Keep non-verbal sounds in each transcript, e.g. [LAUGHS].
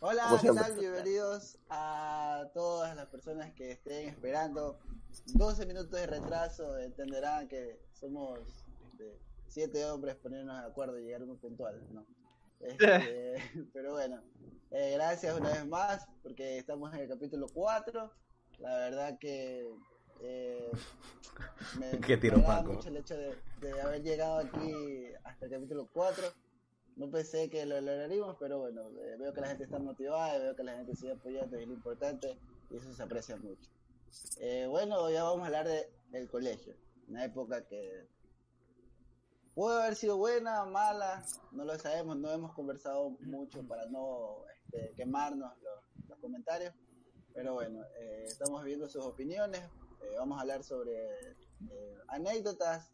Hola, ¿qué tal? Bienvenidos a todas las personas que estén esperando. 12 minutos de retraso, entenderán que somos este, siete hombres ponernos de acuerdo y llegar muy puntual, ¿no? Este, [LAUGHS] pero bueno, eh, gracias una vez más porque estamos en el capítulo 4. La verdad que eh, me, [LAUGHS] Qué tiro, me Paco. mucho el hecho de, de haber llegado aquí hasta el capítulo 4. No pensé que lo lograríamos, pero bueno, eh, veo que la gente está motivada, veo que la gente sigue apoyando, es lo importante, y eso se aprecia mucho. Eh, bueno, ya vamos a hablar de, del colegio, una época que puede haber sido buena, mala, no lo sabemos, no hemos conversado mucho para no este, quemarnos los, los comentarios, pero bueno, eh, estamos viendo sus opiniones, eh, vamos a hablar sobre eh, anécdotas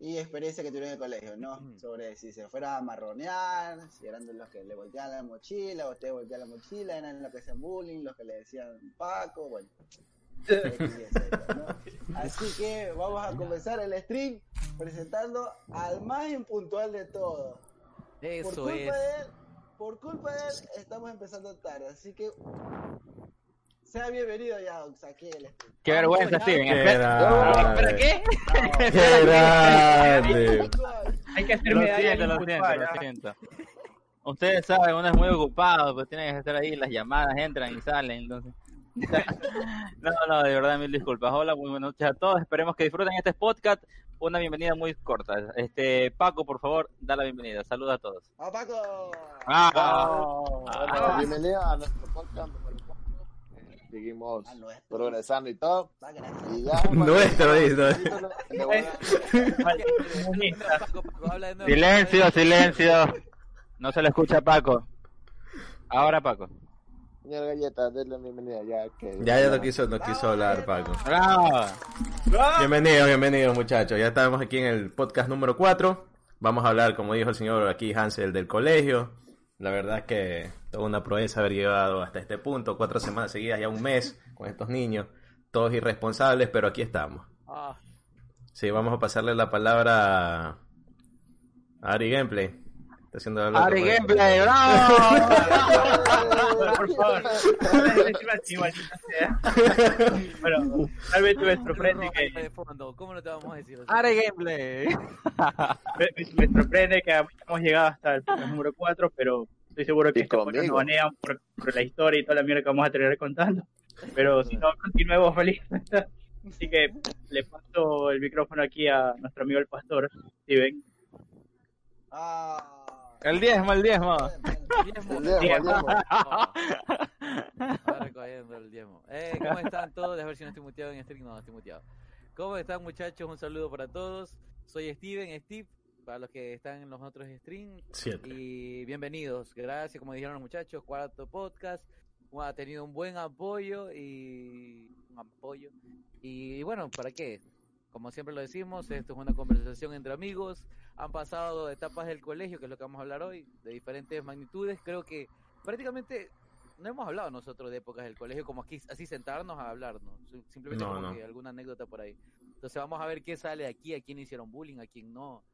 y experiencia que tuvieron en el colegio, ¿no? Sobre si se fuera a marronear, si eran los que le volteaban la mochila, o usted volteaba la mochila, eran los que hacían bullying, los que le decían Paco, bueno. [LAUGHS] Así que vamos a comenzar el stream presentando al más impuntual de todos. Por Eso culpa es. de él, por culpa de él, estamos empezando tarde, así que sea bienvenido ya, Ox, aquí el. Qué vergüenza. Steven. Qué Espera. ¿Espera qué? ¡Qué [LAUGHS] grande! Hay que hacer Lo medalla siento, lo siento, lo ¿ah? siento. Ustedes saben, uno es muy ocupado, pues tienen que estar ahí, las llamadas entran y salen, entonces. [LAUGHS] No, no, de verdad, mil disculpas. Hola, muy buenas noches a todos. Esperemos que disfruten este podcast. Una bienvenida muy corta. Este, Paco, por favor, da la bienvenida. Saluda a todos. ¡A Paco! Ah, Bueno, bienvenido a nuestro podcast número 4. Seguimos A nuestro. progresando y todo. Gracias. Y ya, Nuestro, silencio, silencio. No se le escucha a Paco. Ahora, Paco. Señor Galleta, denle bienvenida ya que... Ya, ya no quiso, no quiso hablar, Paco. Bravo. Bienvenidos, bienvenidos, muchachos. Ya estamos aquí en el podcast número 4. Vamos a hablar, como dijo el señor aquí Hansel, del colegio. La verdad es que toda una proeza haber llegado hasta este punto. Cuatro semanas seguidas, ya un mes con estos niños. Todos irresponsables, pero aquí estamos. Ah, Sí, vamos a pasarle la palabra a Ari Gameplay. Está haciendo algo Ari Gameplay, bravo. [LAUGHS] Por favor. Bueno, tal vez me sorprende que de fondo, ¿cómo no te vamos a decir? Ari Gameplay. me, me sorprende que hemos llegado hasta el número 4, pero estoy seguro que este conmigo. nos banean por, por la historia y toda la mierda que vamos a tener contando. Pero si no, continuemos feliz. [LAUGHS] Así que le paso el micrófono aquí a nuestro amigo el pastor, Steven. Ah. El diezmo, el diezmo. Diezmo. El diezmo, el diezmo. Va recogiendo el diezmo. Eh, ¿Cómo están todos? A ver si no estoy muteado en stream. No, no estoy muteado. ¿Cómo están, muchachos? Un saludo para todos. Soy Steven, Steve, para los que están en los otros streams. Siete. Y bienvenidos. Gracias, como dijeron los muchachos, cuarto podcast. Ha tenido un buen apoyo y un apoyo. Y bueno, ¿para qué? Como siempre lo decimos, esto es una conversación entre amigos. Han pasado etapas del colegio, que es lo que vamos a hablar hoy, de diferentes magnitudes. Creo que prácticamente no hemos hablado nosotros de épocas del colegio, como aquí, así sentarnos a hablar, ¿no? Sim- Simplemente No, como no. que alguna anécdota por ahí. Entonces vamos a ver qué sale aquí, a quién hicieron bullying, a quién no,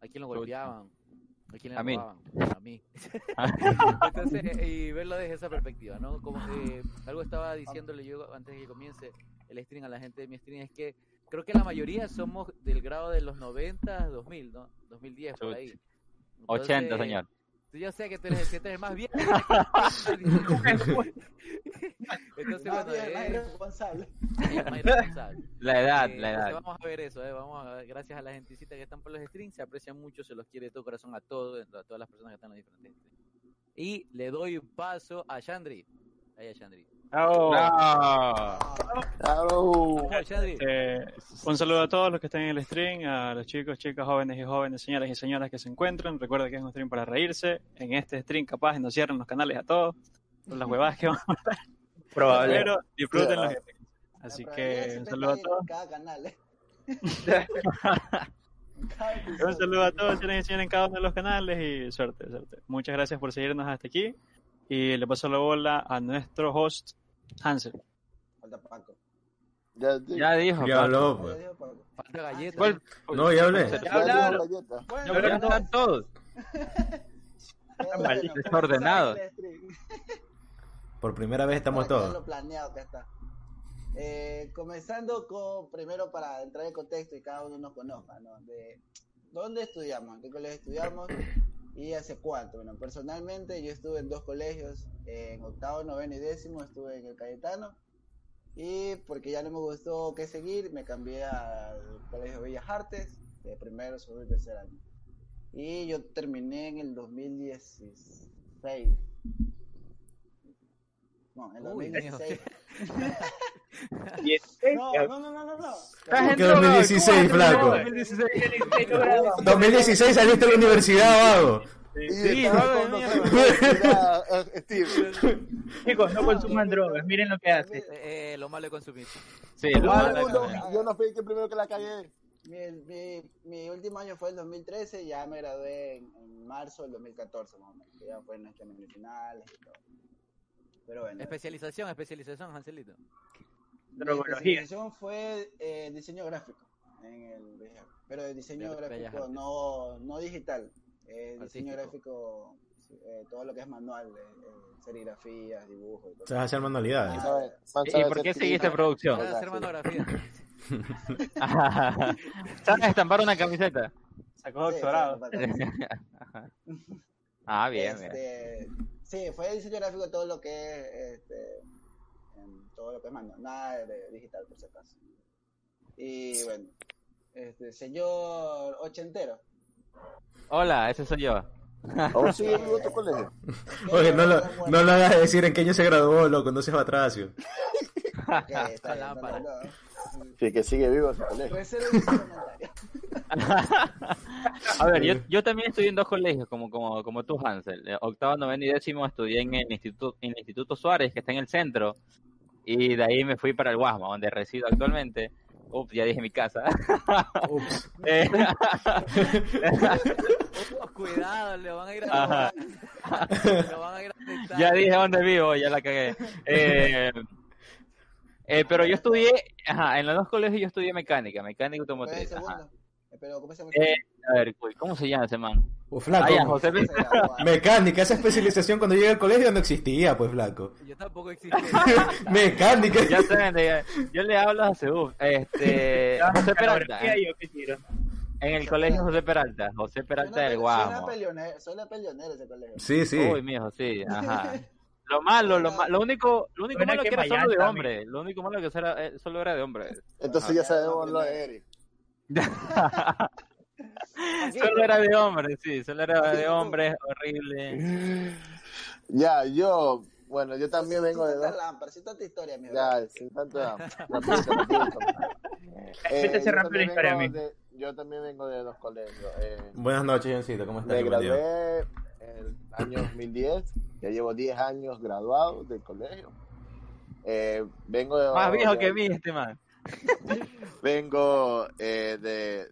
a quién lo golpeaban, a quién le A mí. a mí. [LAUGHS] [LAUGHS] Entonces, eh, y verlo desde esa perspectiva, ¿no? Como eh, algo estaba diciéndole yo antes de que comience el stream a la gente de mi stream, es que creo que la mayoría somos del grado de los 90, 2000, ¿no? 2010, por ahí. 80, Entonces, señor. Yo sé que tú eres, que tú eres más viejo. [LAUGHS] Entonces, Más bueno, eh, irresponsable. es más irresponsable. La edad, Eh, la entonces edad. Vamos a ver eso, eh, vamos a ver, gracias a la gentecita que están por los streams, se aprecian mucho, se los quiere de todo corazón a todos, a todas las personas que están en los diferentes. Y le doy paso a Chandri. Ahí a Chandri. Bravo. Eh, un saludo a todos los que están en el stream, a los chicos, chicas, jóvenes y jóvenes, señoras y señoras que se encuentran. Recuerda que es un stream para reírse. En este stream capaz nos cierran los canales a todos, por las huevadas que vamos a hablar. Probable. Pero disfruten los. Así que probabilidad un saludo a todos. cada canal, ¿eh? [LAUGHS] Un saludo a todos, señoras y señores, en cada uno de los canales y suerte, suerte. Muchas gracias por seguirnos hasta aquí. Y le paso la bola a nuestro host, Hansel. Falta Paco. Ya, Ya dijo, Ya Paco. habló, Ya pues. Falta galleta. ¿Cuál? No, ya hablé. ya Ya hablaron. Bueno, Ya hablan todos. stream. Por primera vez estamos para todos. lo planeado que está. Eh, comenzando con, primero para entrar en contexto y cada uno nos conozca, ¿no? De dónde estudiamos, en qué colegio estudiamos y hace cuánto. Bueno, personalmente yo estuve en dos colegios, en octavo, noveno y décimo estuve en el Cayetano y porque ya no me gustó qué seguir, me cambié al Colegio Bellas Artes, de primero, segundo y tercer año. Y yo terminé en el 2016. No, en el Uy, 2016. Y este, No, no, no, no, no, no. Estás en ¿Qué droga, 2016, ¿cómo vas a flaco? tener 2016? 2016 saliste de la universidad, vago. Sí, mierda. mira, eh, Steve. Chicos, no consuman drogas, miren lo que hace. Eh, eh, lo malo de consumir. Sí, lo malo es yo no fui el que primero que la cagué. Mi, mi, mi último año fue el 2013, ya me gradué en, en marzo del 2014, más o menos. Ya fue en nuestras semifinales y todo. Pero bueno. Especialización, especialización, Hanselito. Mi especialización fue eh, diseño gráfico, en el, pero de diseño Bellas gráfico Artes. no, no digital, eh, diseño gráfico, eh, todo lo que es manual, eh, eh, serigrafías, dibujos y cosas. Sabes hacer manualidades. ¿Sabe- man ¿Y sabe por qué seguiste producción? Hacer manografía. ¿Sabes [LAUGHS] estampar una camiseta? Sacó doctorado. sí. [LAUGHS] Ah, bien, bien. Sí, fue diseño gráfico todo lo que es, este, todo lo que es manual, nada de digital por si acaso. Y bueno, este, señor ochentero. Hola, ese soy yo. ¿Aún sigue vivo tu colegio? [LAUGHS] Oye, no lo, no lo hagas decir en qué año se graduó, loco, no seas batracio. [LAUGHS] Ok, está [LAUGHS] bien, no, no, no. Sí, que sigue vivo su colegio. Un comentario. A ver, yo, yo también estudié en dos colegios, como, como, como tú, Hansel. Eh, Octavo, noveno y décimo estudié en el Instituto, en el Instituto Suárez, que está en el centro. Y de ahí me fui para el Guasma, donde resido actualmente. Ups, ya dije mi casa. Ups. [LAUGHS] Eh, Oh, cuidado, le van a ir a Lo van a ir a [LAUGHS] ya dije dónde vivo, ya la cagué. Eh, eh, pero yo estudié, ajá, en los dos colegios yo estudié mecánica, mecánica el automotriz. Ajá. Eh, Pero, ¿cómo se llama? Eh, a ver, uy, ¿cómo se llama ese man? Uh, flaco. Ah. [LAUGHS] Mecánica, esa especialización cuando llegué al colegio no existía, pues, flaco. Yo tampoco existía. [LAUGHS] Mecánica. Ya saben, yo le hablo a Seúl. Este, [LAUGHS] José Peralta. En, yo qué tiro. en el colegio José Peralta. José Peralta del Guamo. peleonero, soy una peleonera ese colegio. Sí, sí. Uy, mijo, sí, ajá. Lo malo, lo, ma- lo único, lo único malo que que era solo de también. hombre. Lo único malo que era, eh, solo era de hombre. Entonces ya sabemos lo de Eric. [LAUGHS] Solo era de hombre, sí, solo era de hombre, horrible. Ya, yo, bueno, yo también vengo de Tanta dos. lámpara, sí, tanta historia, mi Ya, sin tanto. [LAUGHS] rapidito, rapidito. [LAUGHS] Eh, yo también historia, vengo de- Yo también vengo de dos colegios. Eh, Buenas noches, Johncito, ¿cómo estás? me gradué en el año 2010. Ya llevo 10 años graduado del colegio. Eh, vengo de, Más viejo de- que mí este man. [LAUGHS] Vengo eh, de,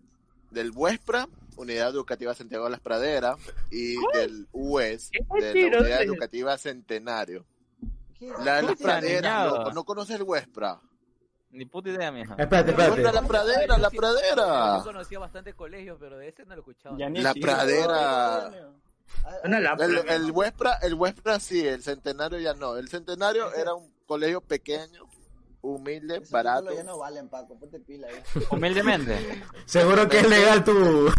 del Huespra, Unidad Educativa Santiago de las Praderas, y del UES, ¿Qué de la Unidad. Educativa Centenario. ¿Qué? La de las Puta, Praderas, niñado. loco, ¿no conoces el Huespra? Ni puta idea, mija. Espérate, espérate. la pradera, la Yo pradera. conocía bastantes colegios, pero de ese no lo escuchaba. La pradera. Ah. El, el Huespra, el Huespra sí, el Centenario ya no. El Centenario era un colegio pequeño, humilde, esos barato. ya no valen, Paco, ponte pila ahí. [LAUGHS] Humildemente. Seguro que es legal tu,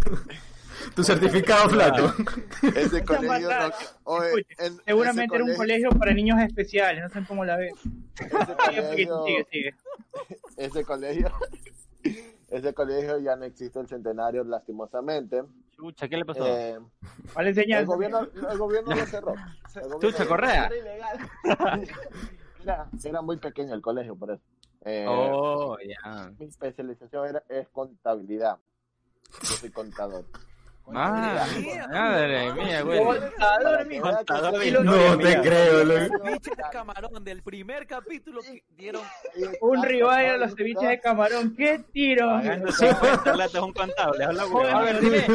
tu certificado, [LAUGHS] flaco. Ese colegio no- oye, Seguramente ese era un colegio para niños especiales, no sé cómo la ves. ese [LAUGHS] Sigue, colegio- sigue, sigue. ese colegio, ese colegio ya no existe el centenario, lastimosamente. Chucha, ¿qué le pasó? Eh, Vale el gobierno, el gobierno lo cerró. El gobierno Chucha, Correa. Era. Era, muy pequeño el colegio, por eso. Eh, Oh, ya. Mi especialización era, es contabilidad. Yo soy contador. Ah, madre mía, güey. Contador, historia, No te creo, de camarón del primer capítulo que dieron. Un rival a los ceviches de camarón. ¡Qué tiro! Pagando 50 latas un contable. Habla, güey. A ver, dime.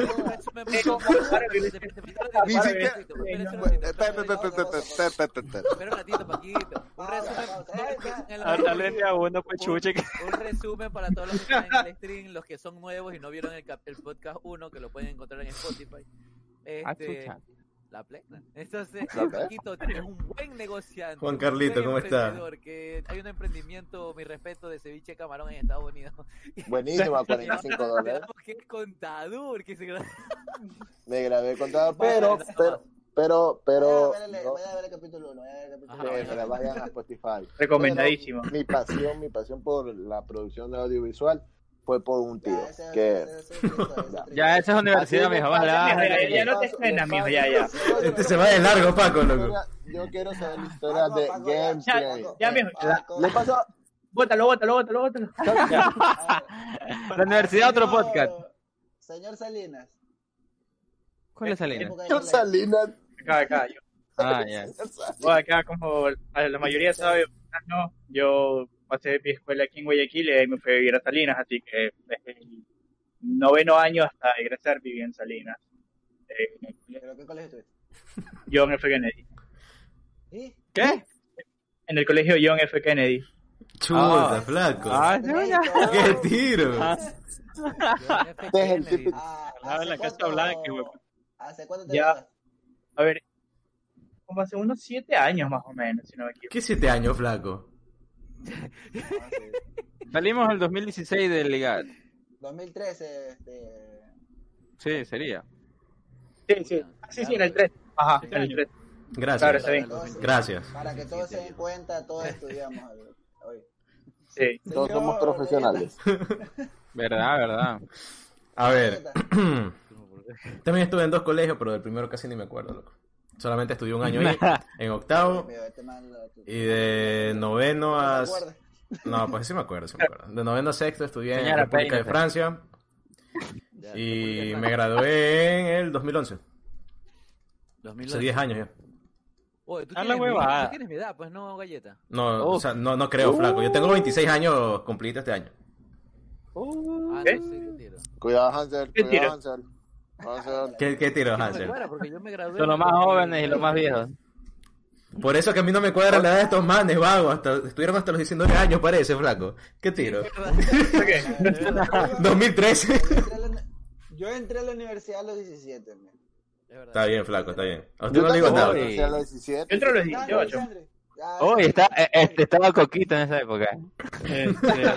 Ni siquiera- Pepe, Pepe, Pepe, Pepe, Pepe, Pepe. Espera un ratito, Paquito. Un resumen, no, en el- Háblale a uno, pues un resumen para todos los que están en el [LAUGHS] stream, los que son nuevos y no vieron el, cap- el podcast 1, que lo pueden encontrar en Spotify. [LAUGHS] Ah, Este. La plena. Entonces, La plena. Paquito, tienes un buen negociante. Juan un Carlito, buen ¿cómo está? Que hay un emprendimiento, mi respeto, de ceviche camarón en Estados Unidos. [LAUGHS] Buenísimo, a 45 dólares. Que es contador, que se [LAUGHS] Me grabé contado, pero, pero, pero, pero, Vaya a ver el capítulo 1. Vaya a ver el capítulo Ajá, sí, uno. pero vayan a Spotify. Recomendadísimo. Pero mi pasión, mi pasión por la producción de audiovisual fue por un tío Ya, ese- que. Ya, esa es universidad, mijo. Vale, vale. Ya, ya, ya no te me mijo, ya, ya. Este se va de largo, Paco, loco. Yo quiero saber la historia Paco, de Paco, ya, gameplay. Ya, mijo. Le pasó, Bótalo, bótalo, bótalo, bótalo. [LAUGHS] La universidad, otro Señor- podcast. Señor Salinas. ¿Cuál es Salinas? colegio. Salinas. Acá, acá, yo. Ah, ya. Bueno, acá, como la mayoría sabe, no, yo pasé mi escuela aquí en Guayaquil y ahí me fui a vivir a Salinas, así que desde el noveno año hasta egresar viví en Salinas. Eh, ¿Pero qué colegio estuviste? John F. Kennedy. ¿Y? ¿Qué? En el colegio John F. Kennedy. Chuta, Ah. flaco. Ah. ¡Qué tiro! Ah. Es el típico- Ah, Al lado de ¿hace la Casa cuánto- Blanca, güey. ¿Hace cuánto te Ya. A ver, como hace unos siete años más o menos, si no me equivoco. ¿Qué siete años, flaco? Salimos en el 2016 del Ligat. 2013, este... Sí, sería. Sí, sí. Ah, sí, sí, en el 3. Ajá, en el 3. Gracias. Claro, Gracias. Para que todos se den cuenta, todos estudiamos [LAUGHS] hoy. Sí. Todos somos profesionales. Verdad, verdad. A ver, [CLEARS THROAT] también estuve en dos colegios, pero del primero casi ni me acuerdo, loco. Solamente estudié un año ahí, [LAUGHS] en octavo, este y de noveno ¿No a... No, pues sí me acuerdo, sí me acuerdo. De noveno a sexto estudié en Señora, República de. Francia y me gradué en el 2011. 2008. Hace 10 años ya. Oye, tú la tienes, mi, huevada. tú tienes mi edad, pues no, galleta. No, Uf. o sea, no, no creo, flaco. Yo tengo 26 años cumplidos este año. Ah, ¿Qué? no tiro. Cuidado, Hansel. Cuidado, Hansel. ¿Qué, qué tiro, No me Hansel? cuadra, porque yo me gradué. Son los más jóvenes y los más viejos. Por eso que a mí no me cuadra la edad de estos manes, vago. Hasta, estuvieron hasta los 19 años, parece, flaco. ¿Qué tiro? [LAUGHS] [LAUGHS] Ok. 2013. Yo entré a la- entré universidad a los 17. man. Está bien, flaco, está bien. A usted Yo no le digo nada. Empecé a los 17. Yo entro a los Sandri, 18. Sandri. Ah, Uy, está, eh, este, estaba Coquito en esa época. Este, [LAUGHS]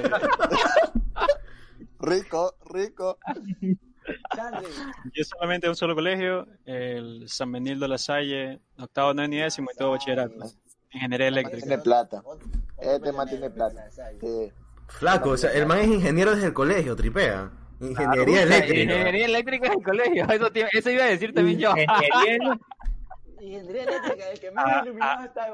Rico, rico. Yo solamente un solo colegio, el San Benildo La Salle, octavo, noveno y décimo y todo bachillerato. Ingeniería eléctrica. Tiene plata. Este man tiene plata. Flaco, o sea, el man es ingeniero desde el colegio, tripea. Ingeniería eléctrica. Ingeniería eléctrica en el colegio. Eso, te- eso iba a decir también yo. Ingeniería. Ingeniería eléctrica, el que más Ah, iluminado está.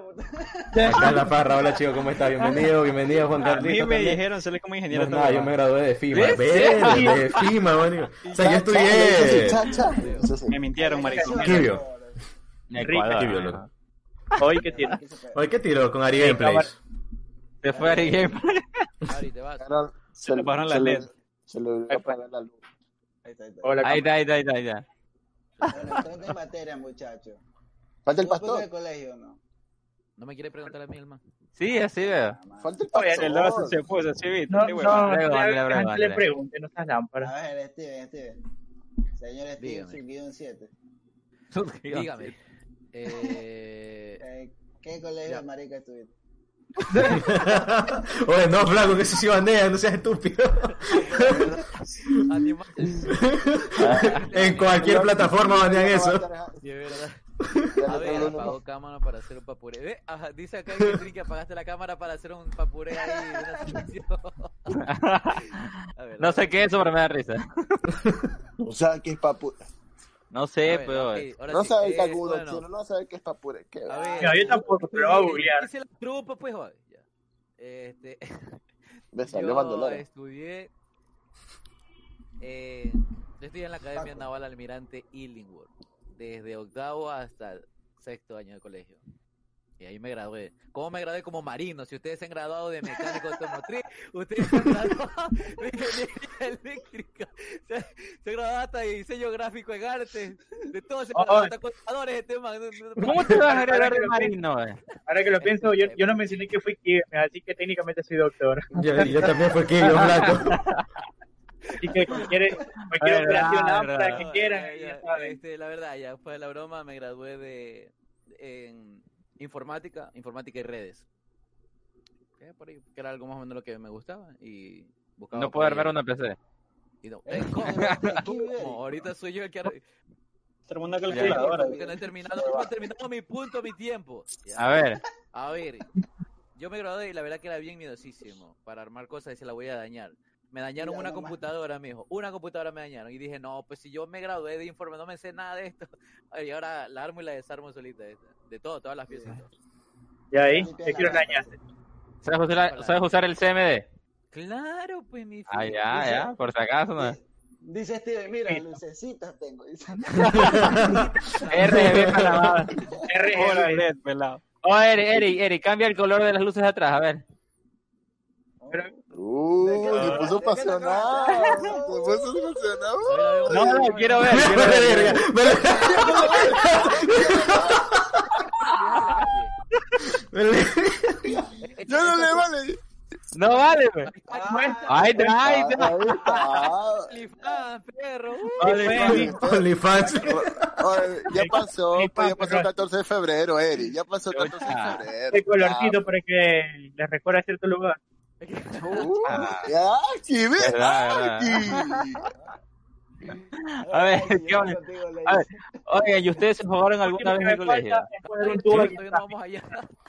Acá en la farra, hola chico, ¿cómo estás? Bienvenido, bienvenido Juan A Carlito. mí me también. dijeron salir como No ingeniero es nada, yo me gradué de FIMA. ¿En Verga, serio? de FIMA, man. O sea, yo estudié... sí. Me mintieron, maricón. Quibio. Quibio, loco. Hoy que tiene. Oye, ¿qué tiro con Ari Gameplays? Se fue Ari Game. Ari, te vas. Se le pararon las le- LED. Se le olvidó apagar la luz. Ahí está, ahí está. Hola, Ahí está, ahí está, ahí está, ahí está. Bueno, entonces materia, muchachos. Falta el ¿Tú fuiste pastor. colegio o no? No me quiere preguntar a mí, el man. Sí, así veo. Falta el Oye, El lado pastor. se puso así, ¿viste? No, no, no, le- pregunte, no seas lámpara. A ver, Steven, Steven. Señor Steven, subguión 7. [LAUGHS] Dígame. Eh, [LAUGHS] ¿Qué colegio de marica estuviste? [LAUGHS] Oye, no, flaco, que eso sí bandea, no seas estúpido. en cualquier plataforma banean eso. Sí, es verdad. A ver, apagó cámara para hacer un papuré. Ve, ajá, dice acá que que apagaste la cámara para hacer un papuré ahí de una. [LAUGHS] A ver, No sé qué es eso, pero me da risa. O sea, que es papu... No sé, ver, pero. ok, ahora No sí, sabe eh, que agudo, bueno, chino, no sabe que es papure. ¿Qué? A ver, No, yo tampoco, pero voy a googlear. dice la trupa, pues, joder. Ya. Este, [LAUGHS] Me salió yo bandolera. estudié, eh, yo estudié en la Academia Naval Almirante Illingworth, desde octavo hasta sexto año de colegio. Y ahí me gradué. ¿Cómo me gradué como marino? Si ustedes se han graduado de mecánico automotriz, [LAUGHS] ustedes se han graduado de ingeniería eléctrica, se, se han graduado hasta de diseño gráfico en arte, de todo se hasta contadores este man. ¿Cómo te vas a que de marino? eh? Ahora que lo pienso, yo, yo no mencioné que fui química, así que técnicamente soy doctor. Yo, yo también fue Kibio, flaco. Así que cualquier, cualquier Verdad, operación que quieran, ya ya, este, la verdad, ya fue la broma, me gradué de en informática, informática y redes. Eh, por ahí, que era algo más o menos lo que me gustaba y buscaba No puedo ahí- armar una PC. y no, Eh. [LAUGHS] Ahorita soy yo el que ar- Ya, calculadora. no he terminado, no he terminado mi punto, mi tiempo. Ya. A ver, A ver, yo me gradué y la verdad que era bien miedosísimo para armar cosas y se la voy a dañar. Me dañaron una computadora, mijo. Una computadora me dañaron. Y dije, no, pues si yo me gradué de informe, no me sé nada de esto. [LAUGHS] Y ahora la armo y la desarmo solita. De todo, todas las piezas. y todo. Y ahí, la quiero dañaste. ¿sabes usar, ¿sabes usar el CMD? Claro, pues mi Ah, ya, ya, por si acaso. ¿no? Dice Steven, mira, lucecitas tengo. Dice. RGB para RGB. Oh, Eri, Eri, Eri, cambia el color de las luces de atrás, a ver. Pero- Uh, ¿De qué- se puso apasionado. Se puso apasionado. Veo- No, no, quiero ver, quiero ver. quiero ver. [LAUGHS] Ya no le vale. No vale, está. Ahí está. OnlyFans, perro. OnlyFans. [LAUGHS] Ya pasó, pues, ya pasó el pero- 14 de febrero, Eri. Ya pasó el 14 de febrero. El colorcito para que les recuerde cierto lugar. Uh, ya, aquí. Aquí. A ver, ¿qué le A ver. Oigan, ¿y ustedes se jugaron alguna vez en el colegio? no.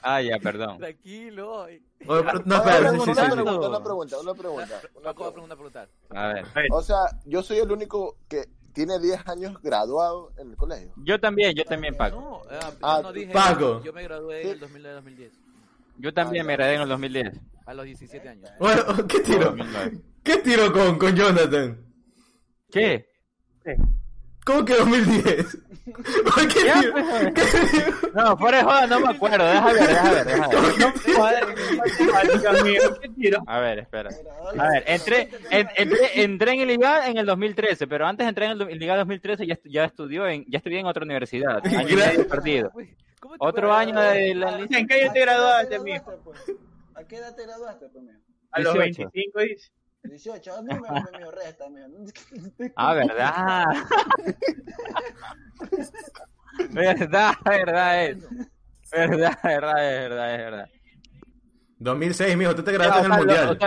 Ah, ya, perdón. Tranquilo. Oye, pero- No, espera, una, sí, sí, una sí. pregunta, una pregunta, una pregunta. una pregunta. A ver. O sea, yo soy el único que tiene 10 años graduado en el colegio. Yo también, yo también, Paco. No, eh, Ah, yo no dije. Paco. Yo me gradué en el 2009-2010. Yo también me gradué en el 2010. A los 17 años. Bueno, [LAUGHS] ¿qué tiro? 2009. ¿Qué tiro con, con Jonathan? ¿Qué? ¿Cómo que 2010? [LAUGHS] Oye, ¿Qué Ya, tiro? pues, ¿Qué tiro? No, fuera de joda, no me acuerdo. Déjame ver, déjame ver, déjame ver. Madre, qué matemáticas, mío, qué tiro. A ver, espera. A ver, entré, en- entré, entré en el IGA en el 2013, pero antes de entrar en el, IGA 2013 ya, estu- ya, estudió en, ya estudié en otra universidad. Año y medio perdido. ¿Cómo te Otro año de la ¿En qué año te graduaste, ¿A qué edad mijo? te graduaste, pues? ¿A qué edad te graduaste, pues, mijo? A los 18. 25 dice. 18. Ah, no, me, resta, mijo. [LAUGHS] Ah, verdad. [LAUGHS] verdad, verdad es. Verdad, verdad, es verdad, es verdad. 2006, mijo, tú te graduaste en el mundial.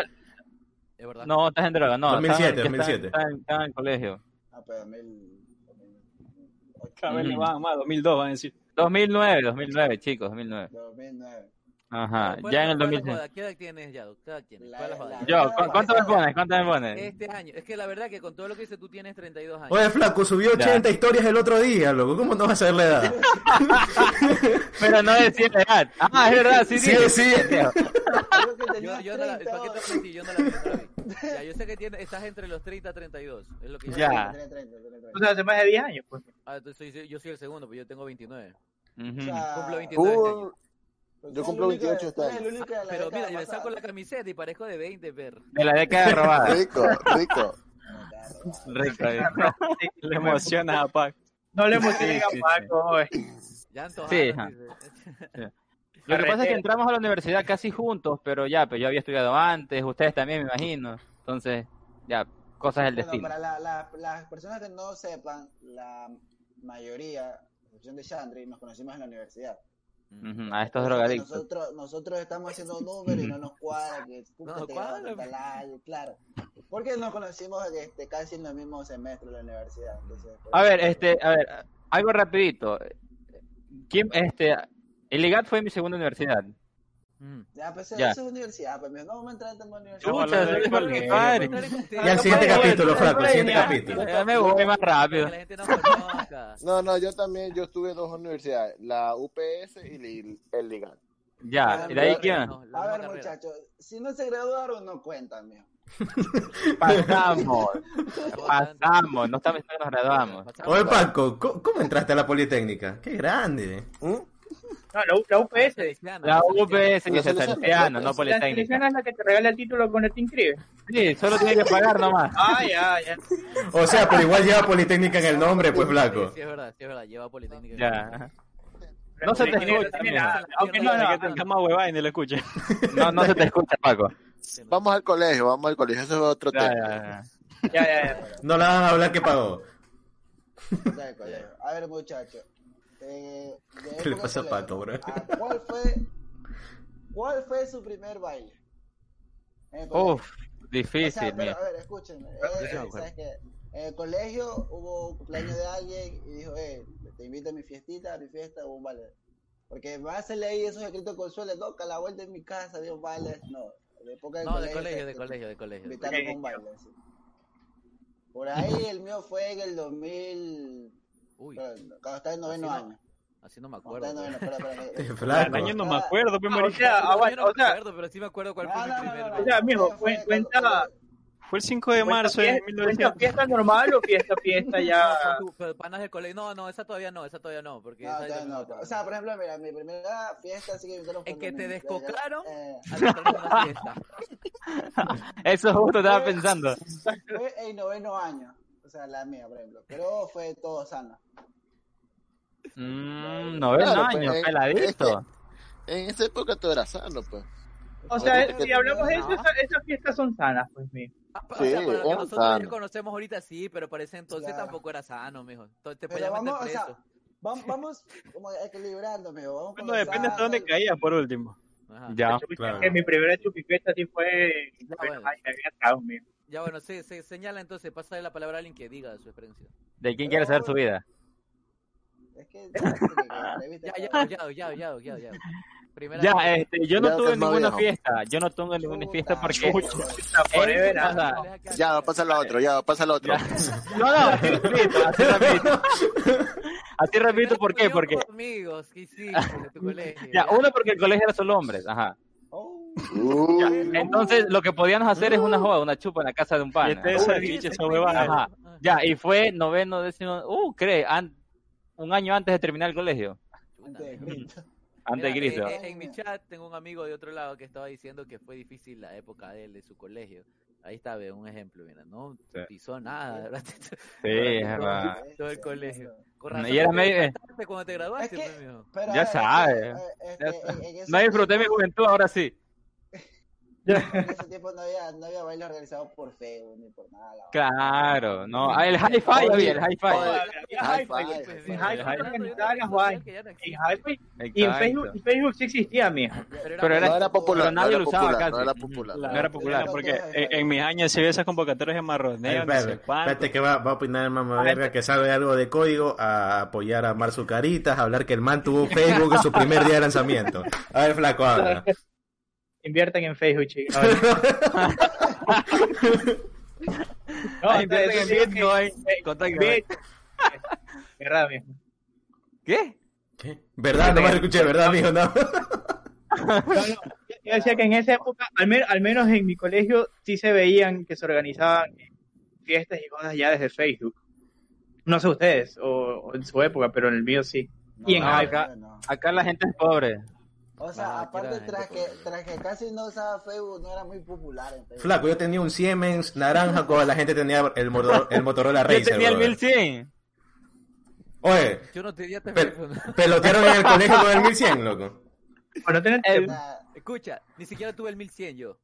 Es verdad. no, estás en droga, no. 2007, estaba en- que 2007. Estaba, en- colegio. Ah, pero 2000. 2008, Cada vez le Ujú. van más, 2002 van a decir. 2009, 2009, chicos, 2009. 2009. Ajá, ya en el fuera de 2006. joda, ¿Qué edad tienes ya? ¿Qué edad tienes? La- Yo, ¿cu- ¿cuánto me pones? ¿Cuánto me pones? Este año. Es que la verdad que con todo lo que dices tú tienes 32 años. Oye, flaco, subió Ya. 80 historias el otro día, loco. ¿Cómo no vas a saber la edad? [LAUGHS] Pero no decía la edad. Ah, es verdad, sí, Sí, sí. Que Yo, yo no la, 30. Yo no la vi. Ya, yo sé que tiene, estás entre los 30 y 32. Es lo que yo Ya. Tenía 30, tenía 30. O sea, hace más de 10 años, pues. Ah, entonces soy- yo soy el segundo, pero yo tengo 29. O sea, Cumplo 29 este año. Uh, pues, yo cumplo el único de- 28 este año. Pero mira, yo me saco la camiseta y parezco de 20, perro. De la década robada. rico, rico. Rico. eh. [LAUGHS] Le emociona a Pac. No le sí, a Paco. eh. Ya antojaron, Sí. [LAUGHS] Lo que pasa es que Carretera. entramos a la universidad casi juntos, pero ya, pues yo había estudiado antes, ustedes también, me imagino. Entonces, ya, cosas del Bueno, destino. para la- la- las personas que no sepan, la mayoría, excepción de Chandri, nos conocimos en la universidad. Ujú, A estos drogadictos. Nosotros, nosotros estamos haciendo números y no nos cuadra que [LAUGHS] No te cuadra, pues. año, claro. Porque nos conocimos este, casi en el mismo semestre de la universidad. Entonces, A ver, este, a ver, algo rapidito. ¿Quién, este, el IGAT fue mi segunda universidad. Mm. Ya, pues Ya. eso es universidad, pues no vamos a entrar en tema universidad. Y al siguiente capítulo, flaco, el siguiente capítulo. Ya me voy más rápido. [LAUGHS] No. No, yo también, yo estuve en dos universidades, la UPS y el, el Ligan. Ya, ¿y de ahí quién? A ver, muchachos, si no se graduaron, no cuentan, mijo. [LAUGHS] Pasamos, pasamos, no estamos nos graduamos. Oye, Paco, ¿cómo, cómo entraste a la Politécnica? ¡Qué grande! ¿Mm? No, la, U- la UPS. La UPS y La el Salesiano, no La Politécnica. selección es la que te regala el título cuando te inscribes. Sí, solo tiene que pagar nomás. Ah, ya, ya. O sea, pero igual lleva Politécnica en el nombre, pues, flaco. Sí, es verdad, sí, es verdad. Lleva Politécnica. Ya. No se te No escucha, no. Aunque no, no, ni lo escuche. No, no se te escucha, Paco. Vamos al colegio, vamos al colegio, eso es otro tema. ya, ya. Ya, ya, ya. No la van a hablar que pagó. A ver, muchachos. Eh, de ¿Qué [LAUGHS] le pasa a colegio, Pato, bro? ¿a ¿Cuál fue, ¿Cuál fue su primer baile? En colegio. Uf, difícil, O sea, pero, mira. a ver, escúchenme. Me Eh, acuerdo. ¿sabes qué? En el colegio hubo un cumpleaños de alguien y dijo, eh, te invito a mi fiestita, a mi fiesta, hubo un baile. Porque va a hacerle ahí esos escritos con suelo, no, que a la vuelta en mi casa, dio baile. No, de época No, de colegio. colegio, de colegio, de colegio. Invitaron a un baile, sí. Por ahí el mío fue en el 2000, Uy, cuando estaba en noveno Así no. año. así no me Cuando estaba acuerdo. en noveno, espera, espera, [LAUGHS] espera. Flaco. El año no me acuerdo, Ah, o marica. sea, Yo aguanta, no o me sea, acuerdo, pero sí me acuerdo cuál No, fue mi no, no, primer no. O sea, mijo, Fue fue- cuando- cuenta, Fue el 5 de marzo de ¿Cuenta fiesta, 1900. fiesta normal o fiesta, fiesta ya? No, con tu- pero panas del colegio. No, no, esa todavía no, esa todavía no. Porque No, esa no, no- O sea, por ejemplo, mira, mi primera fiesta así que invitaron fue En [LAUGHS] que te mi- descocaron. eh, al entrar en una fiesta. Eso justo estaba pensando. fue en noveno año. O sea, la mía, por ejemplo. Pero fue todo sano. Mmm, noveno Claro, pues, año, eh, peladito. En esa época todo era sano, pues. O sea, si hablamos de eso, esas, esas fiestas son sanas, pues, mijo. Ah, o Sí, sea, para lo que nosotros sano. conocemos ahorita sí, pero para ese entonces Claro. tampoco era sano, mijo. Entonces te podías meter vamos, o sea, preso. vamos, vamos como equilibrando, amigo. Vamos Bueno, depende hasta dónde caías por último. Ajá. Ya. Claro. que mi primera chupifiesta sí fue... Bueno, bueno. ay, me había atrás, mijo. Ya bueno, se, se señala entonces, pásale la palabra a alguien que diga su experiencia. ¿De quién quiere saber su vida? Es que, [LAUGHS] ya, Ya, ya, ya, ya, ya, ya, ya. Primera Ya, fiesta. este, yo no Ya tuve ninguna viejo. fiesta. Yo no tuve ninguna fiesta porque. [LAUGHS] Forever, Ya, pasa al otro, ya, pasa al otro. No, no, así rapidito, así rapidito. [LAUGHS] Así rapidito, ¿por qué? Porque, amigos, ¿qué hiciste en tu colegio? ya, uno porque el colegio era solo hombres, ajá. Uh, Entonces, lo que podíamos hacer es una joda, una chupa en la casa de un Y pana. este es esa. Ajá. Ya, y fue noveno, décimo, uh, cree, an- un año antes de terminar el colegio, antes de Cristo. Mira, Cristo. eh, eh, en mi chat tengo un amigo de otro lado que estaba diciendo que fue difícil la época de él, de su colegio. Ahí está, ve, un ejemplo, mira, no Sí. pisó nada, ¿verdad? Sí, [LAUGHS] es verdad. Todo el colegio. Y era medio- cuando te graduaste, Es que- pues. Pero, Ya a ver, sabe. es que, eh, Ya este, No disfruté mi juventud, ahora sí. En [LAUGHS] ese tiempo no había, no había baile organizado por Facebook ni por nada. Claro, no. Ah, el hi-fi había, el hi-fi. Había Sí, en sí, hi-fi sí. organizaban las vainas. y en Facebook, en Facebook sí existía, mijo. Pero Pero era- no era popular, pero no nadie lo usaba popular, no casi. era popular. La- No era popular. Porque en, en mis años se ve esas convocatorias de marroneo, Espérate, que va, va a opinar el mamá verga que sabe algo de código a apoyar a Mar Zucaritas, a hablar que el man tuvo Facebook en su primer día de lanzamiento. A ver, flaco, habla. Inviertan en Facebook, chicos. No, [LAUGHS] Ah, invierten en Bitcoin. Contacto. Bit- Verdad, mijo. ¿Qué? ¿Qué? ¿Verdad? No me escuché, ¿verdad, mijo? No. No, no, Yo decía que en esa época, al, al menos en mi colegio, sí se veían que se organizaban fiestas y cosas ya desde Facebook. No sé ustedes, o, o en su época, pero en el mío sí. Y en No, acá-. Acá la gente es pobre. O sea, aquí aparte, tras que, tras que casi no usaba Facebook, no era muy popular en Facebook. Flaco, yo tenía un Siemens naranja cuando la gente tenía el, motor- el Motorola [LAUGHS] Yo Razer. tenía el brother. 1100. Oye, Yo no tenía teléfono. pelotearon en el [LAUGHS] colegio con el 1100, loco. O no tener El- Escucha, ni siquiera tuve el 1100 yo.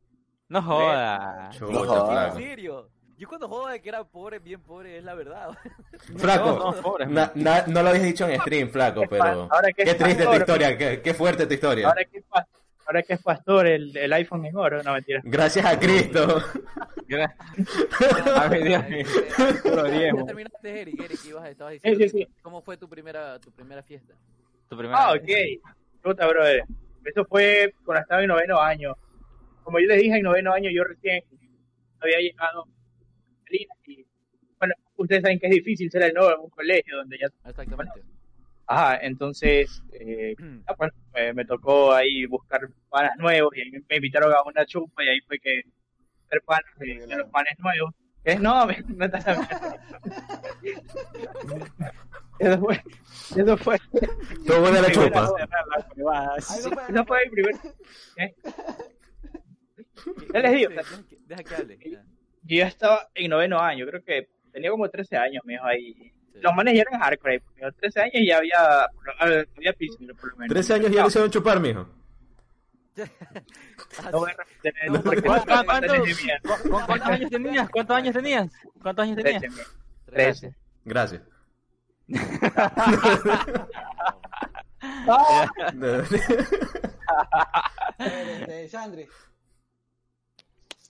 No joda. Chuta, No jodas. En serio. Yo cuando jodo de que era pobre, bien pobre, es la verdad. [LAUGHS] Flaco, No, no, pobre. na- na- no lo habías dicho en stream, flaco, pero... Ahora que Qué triste tu historia, qué, qué fuerte tu historia. Ahora que ahora que es pastor, el, el iPhone es oro. No, mentira. Gracias a Cristo. [LAUGHS] Dios mío. Ya terminaste, Eric, Eric, ibas, estabas diciendo sí, sí. cómo fue tu primera, tu primera fiesta. Tu primera Ah, vez. ok. Puta, brother. Eso fue cuando estaba en noveno año. Como yo les dije, en noveno año yo recién había llegado a Salinas y, bueno, ustedes saben que es difícil ser el nuevo en un colegio donde ya... Exactamente. Ajá, entonces, eh, ah, bueno, eh, me tocó ahí buscar panas nuevos y ahí me me invitaron a una chupa y ahí fue que ser panas de, de los panes nuevos. ¿Qué? No, me- [LAUGHS] no está la [LAUGHS] Eso fue, eso fue, Todo buena la chupa. para- eso fue mi primer... ¿Qué? [LAUGHS] Ya les digo, deja que hable. Yo ya estaba en noveno año, creo que tenía como 13 años, mijo, ahí. Sí. Los manes ya eran hardcore, mijo, 13 años y ya había, había piscina, por lo menos. 13 años ya le hicieron chupar, mijo. [LAUGHS] No voy a No, eso porque ¿cuánto- son cuánto- bastantes de mierda. ¿Cu- ¿Cuántos años tenías? ¿Cuántos años tenías? ¿Cuántos años tenías? Trece, Trece. Gracias. [LAUGHS] [LAUGHS] A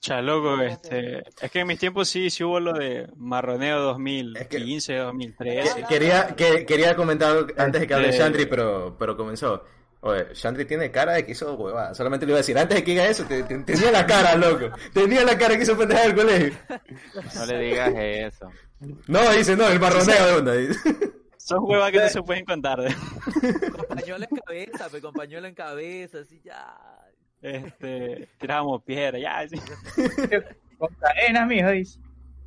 Shandri. Chaloco, este, es que en mis tiempos sí, sí hubo lo de marroneo 2015, 2013. quería, que- quería comentar antes de que hable Shandri, pero, pero comenzó. Oye, Shandri tiene cara de que hizo huevada. Solamente le iba a decir, antes de que diga eso, te- te- tenía la cara, loco. Tenía la cara que hizo pendeja del colegio. No le digas eso. No, dice, no, el marroneo de onda. dice. Son huevas que no se pueden contar. Con pañuelo en cabeza, pues, con pañuelo en cabeza, así ya. Este, tirábamos piedra, ya. sí. Con cadenas, mijo, dice.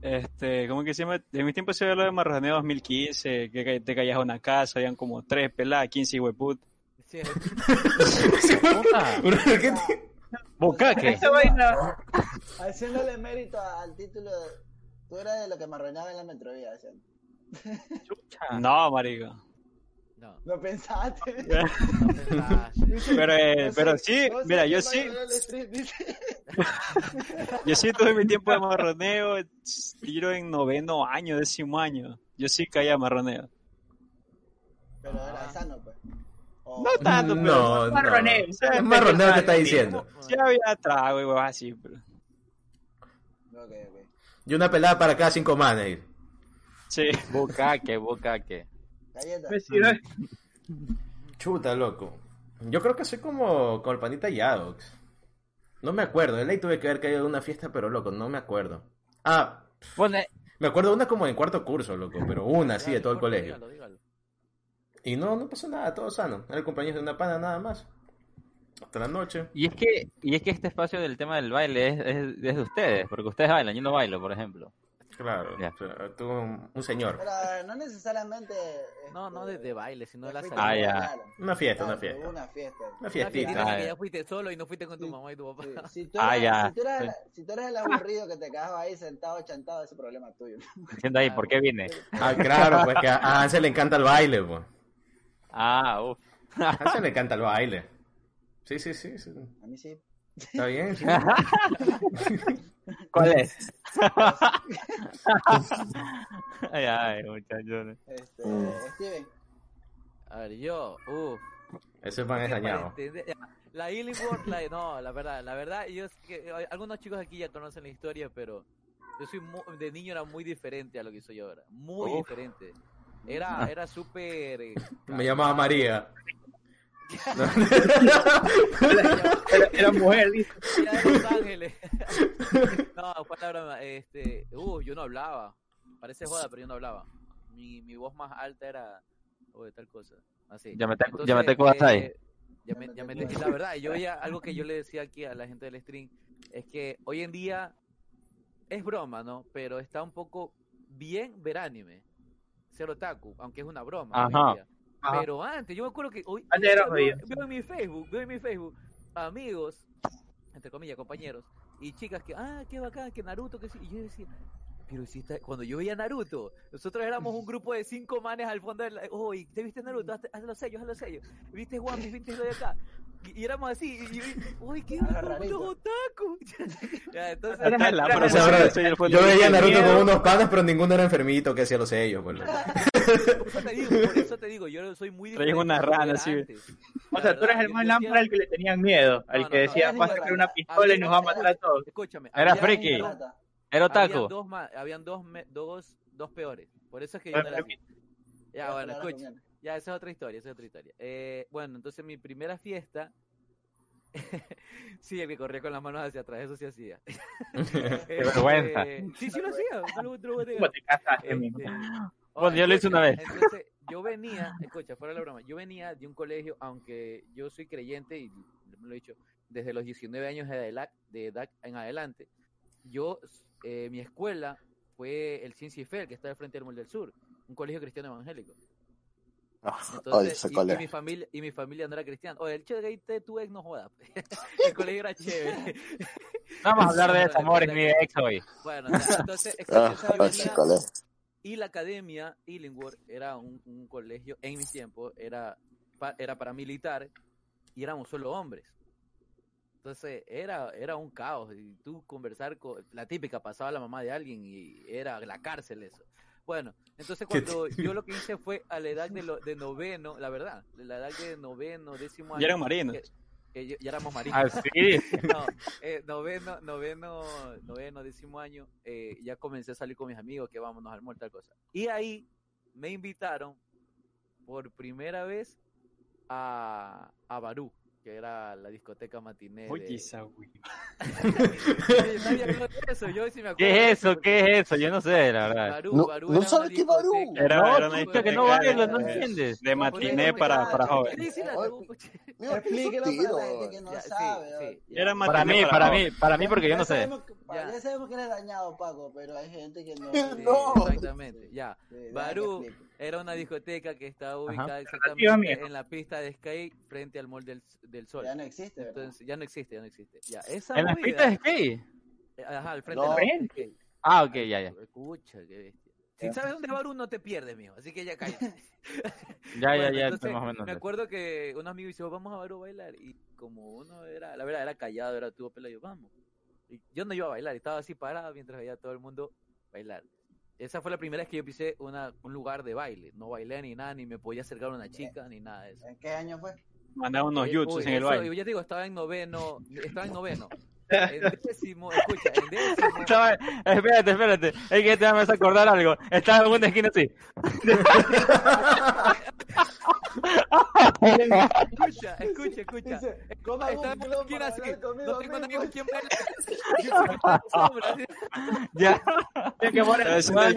Este, ¿cómo que se llama? En mis tiempos se ve lo de marroneo 2015, que te caías a una casa, habían como tres peladas, 15 hueput. Sí. Uno, [LAUGHS] ¿qué te- Bucaque. Esa vaina. [LAUGHS] Haciéndole mérito al título, tú eras de lo que marronaba en la metrovía. No, marico. No, ¿Lo pensaste? [LAUGHS] no pensaste. Pero, eh, No pero sí, no mira, yo sí, yo sí tuve mi tiempo de marroneo, tiro en noveno año, décimo año. Yo sí caía marroneo. Pero era sano, pues. No tanto, pero No, no. marroneo, Es marroneo te está diciendo. sí había trago y huevas así, pero Ok, ok. Y una pelada para cada cinco manes. sí. Bucaque, bucaque. Galleta. Pues. Chuta, loco. Yo creo que soy como con el panita Yadox. No me acuerdo. De ley tuve que haber caído en una fiesta, pero loco, no me acuerdo. Ah, Bueno, eh, me acuerdo de una como en cuarto curso, loco, pero una así de todo el colegio. dígalo, dígalo. Y no, no pasó nada, todo sano. Era el cumpleaños de una pana nada más. Hasta la noche. y es que y es que este espacio del tema del baile es, es, es de ustedes, porque ustedes bailan, yo no bailo, por ejemplo. Claro, tuvo un, señor. Pero no necesariamente. No, no de, de baile, sino de la salida. Ah, ya. Una fiesta, una Claro, fiesta. hubo Una fiesta. Una Una fiestita. fiestita Ah, que ya. fuiste solo y no fuiste con tu Sí. mamá y tu papá. Sí, [LAUGHS] Si tú Ah, eres, ya. Si tú eres, si tú eres el aburrido que te quedas ahí sentado, chantado, ese problema es tuyo. Diciendo ahí, ¿por qué vine? Ah, claro, pues que a a Hansel le encanta el baile, pues. Ah, uff. A Hansel le encanta el baile. Sí, sí, sí, sí. A mí sí. Está bien, sí. [LAUGHS] ¿Cuál es? ay, ay, muchachones. Este, Mm. Steven, A ver, yo, uff. Pan es dañado. La Illingworth, la, no, la verdad, la verdad, yo sé que eh, algunos chicos aquí ya conocen la historia, pero yo soy mu- de niño era muy diferente a lo que soy ahora, muy Uf. diferente. Era, era súper. eh, [LAUGHS] Me llamaba María. Era, era mujer, dice. Ya de Los Ángeles. no, fue la broma. Este, uh, yo no hablaba. Parece joda, pero yo no hablaba. Mi, mi voz más alta era o de tal cosa. Así. Yamete- Entonces, Yamete Kudasai. eh, Yame- Yamete- y la verdad, yo ya, algo que yo le decía aquí a la gente del stream es que hoy en día es broma, ¿no? Pero está un poco bien ver anime. Ser otaku, aunque es una broma. hoy en Ajá. Ajá. Pero antes, yo me acuerdo que hoy veo, veo en mi Facebook, veo en mi Facebook amigos, entre comillas, compañeros, y chicas que, ah, qué bacán, que Naruto, que sí. Y yo decía, pero si está, cuando yo veía Naruto, nosotros éramos un grupo de cinco manes al fondo del, oh, ¿y ¿te viste Naruto? Haz, haz los sellos, haz los sellos. ¿Viste One Piece? ¿Viste lo de acá? Y, y éramos así, y, y, uy, qué los otaku. [LAUGHS] ya, entonces, Era- La era- O sea, profesora bro, soy el yo veía Naruto con unos panas, pero ninguno era enfermito que hacía los sellos, pues. [LAUGHS] por eso te digo, por eso te digo, yo soy muy diferente una rana, sí. O sea, tú eres el yo- más yo lámpara al que le tenían miedo, al que decía, vas a sacar una pistola y nos va a matar a todos. Escúchame. Era friki. Era Habían otaku. dos, habían dos, me- dos, dos peores. Por eso es que yo no. Ya, bueno, escucha. Ya, esa es otra historia, esa es otra historia. Eh, bueno, entonces mi primera fiesta... [LAUGHS] sí, el que corría con las manos hacia atrás, eso sí hacía. [LAUGHS] Qué vergüenza. Sí, sí lo hacía. no lo- no lo voy a negar. ¿Cómo te casaste, Este, mijo? Bueno, yo lo hice una vez. Entonces, yo venía, escucha, fuera la broma, yo venía de un colegio, aunque yo soy creyente, y me lo he dicho, desde los 19 años de edad, de edad en adelante, yo, eh, mi escuela fue el Ciencio que está al frente del Mall del Sur, un colegio cristiano evangélico. [LAUGHS] Oye, Entonces, y, y mi familia, y mi familia no era cristiana. Oye, el hecho de te- tu ex no joda. [LAUGHS] el colegio era chévere. [LAUGHS] Vamos a hablar de desamores de ex hoy. Bueno, entonces, Ah, entonces y la academia Illingworth era un, un colegio, en mis tiempos, era, pa- era paramilitar y éramos solo hombres. Entonces era, era un caos. Y tú conversar con la típica, pasaba la mamá de alguien y era la cárcel eso. Bueno, entonces cuando yo lo que [LAUGHS] hice fue a la edad de, lo- de noveno, la verdad, de la edad de noveno, décimo año. Ya eran marinos. que- que yo- ya éramos marinos. Ah, sí. [LAUGHS] No, eh, noveno, noveno, noveno, décimo año, eh, ya comencé a salir con mis amigos, que vámonos al mall, tal cosa. Y ahí me invitaron por primera vez a, a Barú, que era la discoteca matiné. Oye, de... esa [LAUGHS] nadie habló de eso, yo sí me acuerdo. ¿Qué es eso? ¿Qué es eso? Yo no sé, la verdad. Barú, No- Barú no sabes qué Barú. Era, No, era una pucha, que no bailas, no de- entiendes. De matiné Pues, para, ya, para ya, jóvenes. Explíquelo para la gente que no sabe. Era Para matiné mí, para mí, para mí, porque yo no sé. Ya. Sabemos que eres dañado, Paco, pero hay gente que no. [LAUGHS] Sí, No. Exactamente, ya. Barú era una discoteca que estaba ubicada exactamente en la pista de skate frente al Mall del, del Sol. Ya no existe, ¿verdad? Entonces, ya no existe, ya no existe. Ya, esa ¿En las movida- pistas de skate? Ajá, al frente No. de la pista. Ah, ok, ya, ya. Escucha, qué bestia. Si sabes dónde es Barú, no te pierdes, mijo. Así que ya cállate. [LAUGHS] Ya, ya, Bueno, ya, entonces, más o menos. Me acuerdo que un amigo dice, "Oh, vamos a Barú a bailar. Y como uno era, la verdad, era callado, era tuvo pelo, yo, vamos. Y yo no iba a bailar, estaba así parado mientras veía a todo el mundo bailar. Esa fue la primera vez que yo pisé una, un lugar de baile. No bailé ni nada, ni me podía acercar a una chica, ni nada de eso. ¿En qué año fue? Mandaba unos Eh, jutsus uy, en el baile. Yo te digo, estaba en noveno, estaba en noveno. En décimo, escucha, en décimo. [LAUGHS] Espérate, espérate. Es que te me hace acordar algo. Estaba en una esquina así. Escucha, escucha, escucha. Estaba en una esquina así. No tengo quien. [LAUGHS] Ya. Que jutsu, dale,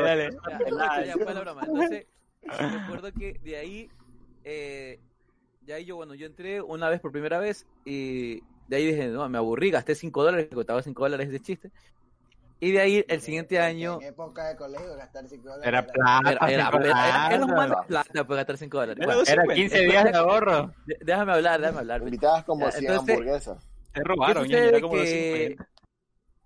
dale. Ya, fue la broma. Entonces, recuerdo que de ahí, eh, de ahí yo, bueno, yo entré una vez por primera vez y de ahí dije, no, me aburrí, gasté 5 dólares, que costaba 5 dólares de chiste. Y de ahí, el siguiente año, En época de colegio, gastar 5 dólares. Era plata, era, era, plata. era- era un mal de plata por gastar 5 dólares. Era Bueno, Era 50. 15 días de ahorro. déjame hablar, déjame hablar. Invitabas como Ya, 100 entonces- hamburguesas. Te ¿Qué robaron, sucede era como que 50.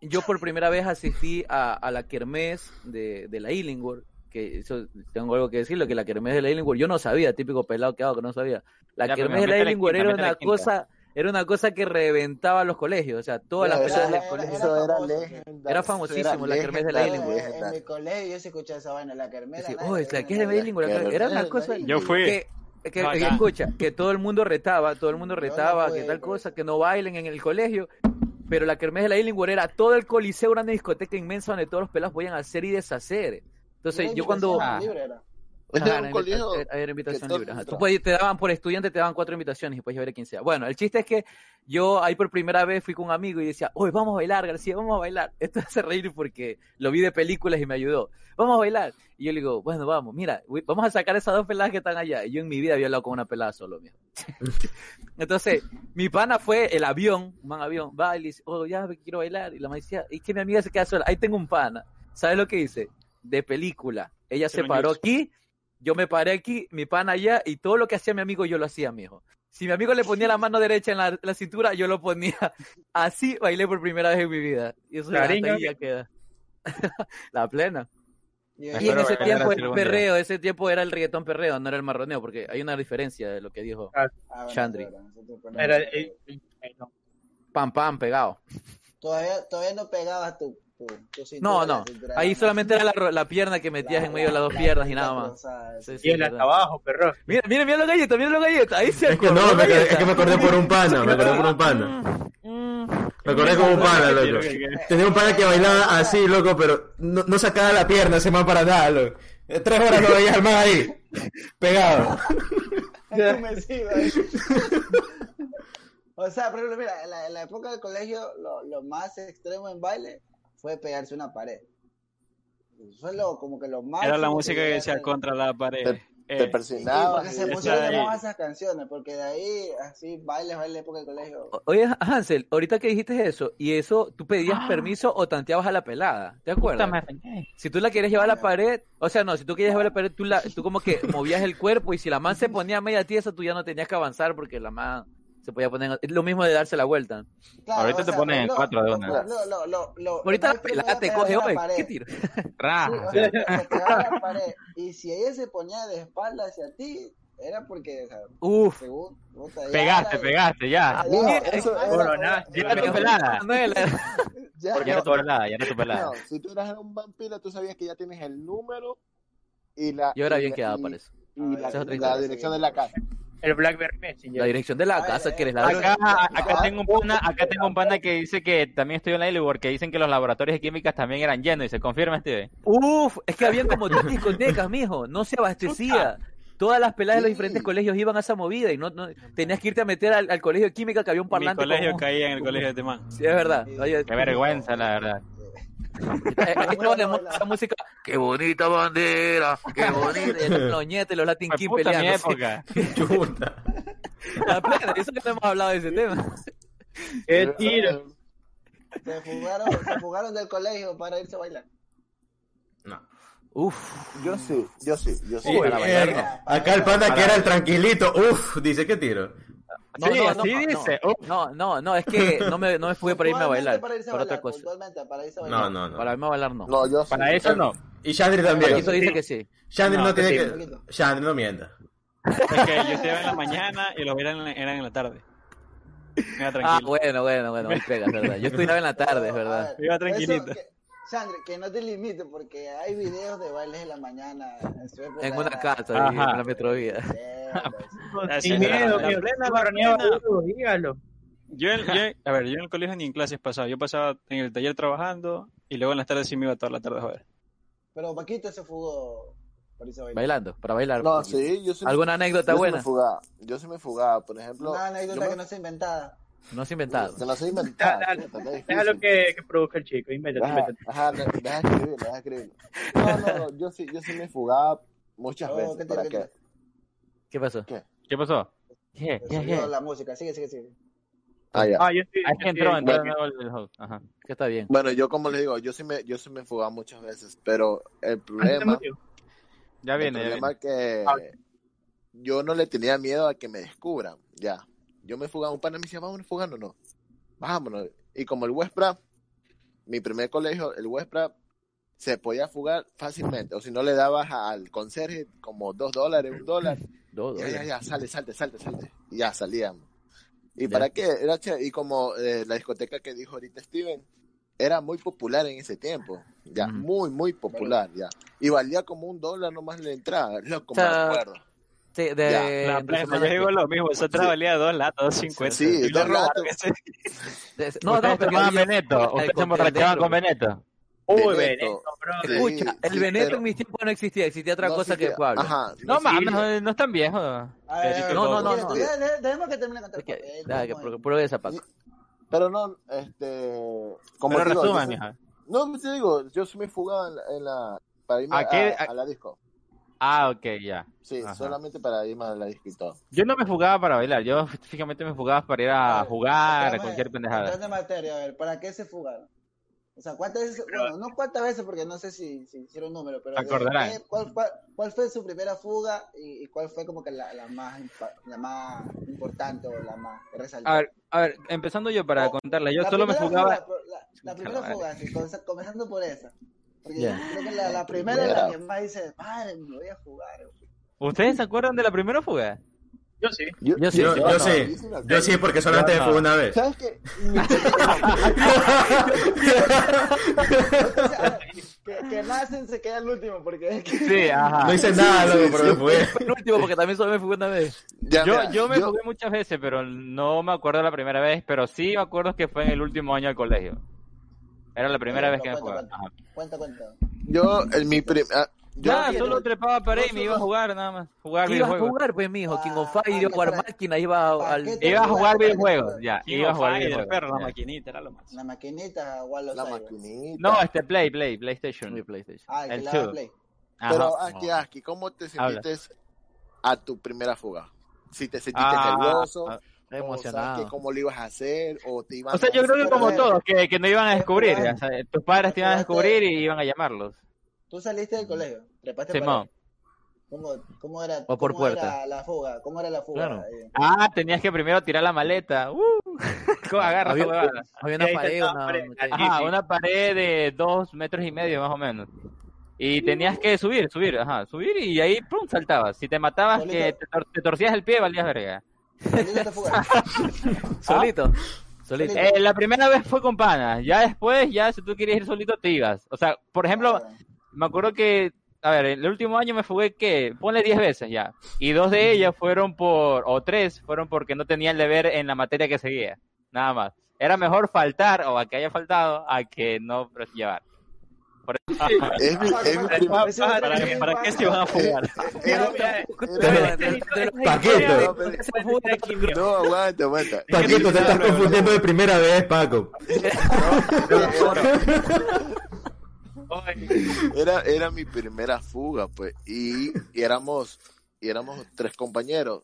yo por primera vez asistí a, a la kermés de, de la Illingworth, que eso tengo algo que decirlo, que la kermés de la Illingworth, yo no sabía, típico pelado que hago que no sabía. La Ya, kermés de la Illingworth era una cosa, era una cosa que reventaba los colegios, o sea, todas las eso del era- colegio. Eso era famoso, legendario. Era famosísimo, la kermés de la legendario, En, mi colegio yo se escuchaba esa vaina, la kermés. "Oh, es la que es de la- Illingworth", Kermés era una cosa Yo fui. que, que, Bacán. que escucha, que todo el mundo retaba, todo el mundo no retaba, que tal pues. cosa, que no bailen en el colegio, pero la kermés de la Illingworth era todo el coliseo, era una discoteca inmensa donde todos los pelados podían hacer y deshacer. Entonces, yo cuando... libre era. Era Ajá, un colegio invitación libre. ajá. Tú te daban por estudiante, te daban cuatro invitaciones y puedes llevar a quien sea. Bueno, el chiste es que yo ahí por primera vez fui con un amigo y decía, hoy vamos a bailar, García, vamos a bailar. [LAUGHS] Esto hace reír porque lo vi de películas y me ayudó. Vamos a bailar. Y yo le digo, bueno, vamos, mira, vamos a sacar esas dos peladas que están allá. Y yo en mi vida había hablado con una pelada solo, mío. [LAUGHS] Entonces, mi pana fue el avión, un man avión, va y le dice, oh, ya quiero bailar. Y la mamá decía, y que mi amiga se queda sola. Ahí tengo un pana. ¿Sabes lo que hice? De película. Ella se paró aquí, yo me paré aquí, mi pana allá, y todo lo que hacía mi amigo yo lo hacía, mijo. Si mi amigo le ponía la mano derecha en la, la cintura, yo lo ponía. [LAUGHS] Así bailé por primera vez en mi vida. Y eso ya, Cariño, queda. [LAUGHS] la plena. Y, Y en ese tiempo el perreo, ese tiempo era el reggaetón perreo, no era el marroneo, porque hay una diferencia de lo que dijo Ah, bueno, Chandri. Era el- el- el- no. pam pam pegado. Todavía, todavía no pegabas cintura. No, no. Ahí solamente más- era la, ro- la pierna que metías la- en medio de las dos la- piernas y nada más. Sí, sí. Y el hasta abajo, perro. Mira, mira, mira la galleta, mira la galleta. Ahí se Es que no, me, es que me acordé por un pana, me acordé por un pana. Mm, Me acordé como un pana, loco. Tenía un pana que bailaba así, loco, pero no, no sacaba la pierna ese man para nada, loco. Eh, Tres horas lo veías al man ahí, pegado. [LAUGHS] Ahí. [LAUGHS] O sea, por ejemplo, mira, en la, en la época del colegio, lo, lo más extremo en baile fue pegarse una pared. Fue lo, como que lo más. Era la música que decía contra la pared. Te- Eh, Te Sí, se ahí. moda esas canciones, porque de ahí, así, bailes, baile época del colegio. Oye, Hansel, ahorita que dijiste eso, y eso, tú pedías permiso o tanteabas a la pelada, ¿te acuerdas? Si tú la querías llevar a la pared, o sea, no, si tú querías llevar a la pared, tú, la, tú como que movías el cuerpo y si la man se [LAUGHS] ponía media tiesa, tú ya no tenías que avanzar porque la man se podía poner... Es lo mismo de darse la vuelta. Claro, Ahorita te ponen pero cuatro de lo- una. lo- lo- lo- lo- Ahorita lo la pelada te coge, oye. ¿qué tiro? [LAUGHS] Sí, Ra. o sea, se pegaba a la pared. [LAUGHS] Y si ella se ponía de espalda hacia ti, era porque, o sea, Uf. según, Pegaste, pegaste, ya. ya, era- tu pelada. Ya, [LAUGHS] Ya era tu pelada, ya era tu pelada. no, si tú eras un vampiro, tú sabías que ya tienes el número y la. Yo era bien quedado para eso. Y Ah, la, dirección de la casa. El Blackberry Messenger. La dirección de la casa ya, que eres la Acá, acá tengo un pana, acá tengo un pana que dice que también estudió en la Ilibor, que dicen que los laboratorios de químicas también eran llenos y se confirma este. Uf, es que habían como tres discotecas, mijo. No se abastecía. Todas las peladas de los diferentes colegios iban a esa movida y no, no tenías que irte a meter al, al colegio de química que había un Mi parlante. colegio con- caía en el colegio de Temán. Sí, es verdad. Oye, Qué vergüenza, la verdad. [LAUGHS] eh, moda esa música. Qué bonita bandera, qué bonita. [LAUGHS] Los ñetes, los Latin King puta mi peleando. época. Chuta. [LAUGHS] La plena, eso que no hemos hablado de ese tema. ¡Qué tiro! Se fugaron, se fugaron del colegio para irse a bailar. No. Uf. Yo sí, yo sí, yo sí. Sí, bailar, eh, no. acá el panda que era el tranquilo. Uf, dice que tiro. No, Sí, no, así no, dice. No, no, no, no, es que no me, no me fui para irme a bailar. Para irse a bailar, otra cosa. para irse a bailar. No, no, no. Para irme a bailar no. No, yo sí. Para eso no. Y Chandri también. Paquito dice que sí. Chandri no, No, tiene sí, que. Chandri no mienta. Es que yo estudiaba en la mañana y los eran, eran en la tarde. Me iba Ah, tranquilo. bueno, bueno, bueno, me pegas, verdad. Yo estudiaba en la tarde, es verdad. ver, Iba por eso tranquilito. que- Sandra, que no te limites porque hay videos de bailes de la mañana en su época. En una casa, en la metrovía. Sí, Sin miedo, duro, dígalo. Yo, en- yo- a ver, yo en el colegio ni en clases pasaba. Yo pasaba en el taller trabajando y luego en las tardes sí me iba toda la tarde a joder. Pero Paquito se fugó para irse a bailar. Bailando, para bailar. No, sí, yo sí. ¿Alguna anécdota yo sí buena? me fugaba. Yo sí me fugaba, por ejemplo. Una yo anécdota me- que no se inventada. No se inventado. Que no sé inventar. Déjalo, qué que, que produzca el chico. Invéntate, Deja, invéntate. ajá, de- deja escribir, deja escribir. No, no, no, yo sí, yo sí me fugaba muchas Oh, veces. ¿qué ¿Para qué? qué ¿Qué pasó? ¿Qué pasó? ¿Qué? Se ¿Qué? subió ¿Qué? la música, sigue, sigue, sigue. Ah, ya. Ah, yo estoy. Ah, es que yo entró, entró de nuevo el, el host. Ajá. Que está bien. Bueno, yo como les digo, yo sí me, yo sí me fugaba muchas veces, pero el Ah, ¿te problema? Ya el viene, ya problema viene. es que Ah. yo no le tenía miedo a que me descubran, ya. Yo me fugaba, un pana me decía, vámonos fugando, no. Vámonos. Y como el Westpra, mi primer colegio, el Westpra, se podía fugar fácilmente. O si no le dabas al conserje como dos dólares, un dólar, Dos, [CLEARS THROAT] ya, dos. ya, ya, sale, salte, salte, salte. Y ya salíamos. ¿Y Ya. para qué? Era. Y como eh, la discoteca que dijo ahorita Steven, era muy popular en ese tiempo. Ya, muy, muy popular, ya. Y valía como un dólar nomás la entrada. Loco, O sea, me acuerdo. Sí, de, Ya. La yo digo lo mismo. Esa otra Sí. valía dos latas, dos cincuenta. Sí, Y dos latas. de- ¿Ustedes No, no, tomaban yo- Veneto? el ¿Ustedes se emborrachaban con Veneto? Uy, Veneto. Veneto, bro. Sí, Escucha, el sí, Veneto pero- en mis tiempos no existía, existía otra no cosa que. Pablo. Ajá. No mames, no, no es tan viejo. Pero sí No, no, no, de- de- Dejemos que termine de contar Es que, pruebe esa Paco. Pero no, este. Como Pero yo- mija. No, te digo, yo sí me fugaba en la, en la- para irme ¿A a, qué? a la disco. Ah, ok, ya. Sí, Ajá. solamente para irme a la disco y todo. Yo no me jugaba para bailar, yo físicamente me jugaba para ir a ver, jugar, a cualquier pendejada. entrar de materia, a ver, ¿para qué se fugaron? O sea, ¿cuántas veces? Bueno, no cuántas veces, porque no sé si, si hicieron número, pero. Acordarán. qué- ¿cuál, cuál, cuál fue su primera fuga y, y cuál fue como que la, la, más, la más importante o la más resaltada? A ver, a ver, empezando yo para Oh, contarla, yo solo me jugaba... fuga, la, la primera fuga, sí, comenzando por esa. Porque yo creo que la, la primera es la que más dice, madre, me voy a jugar. ¿Ustedes se acuerdan de la primera fuga? Yo sí. Yo, Yo sí. Yo, yo no, sí. sí acuerdo. Yo sí, porque solamente Yo me no. fue una vez. ¿Sabes qué? [LAUGHS] Entonces, ver, que, que nacen se queda el último, porque es que... Sí, ajá. No hice nada, sí, loco, pero sí. me fue. Fue el último porque también solo me fui una vez. Ya, Yo, mira, yo me jugué muchas veces, pero no me acuerdo la primera vez, pero sí me acuerdo que fue en el último año del colegio. Era la primera Cuenta, vez que me jugaba. cuenta. Cuenta, yo, en mi prim- ah, yo, yo- solo trepaba pared y yo me iba a jugar nada más. Jugar ¿Qué ibas a jugar, pues, mijo? King of Fire, iba a jugar para- máquinas, iba a- ¿para al... Iba a jugar ¿Para videojuegos, ya. King Iba a jugar videojuegos. perro, la maquinita, era lo más. La maquinita, Wall la Cyber. maquinita. No, este Play, Play, PlayStation. PlayStation. Ah, el que el le daba two. play. Pero Ajá. aquí, aquí, ¿cómo te Habla. sentiste a tu primera fuga? Si te sentiste Ah, nervioso, ah, Emocionado. sabes que cómo lo ibas a hacer, o te iban O sea, a yo creo que como todos, que, que no iban a descubrir. pero, o sea, tus padres te iban a descubrir y iban a llamarlos. Tú saliste del colegio, trepaste Simón. ¿Cómo, cómo era, O por cómo era puerta. la fuga? ¿Cómo era la fuga? Claro. Eh, Ah, tenías que primero tirar la maleta. Uh, [LAUGHS] había una pared, una... Ajá, una pared de dos metros y medio más o menos. Y tenías que subir, subir, ajá, subir y ahí pum, saltabas. Si te matabas, que te, tor- te torcías el pie, valías verga. [LAUGHS] Solito fugas. Solito. Solito. Eh, la primera vez fue con panas, ya después, ya si tú querías ir solito, te ibas. O sea, por ejemplo, Ah, me acuerdo que, a ver, el último año me fugué que, ponle 10 veces ya. Y dos de ellas fueron por, o tres, fueron porque no tenía el deber en la materia que seguía. Nada más. Era mejor faltar o a que haya faltado a que no llevar. Es mi, es mi primer- ¿Para, ¿Para qué se van a fugar? Paquito. No, aguanta, aguanta. Paquito, te estás confundiendo de primera vez, Paco. Era, era mi primera fuga, pues. Y, y éramos, y éramos tres compañeros.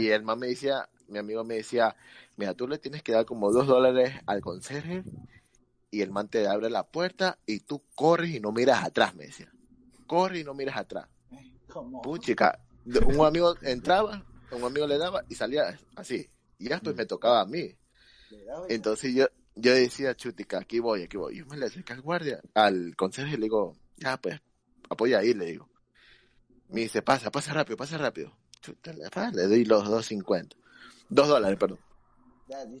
Y el man me decía, mi amigo me decía, mira, tú le tienes que dar como dos dólares al conserje y el man te abre la puerta y tú corres y no miras atrás, me decía. Corre y no miras atrás. Puchica, un amigo entraba, un amigo le daba y salía así. Y ya pues me tocaba a mí. Entonces yo, yo decía, chutica, aquí voy, aquí voy. Yo me le acerqué al guardia, al conserje y le digo, ya pues, apoya ahí, le digo. Me dice, pasa, pasa rápido, pasa rápido. Chuta, le, doy los dos cincuenta. Dos dólares, perdón.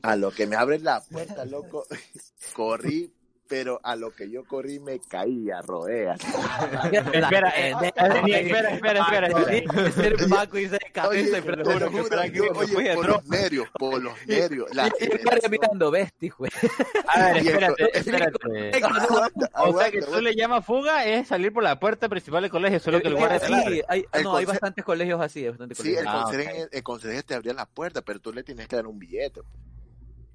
A lo que me abre la puerta, loco, [LAUGHS] corrí, pero a lo que yo corrí me caía, rodé así. [LAUGHS] Espera, eh, espera, espera, espera, espera. Ser Paco y se de cabeza, Oye, pero te juro que espera oye, por los nervios, por los nervios. La guardia mirando bestia, güey. A ver, espérate, espérate. O sea, que tú le llamas fuga es salir por la puerta principal del colegio, solo que el guardia te sí, hay, El no, hay bastantes colegios así, hay bastantes Sí, Ah, conserje, el conserje te abría la puerta, pero tú le tienes que dar un billete.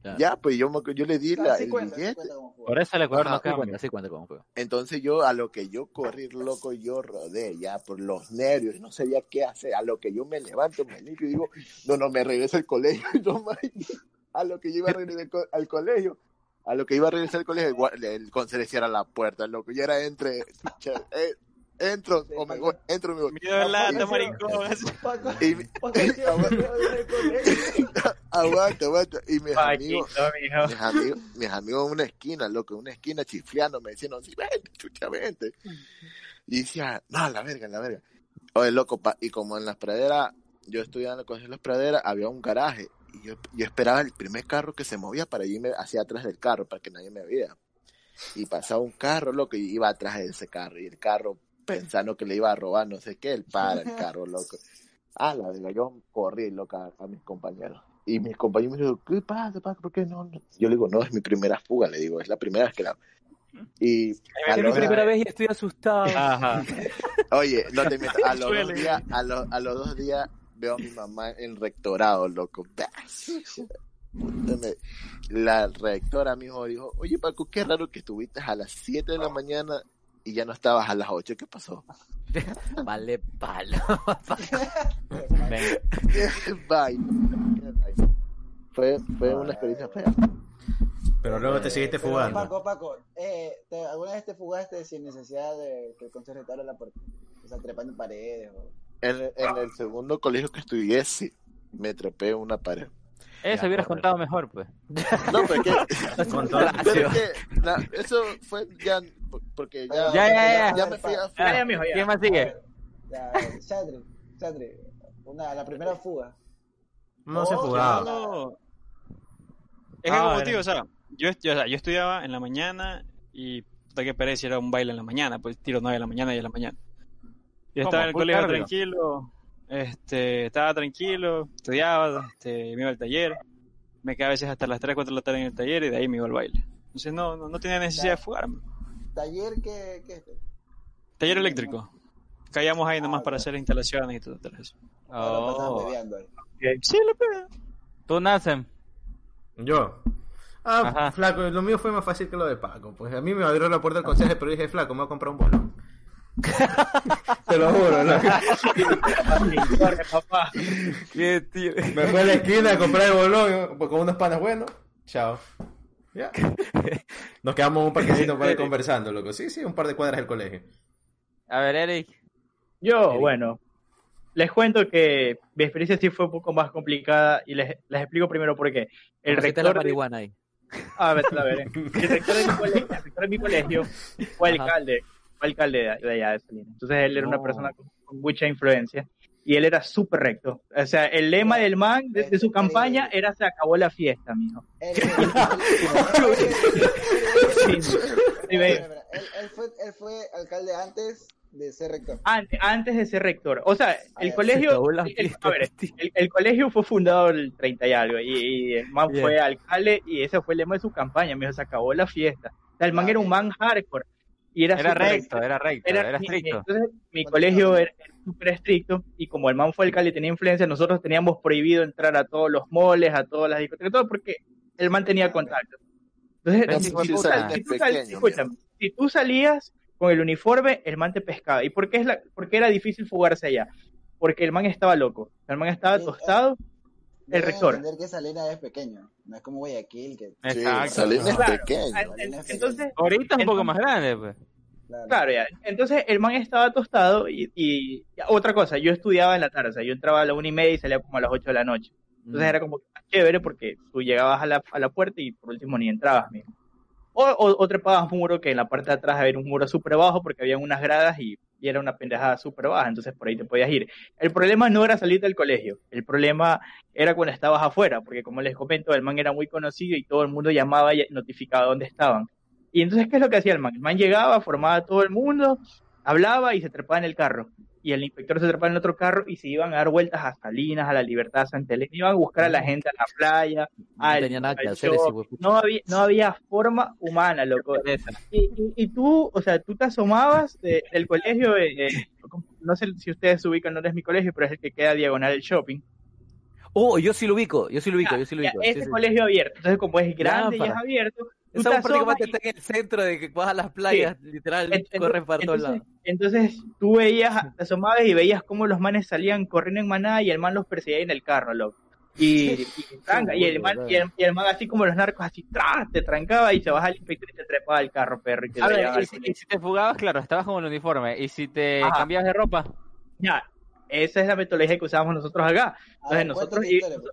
Claro. Ya, pues yo, me- yo le di la, Así el cuenta, así billete. Por eso el Ecuador Ajá, no cambia. sí cuenta como juego. Entonces yo, a lo que yo corrí, loco, yo rodé ya por los nervios, no sabía qué hacer. A lo que yo me levanto, me limpio y digo, no, no, me regreso al colegio. [LAUGHS] No, a lo que yo iba a regresar al co- al colegio, a lo que iba a regresar al colegio, el, el conserje cierra la puerta, loco. Yo era entre, eh, entro o me voy, entro o me voy. Miedo de lata, maricón. Y, Paco, tío, aguanta, [LAUGHS] aguanta, aguanta. Y mis amigos, mis amigos, mis amigos en una esquina, loco, en una esquina chifleando, me decían, sí, vente, chucha, vente. Y decía, no, la verga, la verga. Oye, loco, pa- y como en las praderas, yo estudiaba en el colegio de las praderas, había un garaje, y yo, yo esperaba el primer carro que se movía para irme hacia atrás del carro, para que nadie me viera. Y pasaba un carro, loco, y iba atrás de ese carro, y el carro pensando que le iba a robar, no sé qué, él para el carro, loco. Ah, la verga, yo corrí, loca, a mis compañeros. Y mis compañeros me dijeron, ¿qué pasa, Paco? ¿Por qué no? no?". Yo le digo, no, es mi primera fuga, le digo, es la primera vez que la. Y Es mi primera vez y estoy asustado. Ajá. [LAUGHS] Oye, no te mientas, a los dos días, a los, a los dos días veo a mi mamá en rectorado, loco. La rectora mismo dijo, oye Paco, qué raro que estuviste a las 7 de la mañana y ya no estabas a las 8, ¿qué pasó? Vale, palo. Venga. [LAUGHS] Bye. Fue, fue una experiencia fea. Pero luego te seguiste fugando. Paco, Paco, eh, ¿te- ¿alguna vez te fugaste sin necesidad de que el conserje te abra la puerta? O sea, trepando en paredes o... En, en el segundo colegio que estudié, sí, me trepé en una pared. Eso Ya, hubieras correcto. contado mejor, pues. No, pero es que, [LAUGHS] Con todo- pero es que la- eso fue ya, porque ya, Ya, ya, ya. me fui a Ya, ya, mijo, ya. ¿Quién más sigue? Ya, Chandri, Chandri, una, la primera fuga. No se Oh, jugaba. No. Es que Ah, digo, o sea, yo, yo, o sea, yo estudiaba en la mañana y puta que pereza era un baile en la mañana, pues tiro 9 de la mañana y en la mañana. Yo estaba en el colegio cardio. tranquilo, este, estaba tranquilo, estudiaba, este, me iba al taller, me quedaba a veces hasta las 3, 4 de la tarde en el taller y de ahí me iba al baile. Entonces no, no, no tenía necesidad de fugarme. ¿Taller qué, qué es? Taller eléctrico. Caíamos ahí nomás Ah, para hacer instalaciones y todo, todo eso. Ahora pasan Oh. ahí. Sí, lo pega. Tú, Nacen. Yo. Ah, Ajá. flaco, lo mío fue más fácil que lo de Paco. Pues a mí me abrió la puerta del consejo, pero dije, flaco, me voy a comprar un bolón. [LAUGHS] Te lo juro, papá. [LAUGHS] Tío. Me fui a la esquina a comprar el bolón pues, con unos panas buenos. Chao. [LAUGHS] Nos quedamos un parquecito para ir conversando, loco. Sí, sí, un par de cuadras del colegio. A ver, Eric. Yo, bueno, les cuento que mi experiencia sí fue un poco más complicada y les, les explico primero por qué. El rector, de, marihuana ahí. a ver, a ver, el rector de mi colegio, el rector de mi colegio fue Ajá. alcalde fue alcalde de, de allá de Salinas. Entonces él era una persona con, con mucha influencia y él era súper recto. O sea, el lema del man de, de su campaña era se acabó la fiesta, mijo. Él, fue, alcalde antes de ser rector. Antes, antes de ser rector. O sea, el colegio, el- a ver, el, el colegio fue fundado el 30 y algo, y, y el man Bien. fue alcalde, y ese fue el lema de su campaña, mijo, se acabó la fiesta. O sea, el man era un man hardcore, y era, Era súper- recto, era recto, era- era mi- estricto. Entonces, mi colegio era súper estricto, y como el man fue alcalde y tenía influencia, nosotros teníamos prohibido entrar a todos los moles, a todas las discotecas, todo porque el man tenía contacto. Entonces, si, tú puta. sal- si tú sal- Pequeño, escúchame, si tú salías con el uniforme, el man te pescaba. ¿Y por qué, es la, por qué era difícil fugarse allá? Porque el man estaba loco, el man estaba tostado, el Deben rector. entender que Salinas es pequeño, no es como Guayaquil, que Sí, Exacto. Salinas es Claro. pequeño. Ah, en- Entonces, Ahorita es un poco Entonces- más grande, pues. Claro, Claro, ya. Entonces el man estaba tostado y, y- otra cosa, yo estudiaba en la tarde, o sea, yo entraba a la una y media y salía como a las ocho de la noche. Entonces Mm. era como chévere porque tú llegabas a la, a la puerta y por último ni entrabas mismo. O, o, o trepabas un muro que en la parte de atrás había un muro súper bajo porque había unas gradas y, y era una pendejada súper baja, entonces por ahí te podías ir. El problema no era salir del colegio, el problema era cuando estabas afuera, porque como les comento, el man era muy conocido y todo el mundo llamaba y notificaba dónde estaban. Y entonces, ¿qué es lo que hacía el man? El man llegaba, formaba a todo el mundo, hablaba y se trepaba en el carro. Y el inspector se trepaba en otro carro y se iban a dar vueltas a Salinas, a la Libertad, a Santa Elena, iban a buscar a la gente a la playa. No al- tenía nada que al hacer ese show. huepucha. no había, no había forma humana, loco. Esa. Y, y, y tú, o sea, tú te asomabas de- del colegio, eh, eh, no sé si ustedes se ubican, no es mi colegio, pero es el que queda diagonal del shopping. Oh, yo sí lo ubico, yo sí lo ubico, Ya, yo sí lo ya, ubico. este sí, sí. colegio abierto, entonces como es grande y es abierto, Esa te es prácticamente y- está en el centro de que vas a las playas, literal, En- en- corres para todos entonces, lados. entonces tú veías, te asomabas y veías cómo los manes salían corriendo en manada y el man los perseguía en el carro, loco. Y, y, tranca, y el man, y el, y el man así como los narcos, así, ¡tra! te trancaba y se baja el inspector y te trepaba el carro, perro. Y te ver, y al si, colegio. y si te fugabas, claro, estabas con el uniforme. Y si te Ajá. cambiabas de ropa, Ya, esa es la metodología que usábamos nosotros acá. Ver, Entonces nosotros, pues.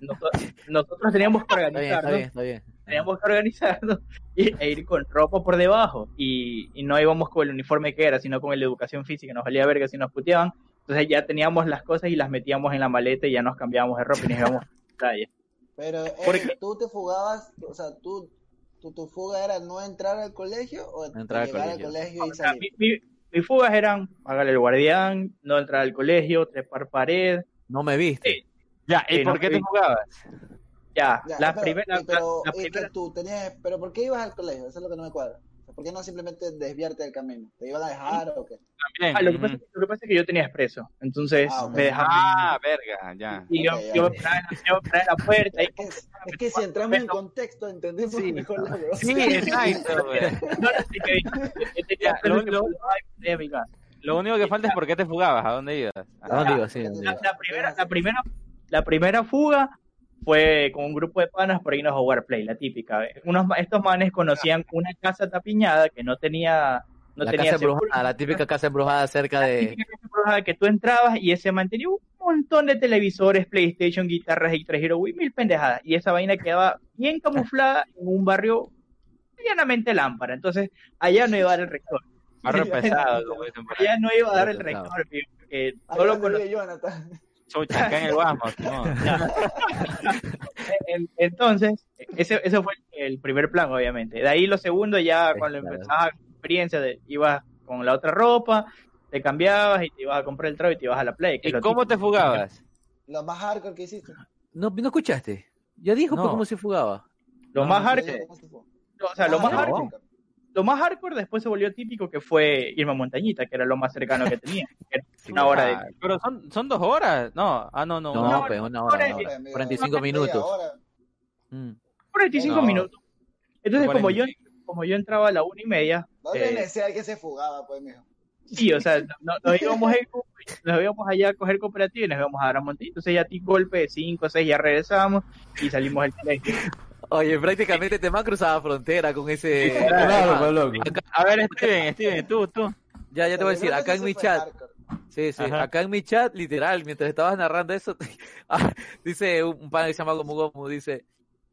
nosotros, nosotros teníamos que [LAUGHS] Está bien, está organizarnos, bien, está bien. Teníamos que organizarnos [LAUGHS] y, e ir con ropa por debajo. Y, y no íbamos con el uniforme que era, sino con el de educación física. Nos valía verga si nos puteaban. Entonces ya teníamos las cosas y las metíamos en la maleta y ya nos cambiábamos de ropa y nos íbamos a la playa. Pero eh, Porque- tú te fugabas, o sea, tú, tu, tu fuga era no entrar al colegio o entrar al colegio. al colegio y O sea, salir. mi- mi- mis fugas eran pagarle el guardián, no entrar al colegio, trepar pared. No me viste. ya, ¿y Sí, por no, qué sí. te jugabas? Ya, Ya, la pero, primera. pero, la- la y que primera- tú tenías, pero ¿por qué ibas al colegio? Eso es lo que no me cuadra. ¿Por qué no simplemente desviarte del camino? ¿Te iban a dejar o qué? También. Ah, lo, que pasa, lo que pasa es que yo tenía expreso. Entonces Ah, me dejaban. Ah, verga, ya. Y yo, Ok, yo, ok. me paraba en la- yo me paraba en la puerta y Es que, es que si entramos en contexto entendemos Sí. mejor la huevada. Sí, exacto. güey. No, no, sí preso [LAUGHS] lo- único que falta es por qué te fugabas, ¿a dónde ibas? ¿A dónde ibas? Sí, la, ibas? la primera, la, primera, la primera fuga fue con un grupo de panas por irnos a jugar play, la típica. Unos, estos manes conocían una casa tapiñada que no tenía, no la tenía casa seguro. embrujada, la típica casa embrujada cerca La de... típica casa embrujada que tú entrabas y ese mantenía un montón de televisores, PlayStation, guitarras y 3 Hero Wii, mil pendejadas. Y esa vaina quedaba bien camuflada en un barrio medianamente lámpara. Entonces, allá no iba a dar el rector. Barrio [LAUGHS] pesado, como dicen por ahí. Allá no iba a dar el rector, Ahí solo Jonathan. Chucha, acá en el Guasmo, no. En- Entonces, ese, ese fue el primer plan, obviamente. De ahí lo segundo, ya cuando claro. empezabas la experiencia, de, ibas con la otra ropa, te cambiabas y te ibas a comprar el trago y te ibas a la play. que ¿Y cómo te fugabas? Lo más hardcore que hiciste. ¿No, ¿no escuchaste? Ya dijo pues, No. cómo se fugaba. Lo No, más hardcore, o sea, lo Ah, más no. hardcore, lo más hardcore después se volvió típico que fue irme a Montañita, que era lo más cercano que tenía. que era [LAUGHS] una hora de Pero son, son dos horas. No, ah, no, no. No, una pues una hora, no, una hora. amigo, 45 media minutos. hora. Mm. 45 No. minutos. Entonces, como yo, 45. como yo entraba a la una y media, No Eh, que se fugaba, pues, mijo. Sí, o sea, no- nos íbamos, y nos íbamos allá a coger cooperativa y nos íbamos a dar a Monte. Entonces ya ti golpe de 5 o 6 ya regresamos y salimos del colegio. Oye, prácticamente este man cruzaba frontera con ese... Claro, loco. A ver, Steven, Steven, tú, tú. ya, ya te voy a decir, acá en mi chat, sí, sí, Ajá. acá en mi chat, literal, mientras estabas narrando eso, [LAUGHS] ah, dice un un pan que se llama como Gomu, dice,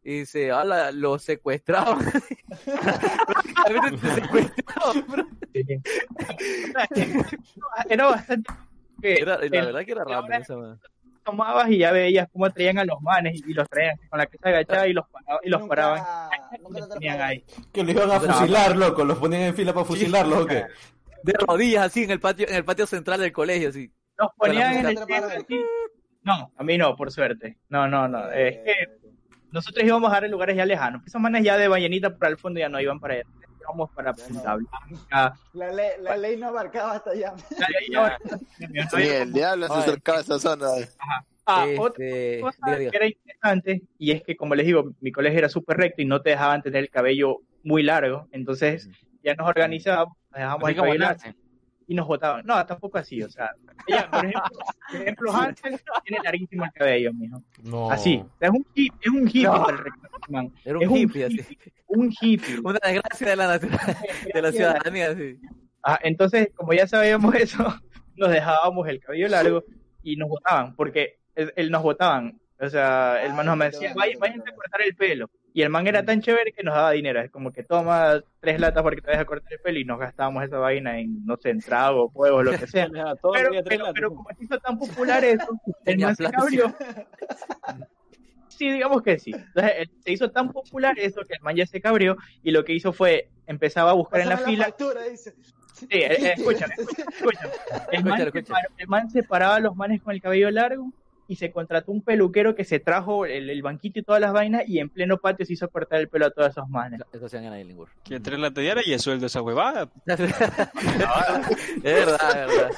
dice, hola, lo secuestraban. [LAUGHS] Prácticamente te secuestraban, bro. [LAUGHS] Era bastante. Era, la verdad que era hora esa man. Tomabas y ya veías cómo traían a los manes y los traían con la cabeza agachada y los, paraban- y los Nunca- paraban. [LAUGHS] nunca los tenían ahí. Que lo iban a fusilar, loco. Los ponían en fila para fusilarlos, ¿o qué? De rodillas así en el patio, en el patio central del colegio, así. Los ponían en el así. No, a mí no, por suerte. No, no, no. Es que nosotros íbamos a dar en lugares ya lejanos. Esos manes ya de Vallenita por el fondo ya no iban para allá. Íbamos para no. Punta Blanca. La ley, la ley no abarcaba hasta allá. [LAUGHS] Sí, el diablo se acercaba a esa zona. Ah, Este, otra cosa diga, diga. que era interesante, y es que, como les digo, mi colegio era súper recto y no te dejaban tener el cabello muy largo. Entonces, ya nos organizábamos, nos dejábamos el cabello largo. Y nos votaban. No, tampoco así, o sea. ella, por ejemplo, [LAUGHS] por ejemplo, Hansel tiene larguísimo el cabello, mijo. No. Así. O sea, es un hippie, es un hippie para el man. Era un Es un hippie, así. Un hippie. Una desgracia de la naturaleza, de la ciudadanía, así. Ah, entonces, como ya sabíamos eso, [LAUGHS] nos dejábamos el cabello largo y nos votaban, porque él, él nos votaban. O sea, el man nos decía, bueno, "Vaya- qué váyanse a cortar el pelo. Y el man era tan chévere que nos daba dinero. Es como que toma tres latas porque te vas a cortar el pelo y nos gastábamos esa vaina en, no sé, en trago, huevos, lo que sea. [LAUGHS] Pero, pero, pero como se hizo tan popular eso, [LAUGHS] el Tenía man se cabrió. [LAUGHS] Sí, digamos que sí. Entonces, se hizo tan popular eso que el man ya se cabrió y lo que hizo fue empezaba a buscar en la Pásame fila factura, dice. Sí, eh, eh, escúchame, escúchame, escúchame. El man, Escúchalo, escúchalo. separó- el man separaba a los manes con el cabello largo y se contrató un peluquero que se trajo el, el banquito y todas las vainas y en pleno patio se hizo cortar el pelo a todos esos manes. Eso hacían en Ailenburg. Que tres latas diarias y es sueldo esa huevada. [LAUGHS] es verdad, es verdad.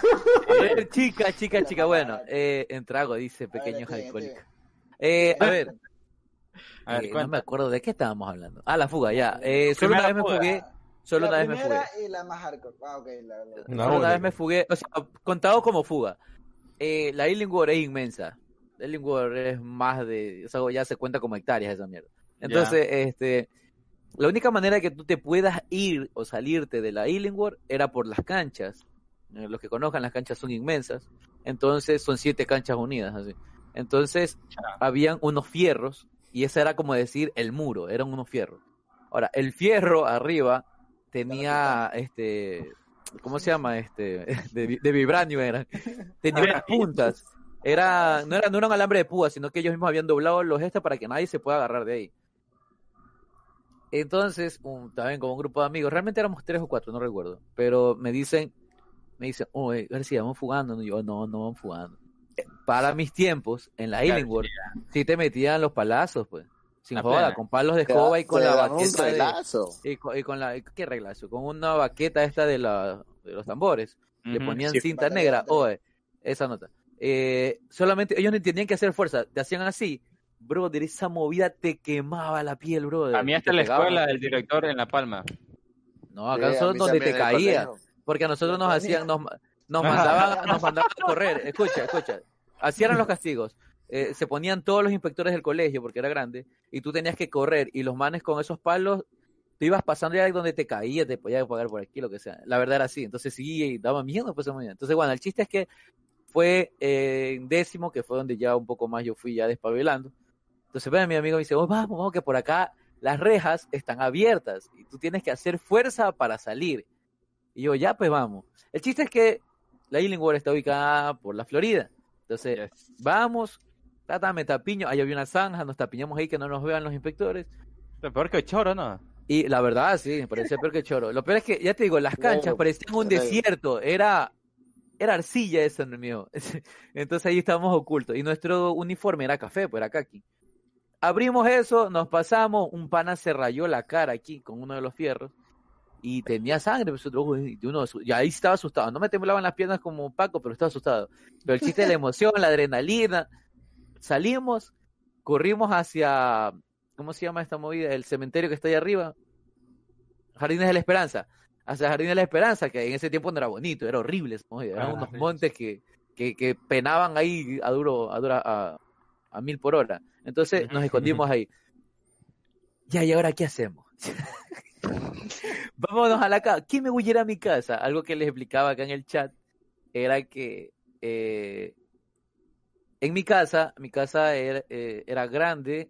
Eh, chica, chica, chica. Bueno, eh, en trago, dice pequeños alcohólicos. Eh, a ver, A ver, eh, no me acuerdo de qué estábamos hablando. Ah, la fuga, ya. Eh, solo una vez me fugué. Solo la una vez me fugué. y la más hardcore. Ah, ok, la, la- No, Solo una vez me fugué. O sea, contado como fuga. Eh, la Illingworth es inmensa. La Illingworth es más de. O sea, ya se cuenta como hectáreas esa mierda. Entonces, este. La única manera que tú te puedas ir o salirte de la Illingworth era por las canchas. Eh, Los que conozcan, las canchas son inmensas. Entonces, son siete canchas unidas, así. Entonces, habían unos fierros, y ese era como decir el muro, eran unos fierros. Ahora, el fierro arriba tenía, este, ¿cómo se llama? Este, [LAUGHS] de, de vibranio era. Tenía unas puntas. Era, no era, no era un alambre de púa, sino que ellos mismos habían doblado los gestos para que nadie se pueda agarrar de ahí. Entonces, un- también como un grupo de amigos, realmente éramos tres o cuatro, no recuerdo, pero me dicen, me dicen, oye, García, vamos fugando. Y yo, no, no vamos fugando. Para mis tiempos, en la Illingworth, sí te metían los palazos, pues. Sin La joda, plena. con palos de escoba y con la un baqueta de, y con, y con la, ¿qué reglazo? Con una baqueta esta de, la, de los tambores. Le ponían sí, cinta negra. Oye, esa nota. Eh, solamente ellos no tenían que hacer fuerza. Te hacían así. Brother, esa movida te quemaba la piel, brother. A mí hasta la escuela del director en La Palma. No, acá Sí, donde te caía. Porque a nosotros nos hacían, nos, nos [LAUGHS] mandaban, nos [LAUGHS] mandaban a correr. Escucha, escucha. Así eran los castigos. Eh, se ponían todos los inspectores del colegio, porque era grande, y tú tenías que correr, y los manes con esos palos, tú ibas pasando ya donde te caías, te podías pagar por aquí, lo que sea. La verdad era así. Entonces sí, daba miedo, pues muy bien. Entonces, bueno, el chiste es que fue eh, en décimo, que fue donde ya un poco más yo fui ya despabilando. Entonces, ven, mi amigo me dice, oh, vamos, vamos, que por acá las rejas están abiertas y tú tienes que hacer fuerza para salir. Y yo, ya, pues vamos. El chiste es que la Illingworth está ubicada por la Florida. Entonces, Yes. vamos, tata, me tapiño, ahí había una zanja, nos tapiñamos ahí que no nos vean los inspectores. Lo peor que choro, ¿no? Y la verdad, sí, parecía peor que choro. Lo peor es que, ya te digo, las canchas Bueno, parecían un desierto, era, era arcilla eso, mío. [LAUGHS] Entonces ahí estábamos ocultos. Y nuestro uniforme era café, pues era kaki. Abrimos eso, nos pasamos, un pana se rayó la cara aquí con uno de los fierros y tenía sangre, pues, uno, y ahí estaba asustado. No me temblaban las piernas como Paco, pero estaba asustado. Pero el chiste de la emoción, la adrenalina. Salimos, corrimos hacia, ¿cómo se llama esta movida? El cementerio que está ahí arriba. Jardines de la Esperanza. Hacia Jardines de la Esperanza, que en ese tiempo no era bonito, era horrible. esa movida. Eran Ah, unos sí. montes que, que, que penaban ahí a duro, a, dura, a, a mil por hora. Entonces nos escondimos ahí. Ya, ¿y ahora qué hacemos? [LAUGHS] Vámonos a la casa. ¿Quién me voy a ir a mi casa? Algo que les explicaba acá en el chat era que eh, en mi casa, mi casa era, eh, era grande,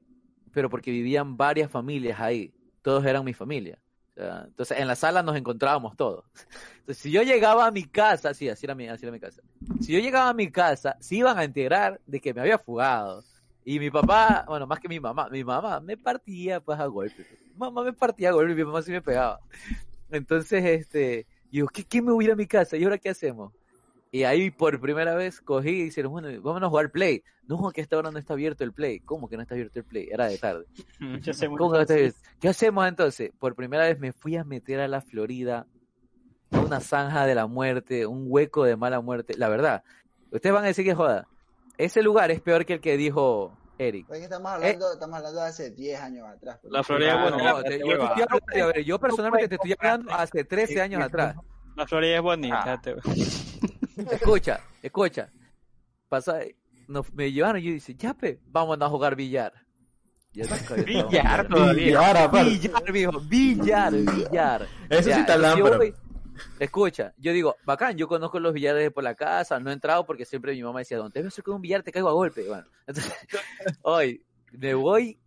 pero porque vivían varias familias ahí. Todos eran mi familia. Entonces, en la sala nos encontrábamos todos. [LAUGHS] Entonces, si yo llegaba a mi casa, sí, así era mi, así era mi casa. Si yo llegaba a mi casa, se iban a enterar de que me había fugado. Y mi papá, bueno, más que mi mamá, mi mamá me partía pues a golpes. Mamá me partía a golpes, mi mamá sí me pegaba. Entonces, este, yo, ¿qué, qué me voy a ir a mi casa? ¿Y ahora qué hacemos? Y ahí por primera vez cogí y dijeron, bueno, vámonos a jugar Play. No, que a esta hora no está abierto el Play. ¿Cómo que no está abierto el Play? Era de tarde. [LAUGHS] Yo sé [LAUGHS] muy ¿Cómo que no está abierto? ¿Qué hacemos entonces? Por primera vez me fui a meter a la Florida, a una zanja de la muerte, un hueco de mala muerte. La verdad, ustedes van a decir que joda. Ese lugar es peor que el que dijo Eric. Es que estamos hablando, estamos hablando de hace 10 años atrás. pues. La Florida es Ah, bonita. No, te- yo, te estoy hablando- a ver, yo [LAUGHS] personalmente te estoy hablando hace 13 años atrás. La Florida es bonita. Ah. Escucha, escucha. Pasa, nos, me llevaron y yo dice, ya pe, vámonos a jugar billar. Ya Billar todavía. Billar. Billar, mijo, billar, billar. Eso sí está lámpara. Escucha, yo digo, bacán, yo conozco los billares de por la casa, no he entrado porque siempre mi mamá decía, donde te ves con un billar te caigo a golpe. Bueno, entonces, [LAUGHS] hoy me voy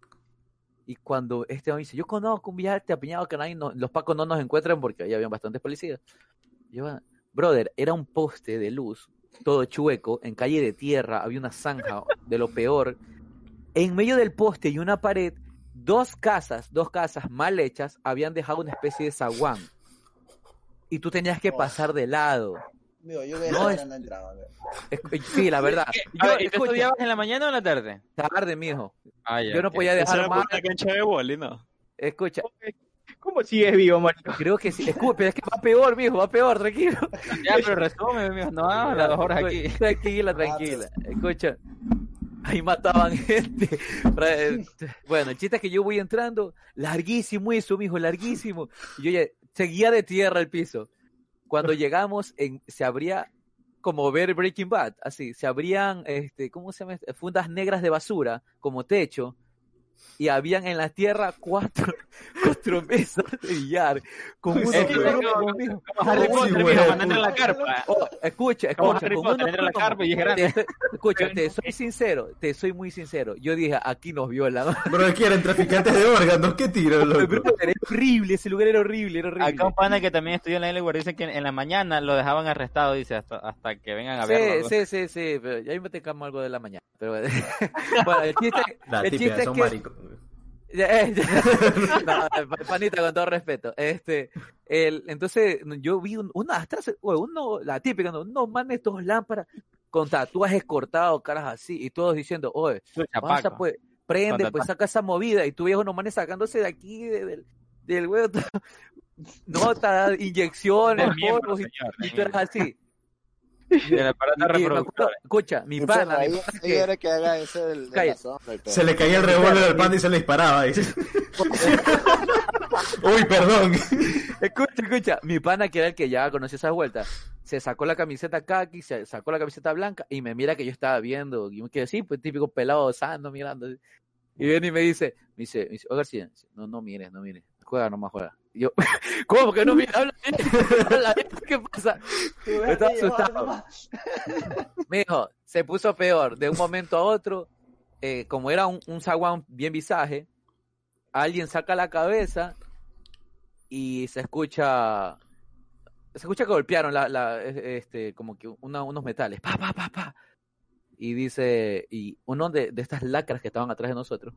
y cuando este hombre dice, yo conozco un billar te apiñado que nadie no- los pacos no nos encuentran porque ahí habían bastantes policías. Yo, "Ah, brother, era un poste de luz, todo chueco, en calle de tierra, había una zanja de lo peor. En medio del poste y una pared, dos casas, dos casas mal hechas, habían dejado una especie de zaguán. Y tú tenías que pasar de lado. Digo, yo No, no, es- no entraba. a. Es- Sí, la verdad. A Yo, ver, ¿y tú estudiabas en la mañana o en la tarde? tarde, mijo. Ah, ya, Yo no podía dejar más. una cancha de boli, ¿no? Escucha, ¿Cómo sigues vivo, marico? creo que sí. Escucha, pero es que va peor, mijo, va peor, tranquilo. Ya, pero resume, mijo, no las dos horas aquí. Tranquila, tranquila. Escucha, ahí mataban gente. Bueno, el chiste es que yo voy entrando, larguísimo eso, mijo, larguísimo. Y yo ya seguía de tierra el piso. Cuando llegamos, en, se abría como ver Breaking Bad, así, se abrían, este, ¿cómo se llama? Fundas negras de basura, como techo, y habían en la tierra cuatro, [LAUGHS] cuatro mesas de billar, con unos Es que Harry Potter, la carpa. Oh, escucha, escucha, Harry Potter, la carpa y es grande. te escucha, te soy sincero, te soy muy sincero. Yo dije, aquí nos violan. [LAUGHS] Bro, ¿qué eran traficantes de órganos? ¿Qué tiro, loco? Era horrible, ese lugar era horrible, era horrible. Acá un pana que también estudió en la L dice que en la mañana lo dejaban arrestado, dice, hasta, hasta que vengan a verlo. Sí, sí, sí, sí, pero ya me tecamos algo de la mañana. Pero [LAUGHS] bueno, el chiste, La el típica, chiste es que Ya, eh. [LAUGHS] No, panita, con todo respeto. Este, el, entonces, yo vi un, una, hasta hace- oye, uno, la típica, no, no mames, estos lámparas con tatuajes cortados, caras así, y todos diciendo, oye, pasa pues, prende, pues saca esa movida, y tú ves unos manes sacándose de aquí, de- del, del huevo, [LAUGHS] notas, inyecciones, polvos, y, y tú eres así. Del aparato Y- y me reproductor. acuerdo- escucha, mi pana, mi pana que- haga ese del, de la sombra. Se le caía el revólver al pan y se le disparaba. [LAUGHS] Uy, perdón. Escucha, escucha. Mi pana, que era el que ya conoció esas vueltas, se sacó la camiseta khaki, se sacó la camiseta blanca y me mira que yo estaba viendo. Y me quedé así, pues típico pelado sano mirando. Y viene y me dice, me dice, me dice, oh García, no, no mires, no mires. Juega nomás, juega. Yo, [LAUGHS] ¿cómo que no mires? [LAUGHS] [LAUGHS] Habla bien, ¿qué pasa? Estaba asustado. Me se puso peor. De un momento a otro, eh, como era un, un zaguán bien visaje, alguien saca la cabeza y se escucha. Se escucha que golpearon la, la- este, como que una- unos metales. Pa, pa, pa, pa. Y dice, y uno de, de estas lacras que estaban atrás de nosotros,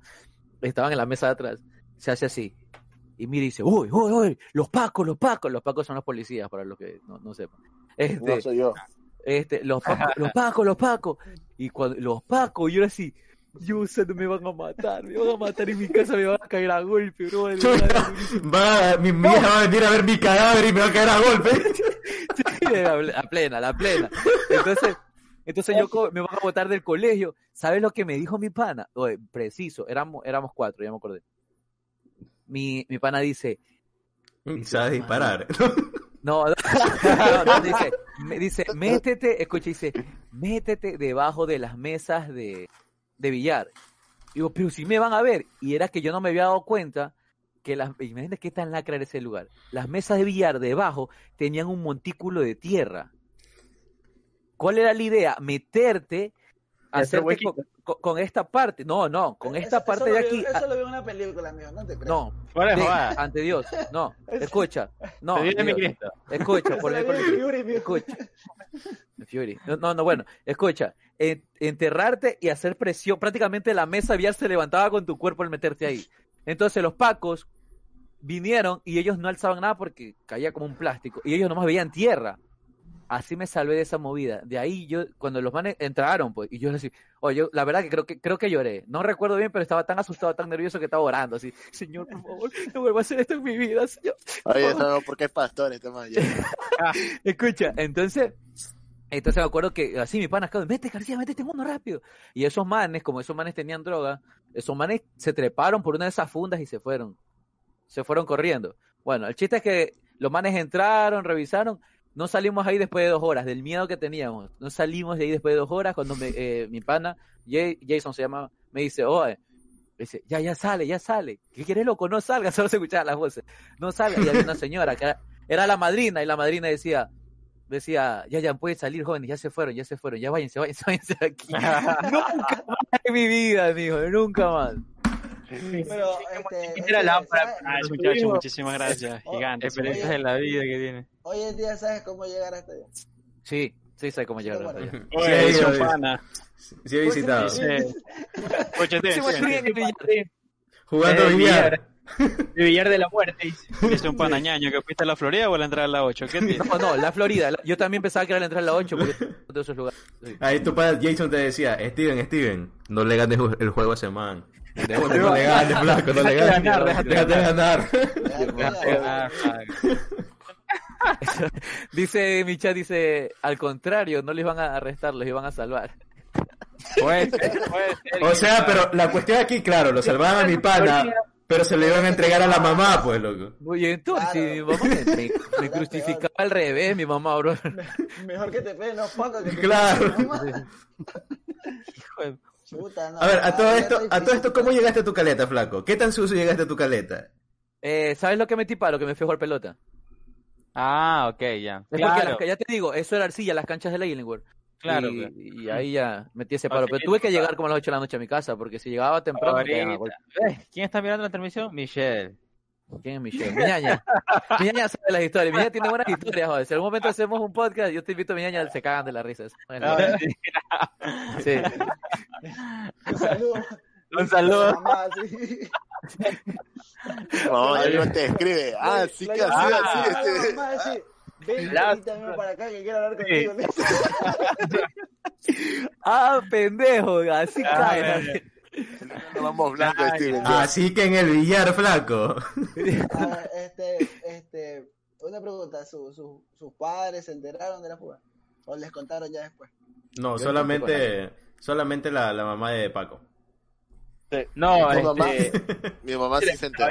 estaban en la mesa de atrás, se hace así. Y mira y dice, uy, uy, uy, los pacos, los pacos. Los pacos son los policías, para los que no, no sepan. Este, No soy yo. este, los pacos, [LAUGHS] los pacos, los pacos. Y cuando los pacos, yo era así, yo sé, me van a matar, me van a matar en mi casa, me van a caer a golpe, bro. [LAUGHS] Va, mi, mi hija va a venir a ver mi cadáver y me va a caer a golpe. [LAUGHS] Sí, la, plena, la plena. Entonces, entonces yo me van a botar del colegio. ¿Sabes lo que me dijo mi pana? Oye, preciso, éramos, éramos cuatro, ya me acordé. Mi, mi pana dice, Sabes disparar. No, [LAUGHS] no, no, no, dice, me dice, métete, escucha, dice, métete debajo de las mesas de, de billar. Digo, pero si me van a ver. Y era que yo no me había dado cuenta que las, imagínate qué tan lacra era ese lugar. Las mesas de billar debajo tenían un montículo de tierra. ¿Cuál era la idea? Meterte hacerte con, con- con esta parte. No, no, con esta Eso- parte eso de vi- aquí. Eso lo vi en una película, amigo, no te creas. No, de ante Dios. No, [LAUGHS] escucha. No, Te viene mi Dios, Cristo. escucha, por lo el vi en miércoles. Fury, amigo. Escucha. Fury. No, no, no, bueno, escucha. En- enterrarte y hacer presión. Prácticamente la mesa vial se levantaba con tu cuerpo al meterte ahí. Entonces los pacos vinieron y ellos no alzaban nada porque caía como un plástico. Y ellos nomás veían tierra. Así me salvé de esa movida. De ahí yo, cuando los manes entraron, pues, y yo les decía, oye, yo, la verdad que creo que creo que lloré. No recuerdo bien, pero estaba tan asustado, tan nervioso que estaba orando así. Señor, por favor, no vuelva a hacer esto en mi vida, señor. Oye, eso no, porque es pastor este man. ya. [LAUGHS] Escucha, entonces, entonces me acuerdo que así mi pana, vete García, vete este mundo rápido. Y esos manes, como esos manes tenían droga, esos manes se treparon por una de esas fundas y se fueron. Se fueron corriendo. Bueno, el chiste es que los manes entraron, revisaron. No salimos ahí después de dos horas, del miedo que teníamos. No salimos de ahí después de dos horas cuando me, eh, mi pana, Jay- Jason se llama, me dice, oye, dice, ya, ya sale, ya sale. ¿Qué quieres, loco? No salga, [LAUGHS] solo se escuchaban las voces. No salga. Y había una señora que era, era la madrina y la madrina decía, decía, ya, ya pueden salir jóvenes, ya se fueron, ya se fueron, ya váyanse, váyanse, [LAUGHS] váyanse de aquí. [LAUGHS] nunca más en mi vida, amigo, nunca más. Pero, este, Era este, lámpara. Ah, hijo. muchísimas gracias. [LAUGHS] Oh, Gigante. Experiencias de la vida que tiene. Hoy en día sabes cómo llegar hasta allá. Sí, sí sé cómo llegar. Hasta allá. Sí, Oye, un oye. pana. Sí he visitado. Dice, Escúchate, Sí, en billar. Jugando Eh, billar. De [LAUGHS] billar de la muerte. dice un pana ñaño que fuiste a la Florida o a la entrada a la 8. ¿Qué? No, no, la Florida. la- yo también pensaba que era la entrada a la 8 porque [LAUGHS] de esos lugares. Sí. Ahí tu padre Jason te decía, Steven, Steven, no le ganes el juego a ese man. No, le ganes, flaco, no le Déjate ganes. ganar, déjate ganar. Déjate ganar. [LAUGHS] Dice mi chat, dice, al contrario, no les van a arrestar, los iban a salvar. Puede ser, puede ser. O sea, pero la cuestión aquí, claro, lo salvaban a mi pana, pero se lo iban a entregar a la mamá, pues, loco. Oye, entonces, Claro. mi mamá me, me- [LAUGHS] me crucificaba al revés, mi mamá, bro. Mejor que te peguen los pacos que te Claro. peguen los [LAUGHS] no, A ver, a todo esto, a todo esto, ¿cómo llegaste a tu caleta, flaco? ¿Qué tan sucio llegaste a tu caleta? Eh, ¿Sabes lo que metí palo? Que me fui a jugar pelota. Ah, ok, ya. Es porque Claro, las, ya te digo, eso era arcilla, las canchas de la Illingworth. claro. y, y ahí ya metí ese palo. Pero tuve que llegar como a las 8 de la noche a mi casa, porque si llegaba temprano, me. ¿Ves? ¿Quién está mirando la transmisión? Michelle. ¿Quién es Michelle? Mi ñaña. Mi ñaña sabe las historias. Mi ñaña tiene buenas historias, joder. Si en algún momento hacemos un podcast, yo te invito a mi ñaña, se cagan de la risa. Ah, Sí. Un saludo. Un saludo. Mamá, sí. No, no te escribe. Ah, sí que así, así. Ven, invítame para acá que quiero hablar contigo. [LAUGHS] Ah, pendejo, así Ah, cae. Vamos blanco, Steven. Así que en el billar, flaco. Ah, este, este, una pregunta, ¿su- su- ¿sus padres se enteraron de la fuga? ¿O les contaron ya después? No, solamente, solamente la, la mamá de Paco. No, Mi mamá, este, [LAUGHS] mi mamá sí se enteró.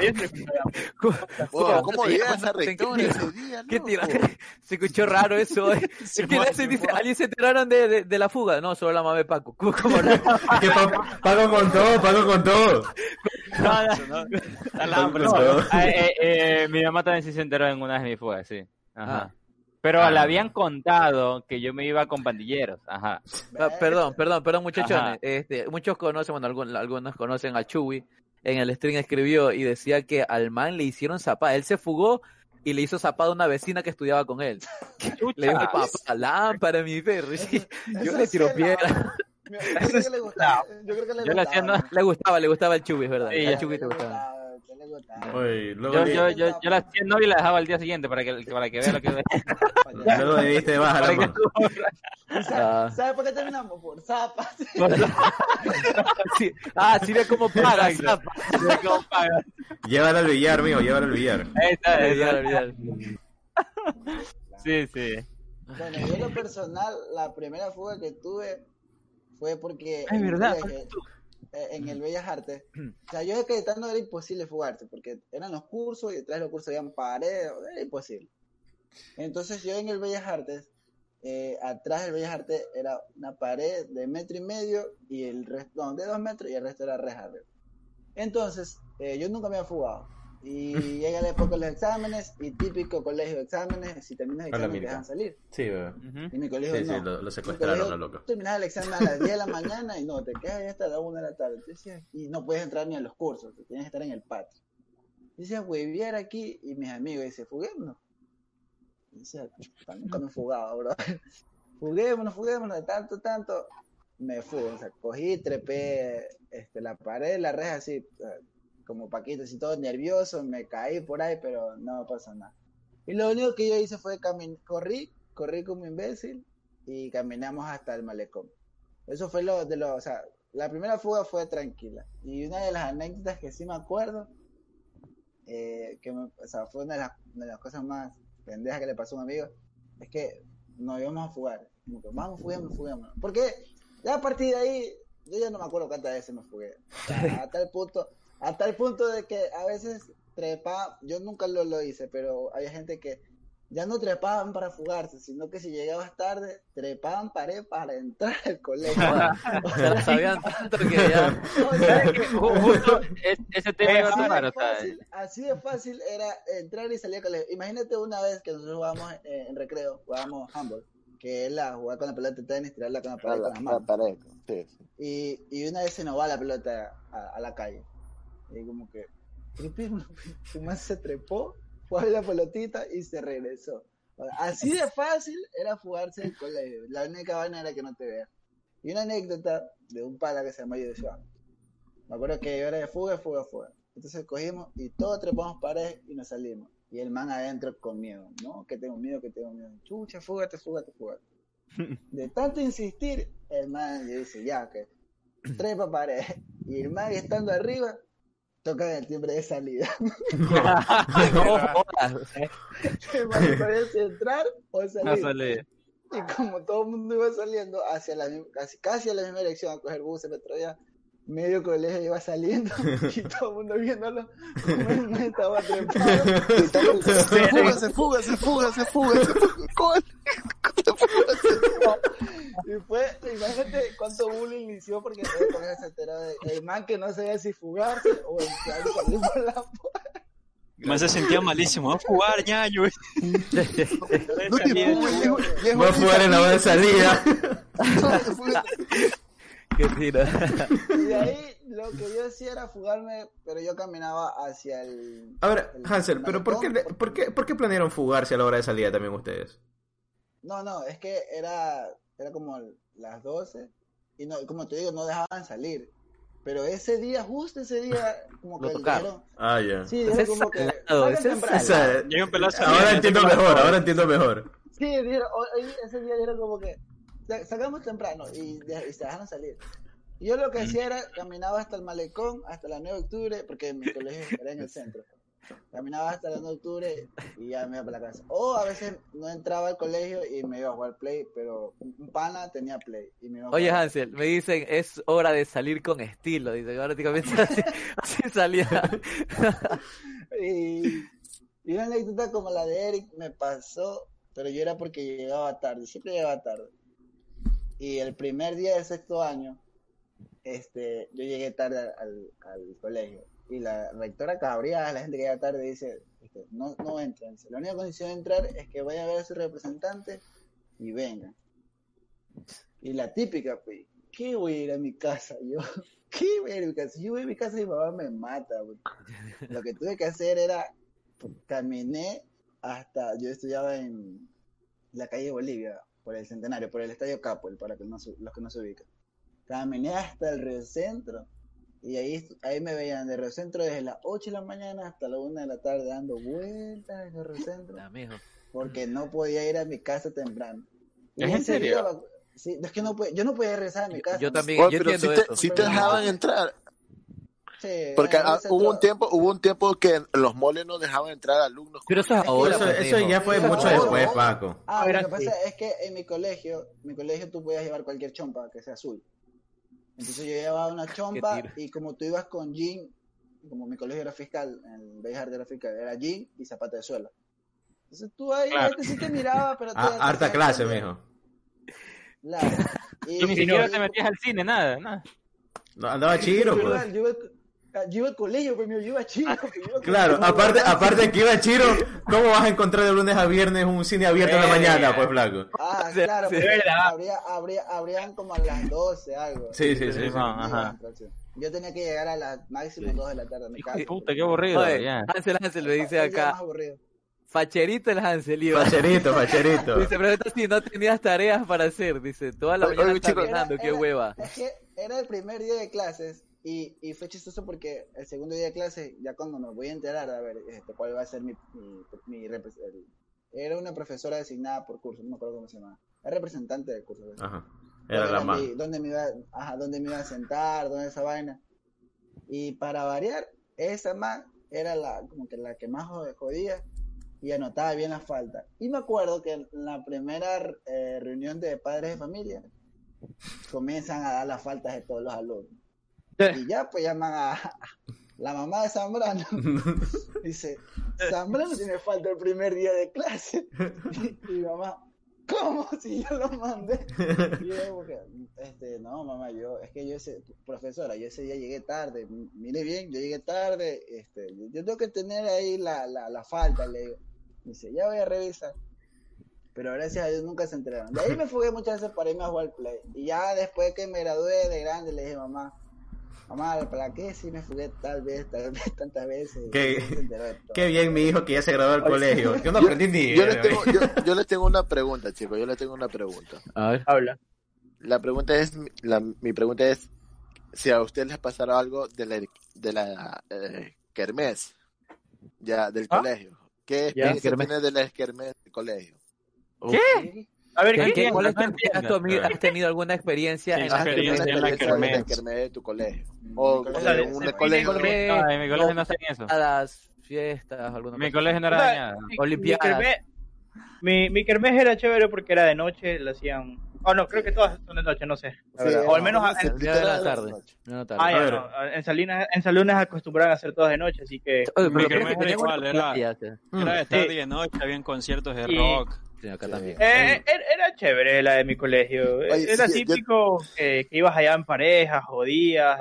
Wow, ¿Cómo Sí, llega cuando esa te rectora encuentras- ese día? ¿Qué? [LAUGHS] Se escuchó raro eso. eh. [LAUGHS] Es que se dice. ¿alguien se enteraron de, de, de la fuga? No, solo la mamá de Paco. ¿Cómo, cómo no? Que Pa- Paco con todo, Paco con todo. Mi mamá también sí se enteró en una de mis fugas, sí. Ajá. Ah. Pero Ah. le habían contado que yo me iba con pandilleros. Ajá. Ah, perdón, perdón, perdón, muchachones. Este, muchos conocen, bueno, algunos, algunos conocen a Chuy. En el stream escribió y decía que al man le hicieron zapada. Él se fugó y le hizo zapada a una vecina que estudiaba con él. [LAUGHS] Le dijo, papá, lámpara, mi perro. Sí, [LAUGHS] yo le tiro piedra. Yo creo que le gustaba. Yo creo que le Yo le hacía, gustaba. no- Le gustaba, le gustaba el Chuy, es verdad. Sí, el ya. Chuy te Le gustaba. Gustaba, le gustaba. Oye, luego, Yo, le- yo, yo, yo la hacía y la dejaba al día siguiente para que, para que vea lo que [LAUGHS] luego le diste baja para. Ah. ¿Sabes por qué terminamos? Por zapas. [LAUGHS] Sí. Ah, sí ve cómo paga. zapa. Llévala al billar, mijo, llévala al billar. Ahí está. Olvidar, olvidar. Sí, sí. Bueno, yo en lo personal, la primera fuga que tuve fue porque el ¿verdad? En el Bellas Artes, [CLEARS THROAT] o sea, yo acreditando era imposible fugarse, porque eran los cursos y detrás de los cursos habían paredes, era imposible. Entonces yo en el Bellas Artes, eh, atrás del Bellas Artes era una pared de metro y medio y el resto, no, de dos metros y el resto era reja. Entonces, eh, yo nunca me había fugado. Y llega la época de los exámenes, y típico colegio de exámenes, si terminas el examen te dejan salir. Sí, bebé. Y mi colegio Sí, sí, no. lo, lo Mi secuestraron, colegio, lo loco. Terminaba el examen a las 10 de la mañana y no, te quedas ahí hasta la 1 de la tarde. Y no puedes entrar ni a los cursos, te tienes que estar en el patio. Decía, hueviar aquí, y mis amigos dicen, fuguémonos. "Chuta, nunca me fugaba, bro. [LAUGHS] fuguémonos, fuguémonos, de tanto, tanto. Me fugo, o sea, cogí, trepé este, la pared, la reja así, como Paquito, así todo nervioso, me caí por ahí, pero no pasó nada. Y lo único que yo hice fue caminar, corrí, corrí como imbécil y caminamos hasta el malecón. Eso fue lo de lo, o sea, la primera fuga fue tranquila. Y una de las anécdotas que sí me acuerdo, eh, que me- o sea, fue una de, las, una de las cosas más pendejas que le pasó a un amigo, es que nos íbamos a fugar. Como que, vamos, fuguemos, fuguemos. Porque ya a partir de ahí, yo ya no me acuerdo cuántas veces me fugué. O sea, a tal punto, a tal punto de que a veces trepa, yo nunca lo, lo hice, pero había gente que ya no trepaban para fugarse, sino que si llegabas tarde, trepaban pared para entrar al colegio. [LAUGHS] O Se la [LAUGHS] sabían tanto que ya. [LAUGHS] o sea. Ju- Justo es- ese tema iba a así, tomar, así de fácil era entrar y salir al colegio. Imagínate una vez que nosotros jugábamos eh, en recreo, jugábamos handball, que es la jugar con la pelota de tenis, tirarla con la A pared la, con las manos. la pared, sí, sí. Y, y una vez se nos va la pelota a, a la calle. Y como que, su [LAUGHS] man se trepó, fue a la pelotita y se regresó. Así de fácil era fugarse en el colegio. La única vaina era que no te vean. Y una anécdota de un pala que se llama Joshua. Me acuerdo que yo era de fuga, fuga, fuga. Entonces cogimos y todos trepamos paredes y nos salimos. Y el man adentro con miedo. No, que tengo miedo, que tengo miedo. Chucha, fúgate, fúgate, fúgate. [LAUGHS] De tanto insistir, el man le dice, ya, que trepa paredes. Y el man estando arriba, toca el timbre de salida. [LAUGHS] No sabía [LAUGHS] si entrar o no salir. sale. Y como todo el mundo iba saliendo hacia la casi, casi a la misma dirección a coger buses, ya, medio colegio iba saliendo [LAUGHS] y todo el mundo viéndolo como el man estaba trepado. Se fuga, se fuga, se fuga, se fuga, se fuga. Y fue, imagínate cuánto bullying inició porque todo el se enteró de el man que no sabía si fugarse o entrar y salir por la puerta. Man se sentía malísimo. Va a jugar, ñaño. [LAUGHS] No te fugues, Voy a jugar en la hora de salida. [LAUGHS] Qué tira. Y de ahí lo que yo hacía era fugarme, pero yo caminaba hacia el. A ver, el Hansel, ¿pero por qué, por, qué, por qué planearon fugarse a la hora de salida también ustedes? No, no, es que era, era como las 12 y no, como te digo, no dejaban salir. Pero ese día, justo ese día, como Lo que tocaron. dijeron, Ah, ya. sí, es como que ahora entiendo mejor, ahora entiendo mejor. Sí, dijeron, hoy- ese día dijeron como que "Sa- sacamos temprano y, se dejaron salir. Y yo lo que hacía era caminaba hasta el malecón, hasta la 9 de octubre, porque mi colegio era en el [LAUGHS] centro. Caminaba hasta la 9 de octubre y ya me iba para la casa. O a veces no entraba al colegio y me iba a jugar play, pero un un pana tenía play. Y me iba a Oye, jugar. Hansel, me dicen, es hora de salir con estilo. Dice, prácticamente [LAUGHS] así, así salía. Y, y una anécdota como la de Eric me pasó, pero yo era porque llegaba tarde, siempre llegaba tarde. Y el primer día del sexto año, este, yo llegué tarde al, al colegio. Y la rectora cabreada, la gente que llega tarde, dice, este, no, no entren. La única condición de entrar es que vayan a ver a su representante y vengan. Y la típica, pues, ¿qué voy a ir a mi casa? Yo, [LAUGHS] ¿qué voy a ir a mi casa? Si yo voy a mi casa, mi mamá me mata, güey. Lo que tuve que hacer era, caminé hasta, yo estudiaba en la calle Bolivia, por el Centenario, por el Estadio Capel, para que no, los que no se ubican. Caminé hasta el Río Centro y ahí, ahí me veían de Río Centro desde las 8 de la mañana hasta la 1 de la tarde dando vueltas en el Río Centro Ya, mijo. porque no podía ir a mi casa temprano. Y ¿Es en serio? día, sí, es que no yo no podía regresar a mi casa. Yo también, Oye, yo pero entiendo si eso. te, si te dejaban entrar. Sí, Porque ah, hubo un tiempo, hubo un tiempo que los moles no dejaban entrar alumnos. Pero eso es ahora, Eso, pues, eso ya fue Pero mucho ahora- después, Paco. Ah, lo que pasa es que en mi colegio, mi colegio tú podías llevar cualquier chompa que sea azul. Entonces yo llevaba una [LAUGHS] chompa y como tú ibas con jean, como mi colegio era fiscal, el Bellas Artes era fiscal, era jean y zapato de suela. Entonces tú ahí, la Claro. gente sí te miraba, pero tú Ah, harta clase, mijo. Claro. [LAUGHS] Y, Tú ni siquiera te metías al cine, nada, nada. No, andaba [LAUGHS] chiro, Yo pues. yo iba- Yo iba al colegio, pues, mío, yo iba a Chile. pues, yo iba al Claro, colegio. aparte, aparte que iba Chiro, ¿cómo vas a encontrar de lunes a viernes un cine abierto en la Eh. mañana, pues, flaco? Ah, claro, sí. porque Es verdad. habría, habría, habrían como a las 12, algo. Sí, sí, sí, sí. Ajá. Yo tenía que llegar a las máximo 2 de la tarde a casa. de puta, qué aburrido. Oye. Hansel Hansel me dice acá, facherito el Hansel iba. Facherito, facherito. [LAUGHS] Dice, pregunta si no tenías tareas para hacer. Dice, toda la Oye, mañana oye, chicos, caminando, qué Era- hueva. Es que era el primer día de clases y, y fue chistoso porque el segundo día de clases, ya cuando me voy a enterar, a ver, este, cuál va a ser mi, mi, mi el- era una profesora designada por curso, no me acuerdo cómo se llama, era representante del curso. ¿ves? Ajá. Era la más. dónde me iba, ajá, dónde me iba a sentar, dónde esa vaina. Y para variar, esa más era la, como que la que más jod- jodía y anotaba bien las faltas. Y me acuerdo que en la primera eh, reunión de padres de familia comienzan a dar las faltas de todos los alumnos. Y ya pues llaman [LAUGHS] a la mamá de Zambrano. [LAUGHS] Dice, Zambrano tiene falta el primer día de clase. [LAUGHS] Y mi mamá, ¿cómo? Si yo lo mandé. Y yo como que, este, no, mamá, yo, es que yo ese, profesora, yo ese día llegué tarde, mire bien, yo llegué tarde, este, yo, yo tengo que tener ahí la, la, la falta, le digo. Dice, ya voy a revisar. Pero gracias a Dios nunca se enteraron. De ahí me fugué muchas veces para irme a jugar play. Y ya después que me gradué de grande, le dije, mamá, mamá, ¿para qué si me fugué tal vez, tal vez, tantas veces? Qué-. Qué bien mi hijo que ya se graduó del colegio. [LAUGHS] Yo no aprendí ni Yo les, idea, tengo, yo, yo les tengo una pregunta, chicos. Yo les tengo una pregunta. A ver. Habla. La pregunta es, la, mi pregunta es, si a ustedes les pasara algo de la, de la eh, kermés, ya, del ¿Ah? colegio. ¿Qué experiencia tiene de la kermés del colegio? ¿Sí? A ver, ¿Qué- ¿qué, ¿Cuál es tu, ¿has, tenido alguna experiencia Sí, en la experiencia kermés? en la experiencia de kermés. kermés de tu colegio. O, O sea, de un de- colegio. No, en mi colegio no hacen eso. Fiestas, fiestas, alguna Mi cosa. colegio no era dañado. mi- Olimpiadas. Mi kermés, mi, mi kermés era chévere porque era de noche, lo hacían. Oh, no, creo que todas son de noche, no sé. la Sí, o al menos no, en, El día de la tarde. No, tarde. ah, ya, no, en Salinas, en Salinas acostumbraban a hacer todas de noche, así que Oye, mi pero kermés creo que era igual, era-. Mm. Era de tarde Sí. y de noche, habían conciertos de Y- rock. Sí, acá también. Eh, era, era chévere la de mi colegio. Oye, era sí, yo- típico eh, que ibas allá en parejas, jodías,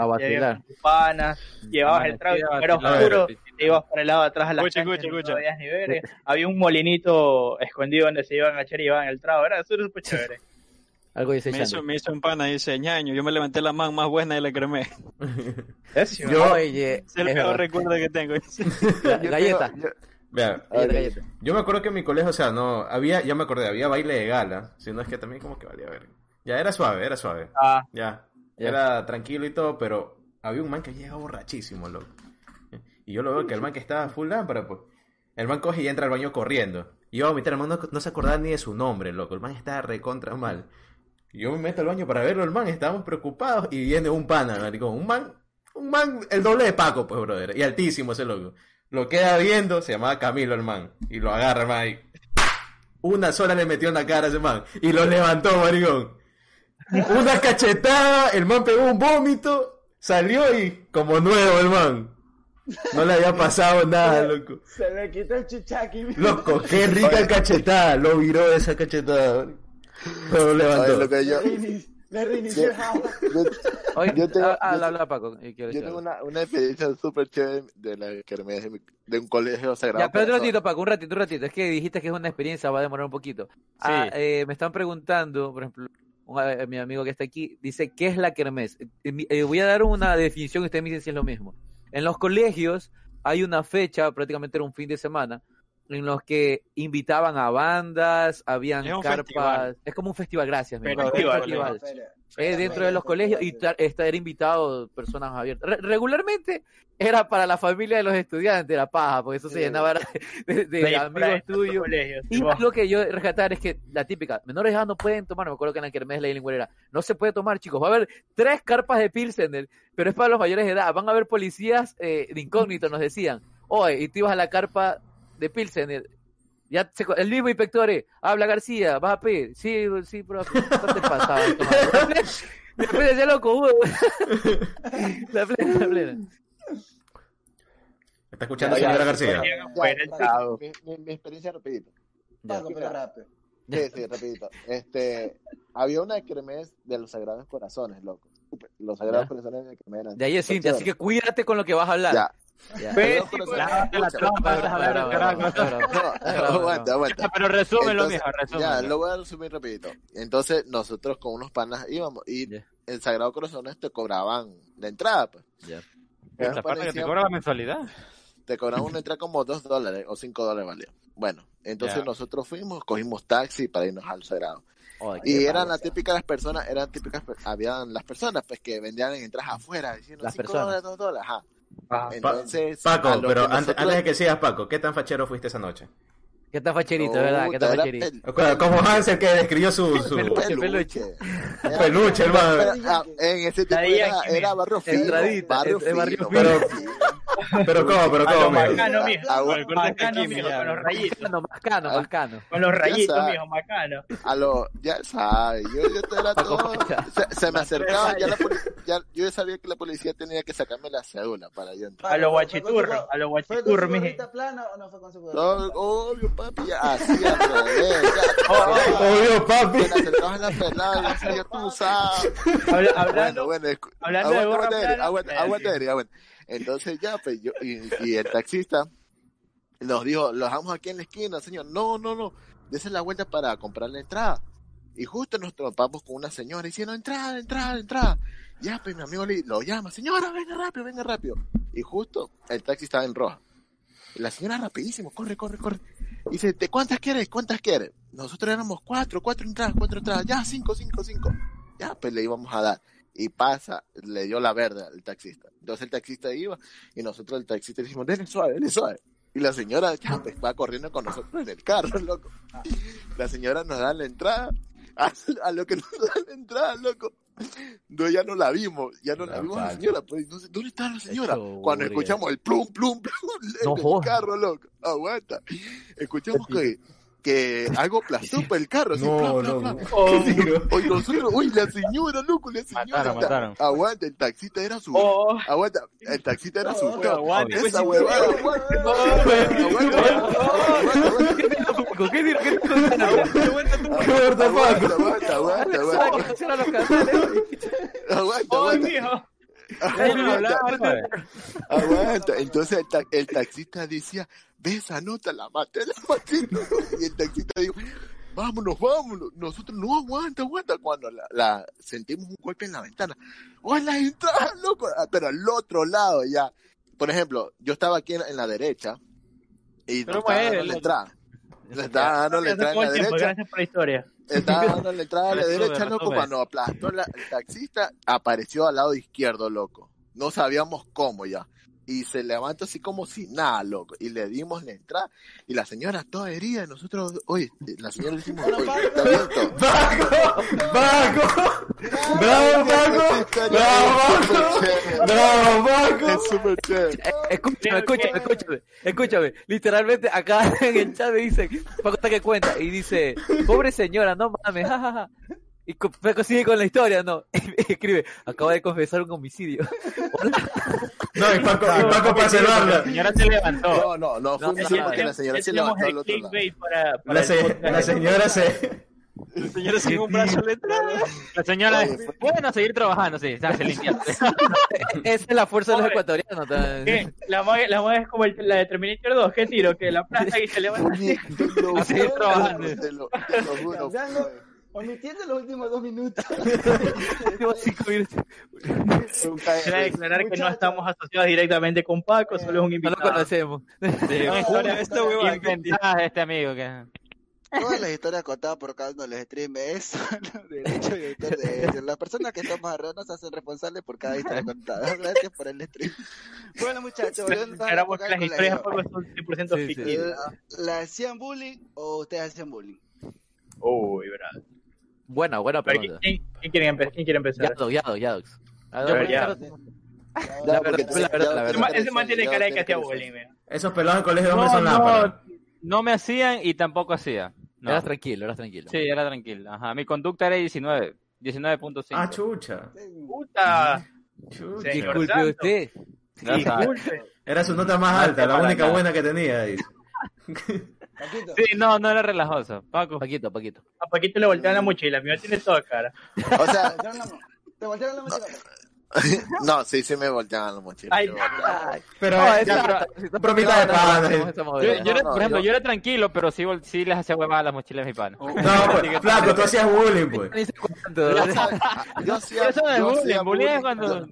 tus panas, llevabas el trago era oscuro, te ibas para el lado de atrás a las Escucha, canchas, escucha, no escucha. veías ni ver. Había un molinito escondido donde se iban a echar y llevaban el trago. Era súper chévere. [LAUGHS] Algo dice Me hizo, me hizo un pana, dice, ñaño, yo me levanté la man más buena y la cremé. Yo- Oye, Es el peor recuerdo que tengo. [LAUGHS] Yo Galleta. yo- Vea, galleta. yo me acuerdo que en mi colegio, o sea, no, había, ya me acordé, había baile de gala, si no es que también como que valía ver. Ya era suave, era suave. Ah, Ya, Ya. era tranquilo y todo, pero había un man que llega borrachísimo, loco. Y yo lo veo que el man que estaba full lámpara, pues. El man coge y entra al baño corriendo. Y yo el man no, no se acordaba ni de su nombre, loco. El man estaba recontra mal. Y yo me meto al baño para verlo, el man, estábamos preocupados. Y viene un pana, maricón. Un man, un man, el doble de Paco, pues, brother. Y altísimo ese loco. Lo queda viendo, se llamaba Camilo el man. Y lo agarra, el man. y Una sola le metió en la cara a ese man. Y lo levantó, maricón. Una cachetada, el man pegó un vómito, salió y como nuevo el man. No le había pasado nada, loco. Se le quitó el chuchaqui. Loco, qué rica cachetada. Lo viró esa cachetada. Pero lo Oye, levantó. lo que yo, Le reinició- yo, tengo- ah, ah, yo- habla, Paco. yo tengo una, una experiencia súper chévere de la kermés de, un colegio sagrado. Ya, pero un ratito, Paco, un ratito, un ratito. Es que dijiste que es una experiencia, va a demorar un poquito. Ah, eh, me están preguntando, por ejemplo, un- eh, mi amigo que está aquí, dice, ¿qué es la kermés? Eh, eh, voy a dar una definición y ustedes me dicen si es lo mismo. En los colegios hay una fecha, prácticamente era un fin de semana, en los que invitaban a bandas, habían Es carpas, festival. es como un festival, gracias. Pero festival. Feria. Eh, dentro de los colegios y estar invitado personas abiertas. Re- regularmente era para la familia de los estudiantes, la paja, porque eso se llenaba de, de- de amigos tuyos. Y lo que yo rescatar es que la típica, menores de edad no pueden tomar, me acuerdo que en la Kermés la lengua era, no se puede tomar, chicos, va a haber tres carpas de Pilsener, pero es para los mayores de edad, van a haber policías eh, de incógnito, nos decían, oye, y tú ibas a la carpa de Pilsener, ya se el mismo inspector, eh, habla García, vas a pedir, sí, sí, profe, no te pasaba, Después decía loco, uh, la plena, la plena. ¿Me está escuchando, Ya, señora ya, García? Ya. Mi, mi- mi experiencia rapidito. Ya. Paco, pero rápido. Sí, sí, rapidito. Este, había una kermés de los Sagrados Corazones, loco. los sagrados Ya. corazones de Quemeran. De ahí es Cintia, así que cuídate con lo que vas a hablar. Ya. Pues, aguanta, aguanta. Pero resúmelo, Entonces, mijo, Ya, lo voy a resumir rapidito. Entonces, nosotros con unos panas íbamos y el Sagrado Corazones te cobraban la entrada, pues. Ya. Parte que te cobra la mensualidad. te cobraban una entrada como dos dólares o cinco dólares valía. Bueno, entonces nosotros fuimos, cogimos taxi para irnos al Sagrado. Ay, Y eran las típicas las personas, eran típicas, habían las personas pues que vendían en entradas afuera, diciendo Las cinco personas. dólares, dos dólares, ajá. Ah, Entonces, Paco, pero antes, antes de que sigas, Paco, ¿qué tan fachero fuiste esa noche? ¿Qué tal facherito, verdad? ¿Qué Puta, tal era facherito? pel- Como Hansel que describió su... su... Peluche, peluche. Era- Peluche, hermano. Era- ah, en ese tiempo era, era barrio fino. Entradita, barrio fino. barrio fino. Pero ¿cómo? Pero ¿cómo, mijo? macano, mijo. Macano, mijo, con los rayitos. Macano, macano, macano. Con los rayitos, mijo, macano. A lo, ya sabes, yo, yo te era [LAUGHS] todo. Se, se me acercaba, ya la ya, yo ya sabía que la policía tenía que sacarme la cédula para yo entrar. A los ¿Fue con su- guachiturros, a los ¿Fue con su guachiturros, mijo. plana o no fue con su No, gorrita? obvio, papi, así al revés, ya. [LAUGHS] Obvio, papi. Acercaban las peladas, y tú sabes. Bueno, Hablando, bueno, hablando de gorra plana, aguanta, eh. Entonces ya, pues yo, y, y el taxista nos dijo, lo dejamos aquí en la esquina, señor. No, no, no, dése la vuelta para comprar la entrada. Y justo nos topamos con una señora diciendo, entrada, entrada, entrada. Ya, pues mi amigo le, lo llama, señora, venga rápido, venga rápido. Y justo el taxi estaba en roja. La señora rapidísimo, corre, corre, corre. Y dice, ¿de cuántas quieres? ¿Cuántas quieres? Nosotros éramos cuatro, cuatro entradas, cuatro entradas. Ya, cinco, cinco, cinco. Ya, pues le íbamos a dar. Y pasa, le dio la verde al taxista. Entonces el taxista iba y nosotros el taxista le dijimos, denle suave, denle suave. Y la señora ya, pues, va corriendo con nosotros en el carro, loco. La señora nos da la entrada. A, [LAUGHS] a lo que nos da la entrada, loco. No, ya no la vimos, ya no la La vimos a la señora. Pues, no sé, ¿dónde está la señora? Eso, Cuando escuchamos el plum, plum, plum [LAUGHS] No el carro, loco. Aguanta. Escuchamos que, que algo aplastó por el carro. así, No, pla, pla, no, pla. no. Oh, [LAUGHS] Oye, nosotros, uy, la señora, loco, la señora. Mataron, mataron. Aguanta, el taxista era su. oh, Aguanta, el taxista era su. Esa huevada, aguanta. Aguanta, ¿Con qué dir- qué [LAUGHS] Aguanta, aguanta, aguanta, aguanta, aguanta. Aguanta. Entonces el, ta- el taxista decía, ve esa nota, la maté, la maté. Y el taxista dijo, vámonos, vámonos. Nosotros no aguanta, aguanta. Cuando la, la- sentimos un golpe en la ventana. ¡Oh, la entrada, loco! Ah, Pero al otro lado ya. Por ejemplo, yo estaba aquí en, en la derecha y Pero nos estaba dando la entrada. Le estaba dando la entrada en por la derecha. gracias por la historia. Estaba [LAUGHS] dando la entrada a la derecha, loco. Cuando aplastó la- el taxista, apareció al lado izquierdo, loco. No sabíamos cómo ya. Y se levantó así como si nada, loco. Y le dimos la entrada. Y la señora toda herida. Y nosotros, oye, la señora le decimos, oye, está bien todo. ¡Paco! ¡Paco! ¡Bravo, Paco! ¡Bravo, Paco! ¡Bravo, Paco! Es súper chévere. Eh, Escúchame, escúchame, escúchame, escúchame. Literalmente acá [LAUGHS] en el chat me dicen, Paco está que cuenta, y dice, pobre señora, no mames, jajaja. Y sigue con la historia, no. [LAUGHS] Escribe, acaba de confesar un homicidio. [LAUGHS] No, y Paco, y Paco para La salvarla. señora se levantó. No, no, no, fue No, una sí, señora que la señora se levantó al otro lado. para, para La, se- la señora se... El señor sin un brazo le entra. La señora, Oye, fue- bueno, seguir trabajando, sí, se limpia. [LAUGHS] Esa es la fuerza de los ecuatorianos. La magia, la es como el- la de Terminator 2, ¿qué tiro? Que la planta y se levanta. Oye, Así juro, trabajando. te lo, te lo juro. Omitiendo los últimos dos minutos. [LAUGHS] Quiero declarar que no estamos asociados directamente con Paco, solo es un No lo invitado. conocemos. Sí, No, historia, esta huevada. Inventadas este amigo que... Todas las historias contadas por cada uno de los streams es derecho y autor de ellos. Las personas que estamos alrededor nos hacen responsables por cada historia contada. Gracias por el stream. Bueno, muchachos, Aclaramos que las historias son 100% Sí, ficticias. ¿La, ¿La hacían bullying o ustedes hacían bullying? Uy, verdad. Buena, buena Pero, pregunta. ¿quién, quién quiere empe- quién quiere empezar? Yadox, Yadox, Yadox. A Yo, ver, ya. ya. Ya, verdad, porque la verdad, la ya- verdad. Ese man- tiene cara de que hacía bullying. Esos pelados en colegio de No, hombres son lámparas. no, no me hacían y tampoco hacía. No. Eras tranquilo, eras tranquilo. Sí, era tranquilo. Ajá, mi conducta era 19, 19.5. Ah, chucha. Puta. chucha. Disculpe Santo. usted. Disculpe. Era su nota más alta, la única buena que tenía. [LAUGHS] Paquito. Sí, no, no era relajoso. Paco. Paquito, Paquito. A Paquito le voltean la mochila, mi tiene toda cara. O sea, ¿Te voltearon la mochila? [LAUGHS] no, sí, sí me volteaban la mochila. Ay. Pero No, ya, esa- pero- esa- bromita de esa Yo, era- no, por ejemplo, yo- yo era tranquilo, pero sí, sí les hacía huevadas a las mochilas de mi pana. No, pues, flaco, tú hacías bullying, pues. Yo hacía- yo Eso no es bullying, bullying es cuando-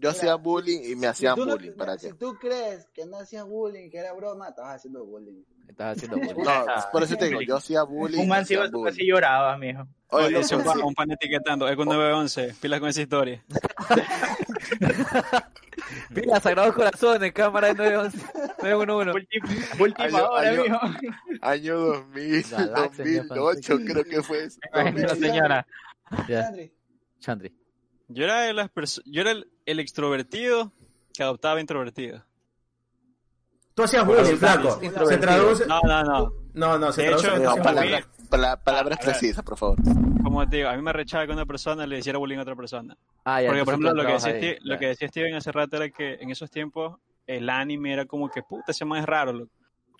yo- hacía bullying y me hacían Si tú no- bullying. ¿Para Si qué? tú crees que no hacías bullying, que era broma, estabas haciendo bullying. Estás haciendo [LAUGHS] bullying. No, por eso te digo, yo hacía bullying. Un man se iba bullying. y lloraba, mijo. Oye, un, pan, sí- un pan etiquetando, Eco 911, pilas con esa historia. [LAUGHS] Mira, Sagrados Corazones, cámara de 911, 911. Última, Año- hora, año- mijo. Año 2000, Galaxia, 2008 creo que fue. eso. La señora. Ya, Andri, Chandri. Yo era, de las perso- yo era el, el extrovertido que adoptaba introvertido. Tú hacías bullying, flaco. Se traduce. No, no, no. No, no, se De traduce. hecho, No, palabras, pala- palabras A ver. precisas, por favor. Como te digo, a mí me rechaba que una persona le hiciera bullying a otra persona. Ah, ya, Porque, por ejemplo, lo que, decía entrabas ahí, Steve- lo ya. que decía Steven hace rato era que en esos tiempos el anime era como que, puta, ese man es raro. loco.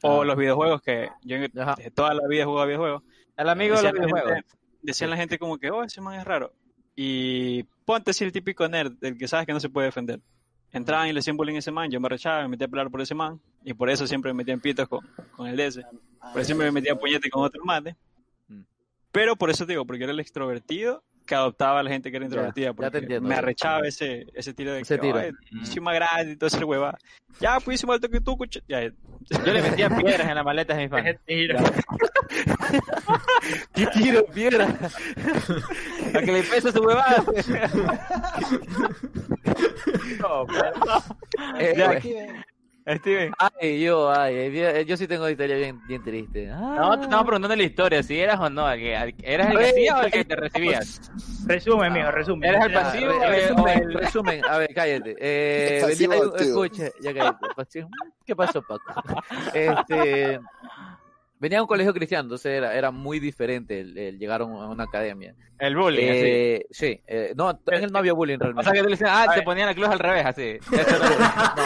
O Ah. los videojuegos, que yo Ajá. toda la vida jugaba videojuegos. El amigo de los videojuegos. gente- Decían la gente como que, oh, ese man es raro. Y ponte así el típico nerd, del que sabes que no se puede defender. Entraban y le hacían bullying a ese man, yo me rechaba, me metía a pelear por ese man, y por eso siempre me metía en pitos con, con el DS. ah, Por eso siempre me metía puñete con otro mate. Mm. Pero por eso te digo, porque era el extrovertido que adoptaba a la gente que era Ya, introvertida. ya te Porque entiendo, me ya. arrechaba ese, ese tiro de Ese que, tiro. "Ay, soy más grande y todo ese hueva. Ya, pues hice más alto que tú, cucha. Ya, ya. Yo le metía piedras en las maletas de mi. Es mentira. [LAUGHS] ¿Qué tiro, piedra? Para que le pese su huevada. [LAUGHS] [LAUGHS] No, pero- Eh, Ya, eh, Steven. Ay, yo, ay, eh, yo sí tengo una historia bien, bien triste. No, te estaba preguntando la historia, si eras o no. al que- al- ¿Eras el que hacía o el que te recibías? Resumen, mijo, resumen. ¿Eres el Ya, pasivo? Re- eh, o resumen, el- resumen, a ver, cállate. [LAUGHS] Eh, Pasivo venía- activo. escucha, ya cállate. pasivo. ¿Qué pasó, Paco? [LAUGHS] Este, venía a un colegio cristiano, entonces era, era muy diferente el, el llegar a un- a una academia. El bullying, así. Eh, sí, eh, no, en el no había bullying O realmente. sea que tú le decías, ah, A te ver. ponían la cruz al revés, así. [LAUGHS] No-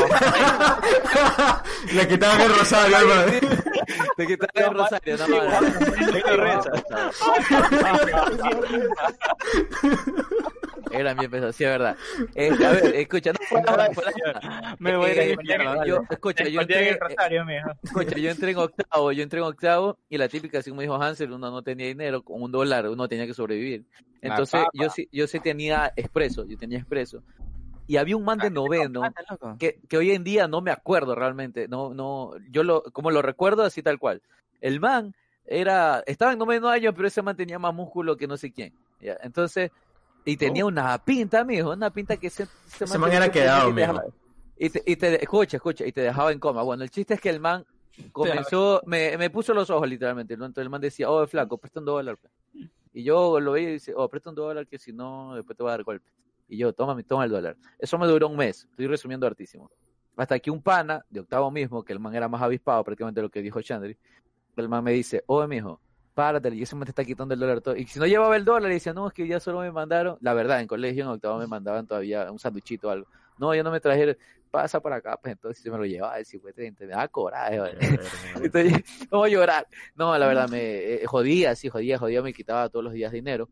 [LAUGHS] Le quitaban el rosario, hermano. te quitaban el rosario, no, no, [LAUGHS] Eran bien pesados, sí, es verdad. Este, a ver, escucha, no fue nada, fue nada. Me voy a ir Eh, mierda, dale. yo, escucha, yo entré, rosario, mijo. escucha, yo entré en octavo, yo entré en octavo y la típica, así como dijo Hansel, uno no tenía dinero, con un dólar uno tenía que sobrevivir. Entonces, yo sí, yo sí tenía expreso, yo tenía expreso. Y había un man de noveno, Ah, loco. que, que hoy en día no me acuerdo realmente, no, no, yo lo, como lo recuerdo así tal cual. El man era, estaba en noveno año, pero ese man tenía más músculo que no sé quién. ¿ya? Entonces, y tenía una pinta, mijo, una pinta que se, Ese man tenía era que- quedado, mijo. Y te, y te, escucha, escucha, y te dejaba en coma. Bueno, el chiste es que el man comenzó, me, me puso los ojos literalmente, ¿no? Entonces el man decía, oh, flaco, presta un dólar. pe". Y yo lo veía y dice, oh, presta un dólar que si no, después te voy a dar golpe. Y yo, toma, toma el dólar. Eso me duró un mes, estoy resumiendo hartísimo. Hasta que un pana de octavo mismo, que el man era más avispado prácticamente lo que dijo Chandri, el man me dice, oh, mijo, párate, y ese man te está quitando el dólar todo. Y si no llevaba el dólar, y decía, no, es que ya solo me mandaron, la verdad, en colegio, en octavo me mandaban todavía un sanduchito o algo. No, yo no me trajeron, pasa para acá, pues entonces yo me lo llevaba, el 50, me daba coraje, ¿vale? [LAUGHS] Entonces, [LAUGHS] ¿cómo llorar? No, la verdad, me eh, jodía, sí, jodía, jodía, me quitaba todos los días dinero.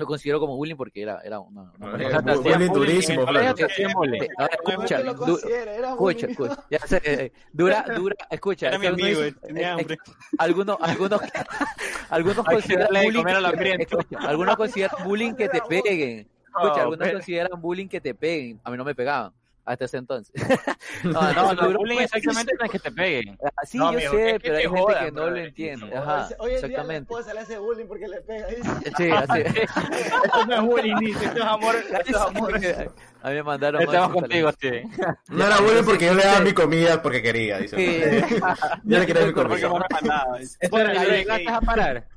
Lo considero como bullying porque era, era una... una Ah, era bullying bullying durísimo, no escucha, du- escucha, escucha, ya sé, eh, dura, dura, escucha. Era mi algunos tenía eh, hambre. algunos, algunos, [LAUGHS] algunos consideran bullying, escucha, algunos consideran bullying que te [LAUGHS] peguen. Escucha, algunos consideran bullying que te peguen. A mí no me pegaban hasta ese entonces. [LAUGHS] no, No, no, bullying un- exactamente no es que te peguen. [LAUGHS] Ah, Sí, No, yo mijo, sé, pero hay te gente jodan, que no lo brother. entiende. Ajá, Hoy en día la exactamente. esposa le hace bullying porque le pega. dice. [LAUGHS] Sí, así. Esto no es bullying, dice, esto es amor. Esto es amor. A mí me mandaron. Estamos contigo, Steven. No era bullying porque yo le daba mi comida porque quería, dice. Sí. Yo le quería mi comida. me Bueno, era ¿y el llegaste a parar?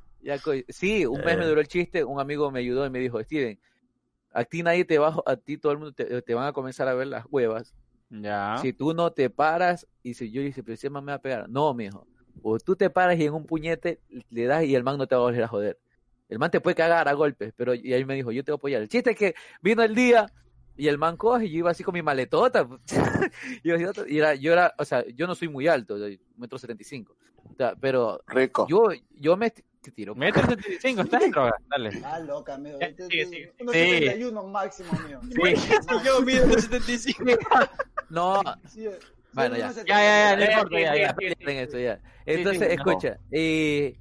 Sí, un mes me Eh. duró el chiste, un amigo me ayudó y me dijo, Steven, a ti nadie te va, a ti todo el mundo te, te van a comenzar a ver las huevas. Ya. Si tú no te paras, y si yo dije, pero ese man me va a pegar. No, mijo. O tú te paras y en un puñete le das y el man no te va a volver a joder. El man te puede cagar a golpes, pero y ahí me dijo, yo te voy a apoyar. El chiste es que vino el día y el man coge y yo iba así con mi maletota. [LAUGHS] y era, yo era, o sea, yo no soy muy alto, metro setenta y cinco. Pero Rico. yo, yo me, Se tiró. Metro 75, estás en droga. Dale. Ah, loca, amigo. Ya, sigue. unos Sí. 71 máximo, amigo. [LAUGHS] Yo mido 1.75. [LAUGHS] No, Sí, Bueno, ya. Ya, ya, ya, no Ya, importa, sí, ya, sí, ya, sí, sí, sí. esto, ya. sí, Entonces, no. escucha, eh,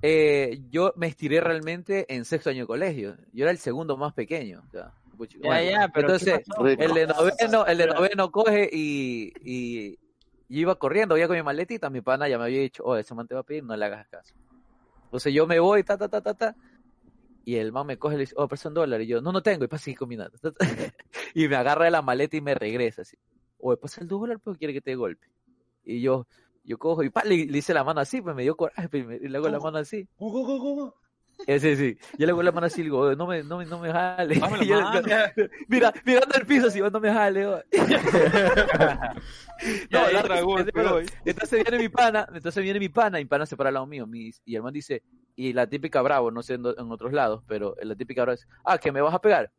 eh, yo me estiré realmente en sexto año de colegio. Yo era el segundo más pequeño. o sea, Ya, bueno, ya, pero entonces, el de noveno, el de noveno coge y, y yo iba corriendo, voy con mi maletita, mi pana ya me había dicho, oh, ese man te va a pedir, no le hagas caso. Entonces yo me voy, ta, ta, ta, ta, ta, y el man me coge y le dice, oh, presta un dólar, y yo, no, no tengo, y pasa seguir combinando. ta, ta, [LAUGHS] y me agarra de la maleta y me regresa, así, oye, pasa el dólar, pero quiere que te golpe. Y yo, yo cojo y pa, le, le hice la mano así, pues me dio coraje, pues, y le hago la mano así. Go, go. Ese sí, yo le hago la mano así y digo, "Oye, no me, no me, no me jale. [LAUGHS] Yo- mira, mirando el piso, "Oh, no me jale. oh". [LAUGHS] Ya, la- otra golpe, bueno, voy. entonces viene mi pana, entonces viene mi pana, y mi pana se para al lado mío, mi- y el man dice, y la típica bravo, no sé en, otros lados, pero la típica bravo es, ah, que me vas a pegar.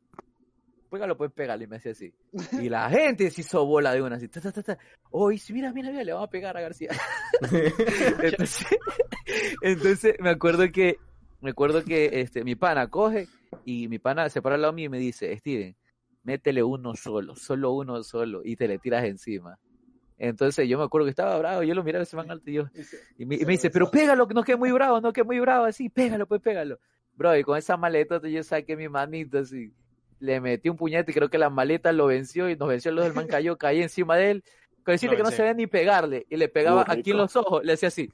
Pégalo, pues pégale, y me hacía así. Y la gente se hizo bola de una, así, ta, ta, ta, ta. Oh, y mira, mira, mira, le vamos a pegar a García. [LAUGHS] entonces, entonces, me acuerdo que, me acuerdo que este, mi pana coge, y mi pana se para al lado mío y me dice, Steven, métele uno solo, solo uno solo, y te le tiras encima. Entonces yo me acuerdo que estaba bravo, yo lo miraba ese man alto y yo, y me, y me dice, pero pégalo, que no quede muy bravo, no quede muy bravo, así, pégalo, pues pégalo. Bro, y con esa maleta yo saqué mi manito así, le metí un puñete y creo que la maleta lo venció y nos venció, los del man cayó, caí encima de él, con decirle Lo que no ve ni pegarle, y le pegaba Uh, aquí en los ojos, le hacía así.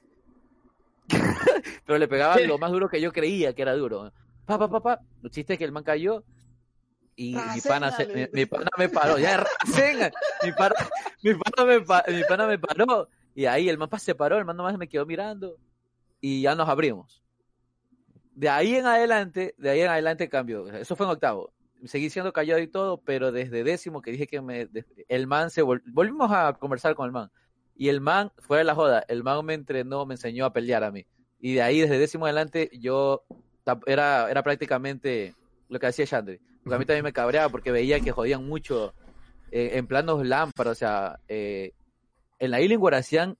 [LAUGHS] pero le pegaba lo más duro que yo creía que era duro. Pa, pa, pa, pa. El chiste es que el man cayó y mi pana, se- mi, pana me paró. Ya, mi, pana, mi, pana me, mi pana me paró. Y ahí el man pa- se paró, el man nomás me quedó mirando y ya nos abrimos. De ahí en adelante, de ahí en adelante cambió. Eso fue en octavo. Seguí siendo callado y todo, pero desde décimo que dije que me, el man se vol- volvimos a conversar con el man. Y el man, fuera de la joda, el man me entrenó, me enseñó a pelear a mí. Y de ahí, desde décimo adelante, yo era, era prácticamente lo que hacía Chandri. Porque a mí también me cabreaba porque veía que jodían mucho eh, en planos lámparas. O sea, eh, en la Illingworth hacían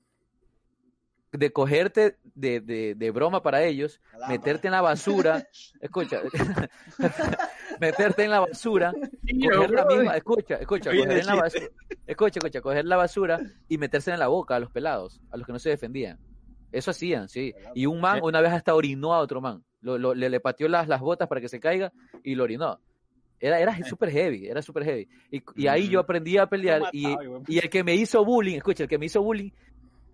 de cogerte de, de, de broma para ellos, lámpara. meterte en la basura, [LAUGHS] escucha, [LAUGHS] meterte en la basura, coger la misma, escucha, escucha, coger en la basura, escucha, escucha, coger la basura y meterse en la boca a los pelados, a los que no se defendían. Eso hacían, sí. Y un man una vez hasta orinó a otro man. Lo, lo- le, le pateó las, las botas para que se caiga y lo orinó. Era, era súper heavy, era súper heavy. Y, y ahí yo aprendí a pelear y, y el que me hizo bullying, escucha, el que me hizo bullying,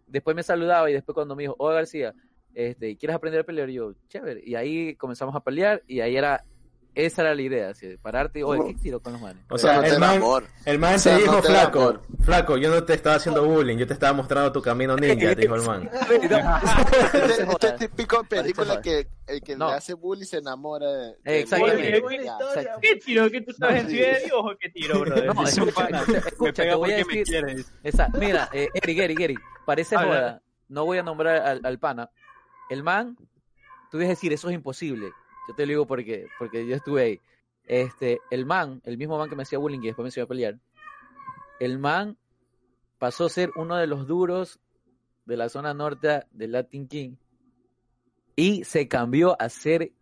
después me saludaba y después cuando me dijo, oh García, este, ¿quieres aprender a pelear? Y yo, chévere. Y ahí comenzamos a pelear y ahí era, esa era la idea, así, pararte y, oye, ¿qué tiro con los manes? O sea, no el man, el man O sea, te dijo, no te da flaco, amor. flaco, yo no te estaba haciendo bullying, yo te estaba mostrando tu camino [LAUGHS] ninja, te dijo el man. [LAUGHS] Este, [LAUGHS] este es típico película que el que No. le hace bullying se enamora de, de Exactamente. Exacto. ¿Qué tiro? ¿Qué tú sabes en Ciudad de Dios o qué tiro, brother? No, Es un escucha, pana. escucha, Me escucha, te pega voy a porque me decir. Esa, mira, eh, Eric, Eric, Eric, parece joda. No voy a nombrar al, al pana. El man, tú debes decir, eso es imposible. Yo te lo digo porque, porque yo estuve ahí. Este, el man, el mismo man que me hacía bullying y después me enseñó a pelear, el man pasó a ser uno de los duros de la zona norte del Latin King y se cambió a ser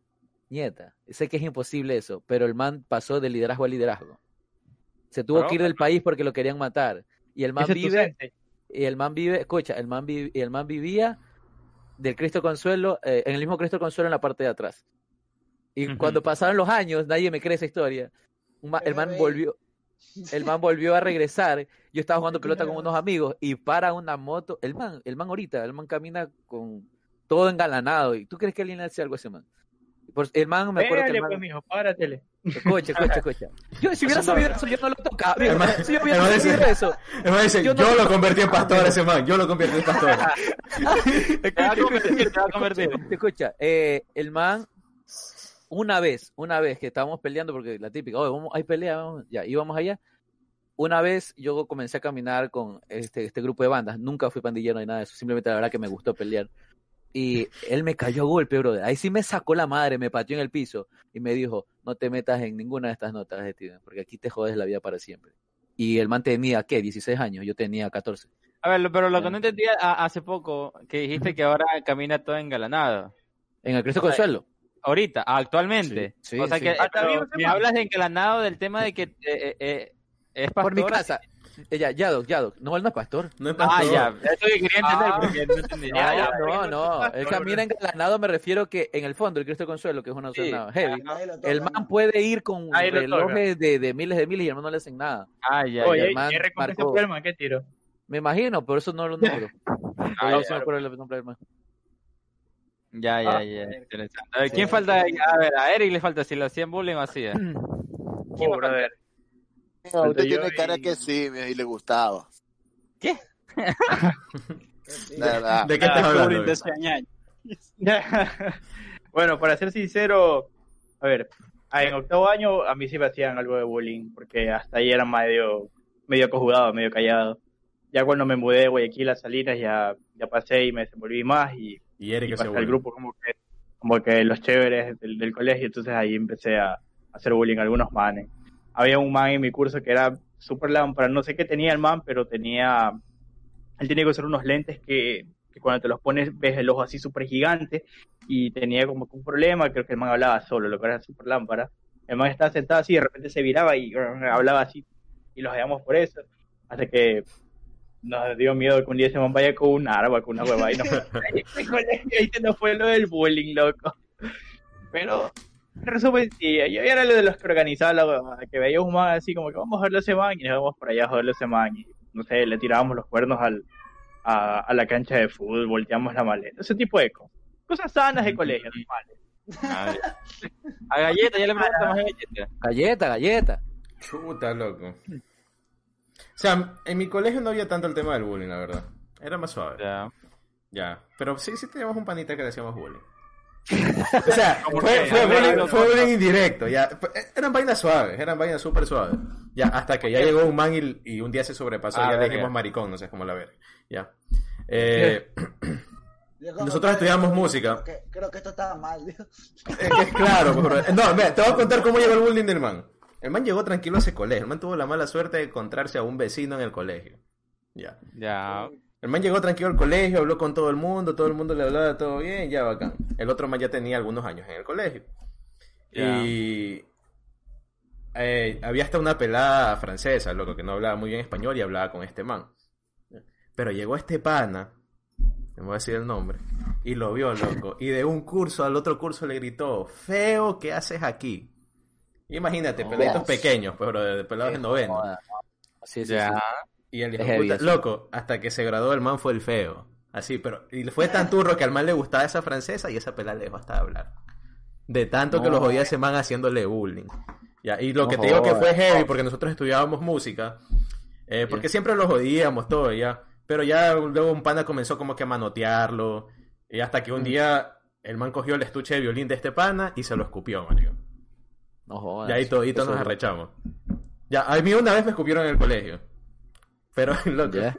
nieta. Sé que es imposible eso, pero el man pasó de liderazgo a liderazgo. Se tuvo Pero- que ir del país porque lo querían matar. Y el man vive, y el man vive, escucha, man, el man vivía del Cristo Consuelo, eh, en el mismo Cristo Consuelo en la parte de atrás. Y Ujú. cuando pasaron los años, nadie me cree esa historia. Un ma- el man volvió, el man volvió a regresar. Yo estaba jugando pelota con unos amigos y para una moto. El man, el man ahorita, el man camina con todo engalanado. ¿Y tú crees que alguien le hace algo a ese man? Por- el man, me acuerdo que Pégale, el man, pues, mijo, páratele. escucha, escucha, escucha. Yo, si hubiera sabido eso, yo no lo tocaba. El man- si yo el hubiera man sabido dice- eso, El man dice, Yo yo, no- lo convertí en pastor a ese man, yo lo convertí en pastor. [LAUGHS] Te va a convertir, te va a convertir. Escucha, escucha, eh, el man, una vez, una vez que estábamos peleando, porque la típica, vamos, hay pelea, vamos", ya, íbamos allá. Una vez yo comencé a caminar con este, este grupo de bandas, nunca fui pandillero ni nada de eso, simplemente la verdad que me gustó pelear. Y él me cayó a golpe, brother. Ahí sí me sacó la madre, me pateó en el piso y me dijo, no te metas en ninguna de estas notas, Steven, porque aquí te jodes la vida para siempre. Y el man tenía, ¿qué? 16 años, yo tenía 14. A ver, pero lo que no entendía hace poco, que dijiste que ahora camina todo engalanado. En el Cristo Consuelo. Ahorita, actualmente. Sí, sí, o sea sí. que Ah, pero me hablas de encalanado del tema de que eh, eh, eh, es Por mi pastor. casa. Ella, Yadok, Yadok. No, él no es pastor. No es Ah, pastor. ya. Eso que quería entender Ah. porque no entendí. No, Ya, ya. no, no. El camino engalanado me refiero que en el fondo el Cristo Consuelo, que es una Sí. zona heavy, toca, el ¿no? man puede ir con relojes de, de miles de miles y el man no le hacen nada. Ah, ya, Oye, ya. el man ¿qué recompensa marcó- fue el man? ¿Qué tiro? Me imagino, por eso no lo nombro. [LAUGHS] Ah, eso ya. me acuerdo el nombre del man. Ya, ya, Ah, ya. Interesante. A ver, ¿quién sí, falta? sí. A ver, a Eric le falta si le hacían bullying o hacía. [CLEARS THROAT] ¿Quién Oh, va a faltar? brother. No, usted yo tiene cara y- que sí, y le gustaba. La [LAUGHS] verdad. [LAUGHS] ¿De qué estás hablando? de ese año. [LAUGHS] bueno, para ser sincero, a ver, ah, en octavo año a mí sí me hacían algo de bullying, porque hasta ahí era medio, medio cojudado, medio callado. Ya cuando me mudé de Guayaquil a Salinas ya, ya pasé y me desenvolví más y, Y Eric y pasé al grupo como que, como que los chéveres del, del colegio, entonces ahí empecé a, a hacer bullying a algunos manes. Había un man en mi curso que era súper lámpara, no sé qué tenía el man, pero tenía, él tenía que usar unos lentes que, que cuando te los pones ves el ojo así súper gigante y tenía como que un problema, creo que el man hablaba solo, lo que era súper lámpara. El man estaba sentado así, de repente se viraba y [LAUGHS] hablaba así y los hallamos por eso, hasta que nos dio miedo que un día se man vaya con un arma, con una hueva y [LAUGHS] [LAUGHS] se nos fue lo del bullying, loco. Pero, en resumen, sí, yo era lo de los que organizaba la huevada, que veía un man así como que vamos a joderlo a ese man y nos vamos por allá a joderlo a ese man y, no sé, le tirábamos los cuernos al, a, a la cancha de fútbol, volteamos la maleta, ese tipo de cosas. Cosas sanas de colegio, normales. A, ver. A Galleta, ya le preguntamos a Galleta. Galleta, galleta. Chuta, loco. O sea, en mi colegio no había tanto el tema del bullying, la verdad. Era más suave. Ya. Ya. Pero sí, sí teníamos un panita que le hacíamos bullying. [LAUGHS] O sea, [LAUGHS] ¿Cómo fue, bullying, fue indirecto, ya. Eran vainas suaves, eran vainas súper suaves. Ya, hasta que ya llegó un man y, y un día se sobrepasó Ah, y ya le dijimos maricón, no sé cómo la ver. Ya. Eh, Nosotros estudiamos música. Creo que, creo que esto estaba mal. Es que, claro, pues, no, mira, te voy a contar cómo llegó el bullying del man. El man llegó tranquilo a ese colegio. El man tuvo la mala suerte de encontrarse a un vecino en el colegio. Ya. Ya. El man llegó tranquilo al colegio, habló con todo el mundo, todo el mundo le hablaba todo bien, ya bacán. El otro man ya tenía algunos años en el colegio. Ya. Y eh, había hasta una pelada francesa, loco, que no hablaba muy bien español y hablaba con este man. Pero llegó este pana, me voy a decir el nombre, y lo vio, loco. Y de un curso al otro curso le gritó, feo, ¿qué haces aquí? Imagínate, peladitos pequeños, pero de, de pelados de noveno. Joda. Sí, sí, Ya. sí. Y el hijo puta, loco, hasta que se graduó el man fue el feo. Así, pero y fue tan turro que al man le gustaba esa francesa y esa pelada le dejó hasta de hablar. De tanto que los jodía ese man haciéndole bullying. Ya, y lo No que te digo que fue heavy, porque nosotros estudiábamos música, eh, porque siempre los jodíamos todo, ya. Pero ya luego un pana comenzó como que a manotearlo. Y hasta que un Mm. día el man cogió el estuche de violín de este pana y se lo escupió, Mario. No jodas. Y ahí toditos nos arrechamos. Ya, a mí una vez me escupieron en el colegio. Pero, [LAUGHS] loco, Ya.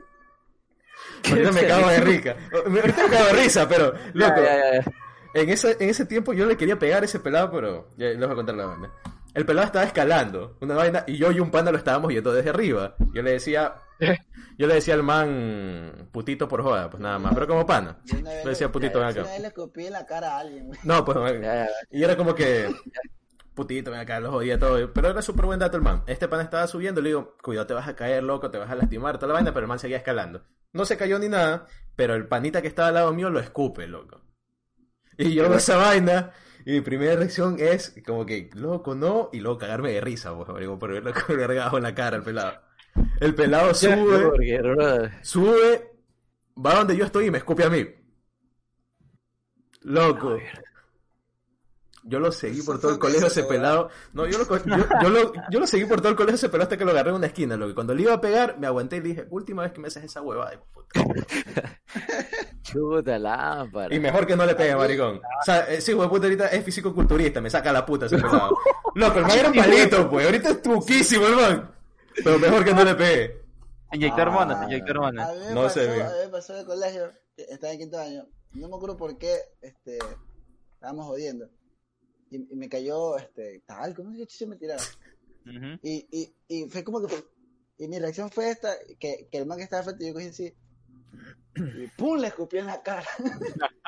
[LAUGHS] ahorita me [LAUGHS] cago de rica. Me- Ahorita me cago de risa, pero, loco. En, ese, en ese tiempo yo le quería pegar a ese pelado, pero ya les voy a contar la banda. El pelado estaba escalando una vaina y yo y un panda lo estábamos viendo desde arriba. Yo le decía, yo le decía al man putito por joda, pues nada más, pero como pana. Le decía putito, ven yo acá. una vez le escupí en la cara a alguien. No, pues, Ya, ya, ya. y era como que, putito, ven acá, lo jodía todo. Pero era súper buen dato el man. Este pan estaba subiendo, le digo, cuidado, te vas a caer, loco, te vas a lastimar, toda la vaina, pero el man seguía escalando. No se cayó ni nada, pero el panita que estaba al lado mío lo escupe, loco. Y yo veo esa vaina, y mi primera reacción es como que, loco, no, y luego cagarme de risa, pues, digo, por verlo regajo en la cara, el pelado. El pelado sube, sube, va donde yo estoy y me escupe a mí. Loco. Yo lo seguí por todo el colegio ese pelado. No, yo lo, yo, yo lo, yo lo seguí por todo el colegio ese pelado hasta que lo agarré en una esquina. Lo que cuando le iba a pegar, me aguanté y le dije, última vez que me haces esa huevada. de puta". [LAUGHS] chuta lámpara. Y mejor que no le pegue, maricón. O sea, ese de puta ahorita es físico-culturista, me saca la puta ese pelado. Loco, el man era un [LAUGHS] palito, pues. Ahorita es truquísimo, hermano. Pero mejor que no le pegue. Inyectar hormonas, Ah, inyectar hormonas. No sé, a mí me pasó en el colegio, estaba en quinto año, no me acuerdo por qué, este, estábamos jodiendo, y, y me cayó, este, tal, ¿cómo es que se me tiraron? Y, y, y fue como que, y mi reacción fue esta, que, que el man que estaba frente, yo cogí así, y pum, le escupí en la cara. [LAUGHS]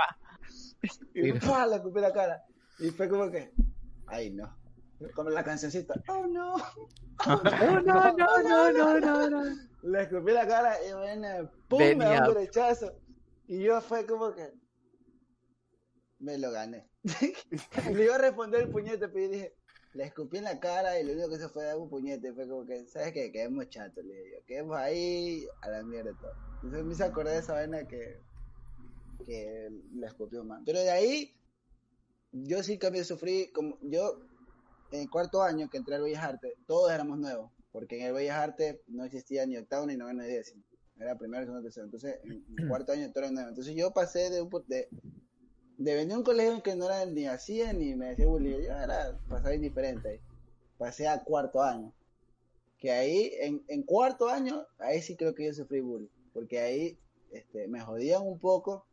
Y ¡pua! le escupí la cara. Y fue como que, ay no. Como la cancioncita, oh no. Oh, [LAUGHS] no, no, no, no, no, no. Le escupí la cara y bueno, pum, me da un derechazo. Y yo fue como que, me lo gané. y [LAUGHS] le iba a responder el puñete, pero yo dije, le escupí en la cara y lo único que se fue dar un puñete. Fue como que, ¿sabes qué? Quedemos chatos, le dije yo. Quedemos ahí a la mierda todo. Entonces me hice acordar de esa vaina que, que le escupió man. Pero de ahí, yo sí también sufrí, como yo, en el cuarto año que entré al Bellas Artes, todos éramos nuevos. Porque en el Bellas Artes no existía ni octavo, ni noveno, ni décimo. Era primero, segundo, tercero. Entonces, en el [CLEARS THROAT] cuarto año todo era nuevo. Entonces yo pasé de un, de, de venir a un colegio en que no era ni hacía ni me decía bullying, yo era, pasaba indiferente. Pasé a cuarto año. Que ahí, en, en cuarto año, ahí sí creo que yo sufrí bullying. Porque ahí este, me jodían un poco.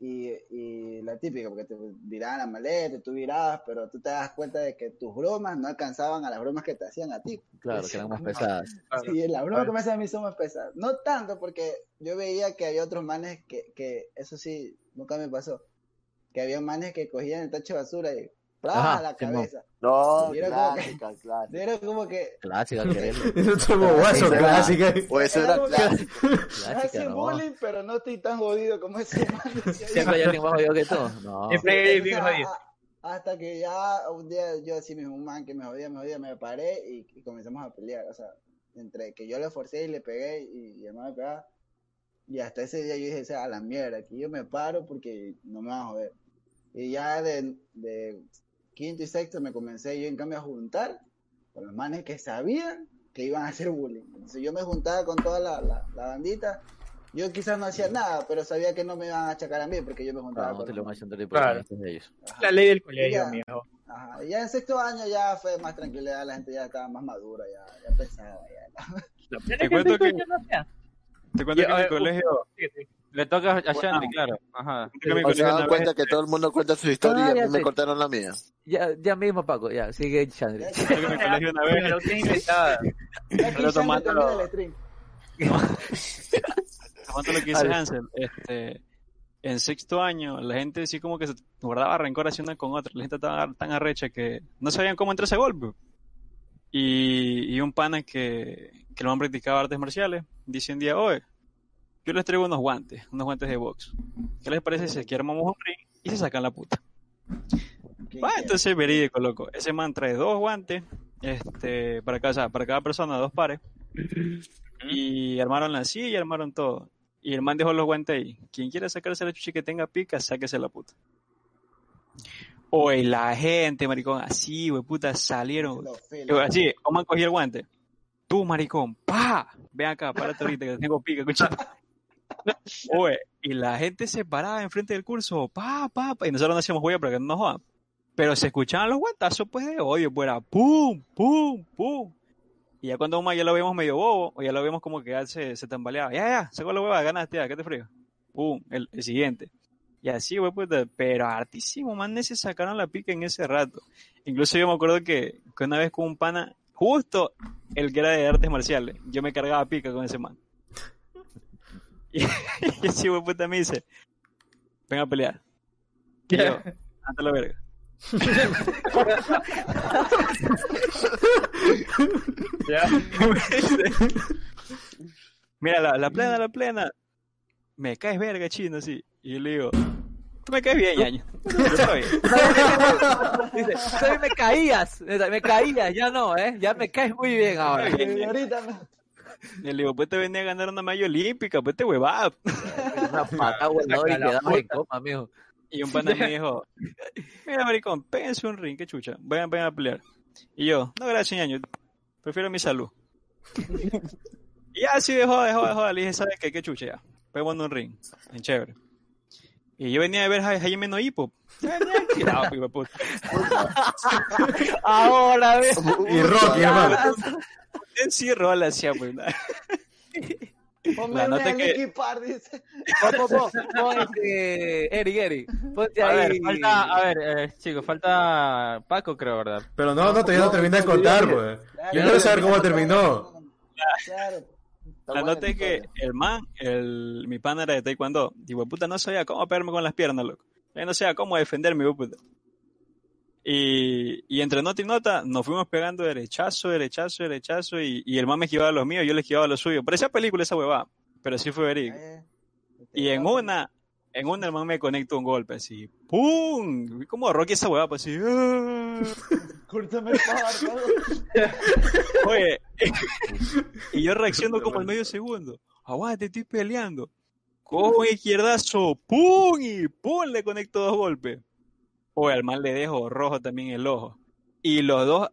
Y, y la típica, porque te viraban la maleta, tú virabas, pero tú te das cuenta de que tus bromas no alcanzaban a las bromas que te hacían a ti. Claro, que eran más pesadas. Sí, las bromas que me hacen a mí son más pesadas. No tanto, porque yo veía que había otros manes que, que eso sí, nunca me pasó. Que había manes que cogían el tacho de basura y ¡plá! La cabeza. No, Y era como que- clásica, clásica. Era como que, Clásica, queremos. Eso es como guaso, clásica. O eso Era Clásica, [LAUGHS] hacen no. bullying, pero no estoy tan jodido como ese man. Siempre hay alguien más jodido que tú. No. Siempre hay bien jodido. hasta que ya un día yo así mismo, un man que me jodía, me jodía, me paré y, y comenzamos a pelear. O sea, entre que yo le forcé y le pegué y, y el man me pegaba. Y hasta ese día yo dije, sea, a la mierda, aquí yo me paro porque no me van a joder. Y ya de, de quinto y sexto me comencé yo en cambio a juntar con los manes que sabían que iban a hacer bullying. Entonces yo me juntaba con toda la, la, la bandita. Yo quizás no hacía nada, pero sabía que no me iban a achacar a mí porque yo me juntaba Ah, no con te los lo mencioné Claro. de ellos. La ley del colegio, Ya. mijo. Ajá, y ya en sexto año ya fue más tranquilidad, la gente ya estaba más madura, ya, ya pensaba. Ya. Te cuento que, Ya, te cuento que en mi ver, colegio. Le toca a Shandy, claro. Ajá. O se dan cuenta que todo el mundo cuenta su historia y ya a mí me sé. contaron la mía. Ya, ya mismo, Paco, ya, sigue que en mi colegio una vez Pero qué inventada. [LAUGHS] Pero tomando- stream. [LAUGHS] Tomando lo que dice Hansel, este, en sexto año la gente sí como que se guardaba rencor así una con otra, la gente estaba tan arrecha que no sabían cómo entrar ese golpe. Y, y un pana que, que el man practicaba artes marciales, dice un día, oye, yo les traigo unos guantes, unos guantes de box. ¿Qué les parece si aquí armamos un ring y se sacan la puta? Entonces verídico, loco. Ese man trae dos guantes, este, para cada, o sea, para cada persona, dos pares. Y armaron la silla y armaron todo. Y el man dejó los guantes ahí. Quien quiera sacarse la chucha que tenga pica, sáquese la puta. Oye, la gente, maricón, así, wey, puta, salieron. Así, ¿cómo man cogió el guante? Tú, maricón, pa, ven acá, párate ahorita que tengo pica, escucha. [LAUGHS] Oye, y la gente se paraba enfrente del curso, pa, pa, pa, y nosotros no hacíamos huella para que no nos jodan. Pero se escuchaban los guantazos, pues, de odio, pues era pum, pum, pum. Y ya cuando más ya lo vemos medio bobo, o ya lo vemos como que ya se, se tambaleaba. Ya, ya, sacó la hueva, ganaste, ya, ¿qué te frío? Pum, el, el siguiente. Y así, güey, puta, pero hartísimo, man, se sacaron la pica en ese rato. Incluso yo me acuerdo que, que una vez con un pana, justo el que era de artes marciales, yo me cargaba pica con ese man. Y, [LAUGHS] y ese puta me dice, ven a pelear. Y yo, [LAUGHS] ante la verga. [LAUGHS] Ya. Mira, la, la plena, la plena. Me caes verga, chino, sí. Y yo le digo, me caes bien, bien. [LAUGHS] [LAUGHS] Dice, "Tú también me caías, me caías, ya no, ¿eh? Ya me caes muy bien ahora. Y ahorita no. Y le digo, pues te venía a ganar una medalla olímpica, pues te huevada. [LAUGHS] Una pata voladora y quedamos en coma, mijo. Y un pana me dijo, mira, maricón, péguense un ring, qué chucha. Vayan, vayan a pelear. Y yo, no, gracias, ñaño. Prefiero mi salud. y ya, sí, de joda, de joda, de joda. Le dije, ¿sabes qué? Qué chucha ya. Peguemos un ring. En chévere. Y yo venía a ver a Jaime No de puta. Ahora, ¿ves? Y Rocky, hermano. En sí, rola hacía, pues. Ponme La nota a que- Nicky Parr, dice. Pon, pon, pon, este, Eric, Eric, ponte A ver, ahí. falta, a ver, eh, chicos, falta Paco, creo, ¿verdad? Pero no, no, todavía no terminé de contar, pues. Claro, Yo quiero saber cómo terminó. Claro. La nota es que el man, el, mi pana era de taekwondo. Digo, puta, no sabía cómo pegarme con las piernas, loco. Ya no sé a cómo defenderme, puta. Y, y entre nota y nota nos fuimos pegando derechazo, derechazo, derechazo y, y el man me esquivaba los míos, yo le esquivaba los suyos. Parecía película esa huevada, pero sí fue verídico. Eh, Y en una, en una el man me conectó un golpe así, ¡pum! Como Rocky esa huevada, pues así, ¡ah! Córtame el párpado. Oye, [LAUGHS] y yo reacciono como al medio segundo. Aguante, estoy peleando. Cojo un izquierdazo, ¡pum! Y ¡pum! Le conecto dos golpes. Oye, al man le dejo rojo también el ojo. Y los dos,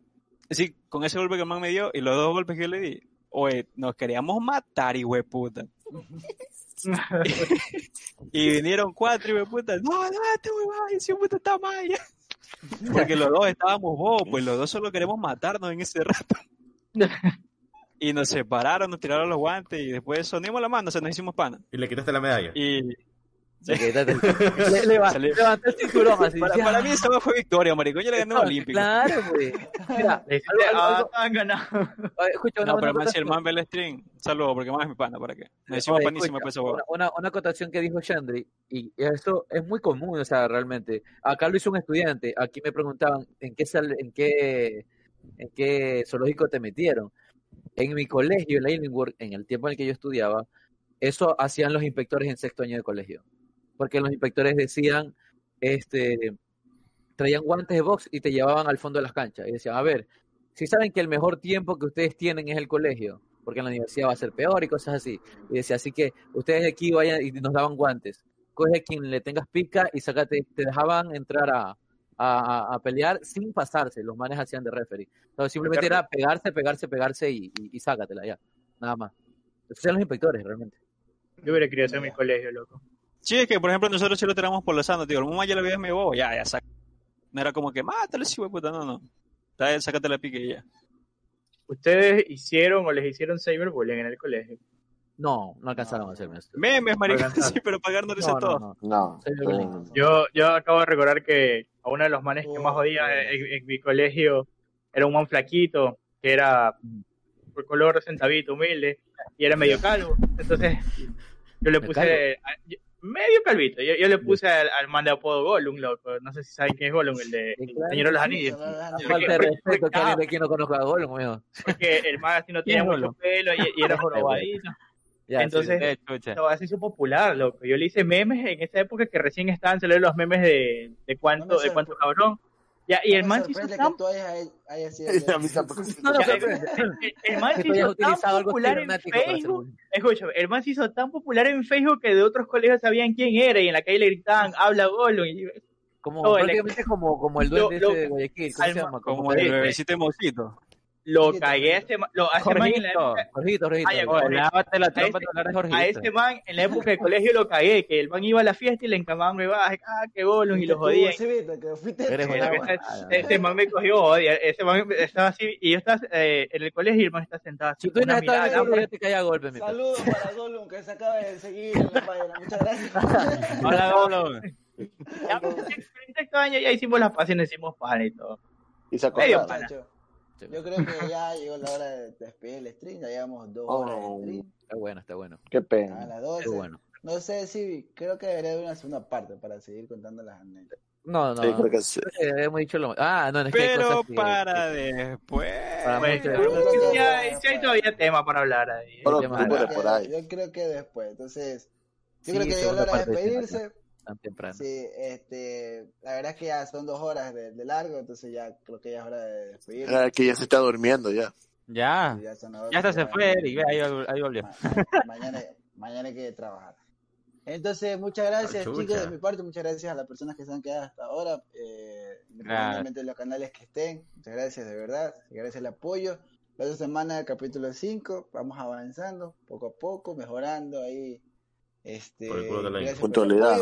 sí, con ese golpe que el man me dio y los dos golpes que yo le di, oye, nos queríamos matar, hijo de puta. [LAUGHS] [LAUGHS] y vinieron cuatro, hijo de puta. No, no, este huevón, ese puta está mal. ya". Porque los dos estábamos bobos, pues los dos solo queremos matarnos en ese rato. [LAUGHS] Y nos separaron, nos tiraron los guantes y después sonimos la mano, o sea, nos hicimos pana. Y le quitaste la medalla. Y [LAUGHS] Le, le, el cinturón así. para, para mí eso fue victoria, maricón. Yo le gané un olímpico. Claro, güey. Mira, [LAUGHS] algo- ah, algo- han ganado. escucha una, No, una pero más si el man ve el stream, saludo, porque más es mi pana, ¿para qué? Me decimos Oye, panísimo escucha, esa una, una, una acotación que dijo Chandri, y eso es muy común, o sea, realmente. Acá lo hizo un estudiante, aquí me preguntaban en qué sal- en qué en qué zoológico te metieron. En mi colegio, en la Illingworth, en el tiempo en el que yo estudiaba, eso hacían los inspectores en sexto año de colegio. Porque los inspectores decían, este, traían guantes de box y te llevaban al fondo de las canchas. Y decían, a ver, si saben que el mejor tiempo que ustedes tienen es el colegio, porque en la universidad va a ser peor y cosas así. Y decía, así que ustedes de aquí vayan y nos daban guantes. Coge quien le tengas pica y sácate, te dejaban entrar a, a, a pelear sin pasarse. Los manes hacían de referee. Entonces simplemente era pegarse, pegarse, pegarse y, y, y sácatela ya. Nada más. Esos eran los inspectores, realmente. Yo hubiera querido hacer mi colegio, loco. Sí, es que por ejemplo nosotros sí lo tenemos por la sana, tío. El mamá ya le veía medio bobo, ya, ya, saca. No era como que, mátale, sí, puta, no, no. Bien, sácate la pique y ya. ¿Ustedes hicieron o les hicieron cyberbullying en el colegio? No, no alcanzaron a hacerme eso. Memes, maricón, Alcanzar. [LAUGHS] sí, pero pagar no lo hice No, no, no. No. Yo, yo acabo de recordar que a uno de los manes que más odiaba en, en mi colegio era un man flaquito, que era por color centavito, humilde, y era medio calvo. Entonces, yo le ¿Me puse. a- yo- medio calvito. Yo, yo le puse al, al man de apodo Gollum, loco. No sé si saben quién es Gollum, el de Sí, El. Señor de los Anillos. Falta de respeto que de no conozca a Gol, mío. Porque el man así no tenía ¿Quién es mucho Gollum? pelo y, y era [LAUGHS] jorobadito. Ya, Entonces, Qué chucha. Estaba así hizo popular, loco. Yo le hice memes en esa época que recién estaban saliendo los memes de, de cuánto, No de cuánto cabrón. Ya, y el No man [LAUGHS] [LAUGHS] se hizo tan el, el man se hizo popular en Facebook. Escucha, el man se hizo tan popular en Facebook que de otros colegios sabían quién era y en la calle le gritaban, habla Gollum. Y Como, No, el- prácticamente como, como el Lo- duende lo- ese de Guayaquil. ¿Cómo se llama? Como Como el bebecito de mosquito. Lo cagué a ese man, lo, a ese man en la época, Jorgito, Jorgito. Ay, Oye, lávate la A trompa ese- de hablar de Jorgito. a ese man en la época de colegio lo cagué, que el man iba a la fiesta y le encamaban huevadas, ah, que Gollum, y lo jodían. Guada. Ese man me cogió odio, ese man estaba así, y yo estaba eh, en el colegio y el man está sentado así, Si tú en el grupo, ya te caía golpe. Saludos para Gollum que se acaba de seguir en la página. Muchas gracias. [LAUGHS] Hola, Golo. Ya, pues, en sexto año ya hicimos las nos hicimos pan y todo. Y se Medio pana. Yo creo que [LAUGHS] ya llegó la hora de despedir el stream. Ya llevamos dos horas Oh, de stream. Está bueno, está bueno. qué A pena. las Qué 12. bueno. No sé si creo que debería haber una segunda parte para seguir contando las anécdotas. No, no. Sí, creo que sí. hemos dicho lo Ah, no, es que hay Pero que- para después. Para ya, después, hay todavía tema para hablar ahí. Por tema octubre, de- por ahí. Yo creo que después. Entonces, yo Sí, creo que llegó la hora de despedirse. Tan temprano. Sí, este, la verdad es que ya son dos horas de, de largo, entonces ya creo que ya es hora de despedirse. Ah, que ya se está durmiendo ya. Ya. Ya, son las Ya hasta se fue Eric, ve, ahí, ahí volvió. Ma- ma- mañana, mañana hay que trabajar. Entonces, muchas gracias, Chucha. chicos, de mi parte, muchas gracias a las personas que se han quedado hasta ahora, eh, independientemente de los canales que estén. Muchas gracias, de verdad. Gracias el apoyo. La otra semana, el capítulo 5, vamos avanzando poco a poco, mejorando ahí. Este, Por el culo de la puntualidad.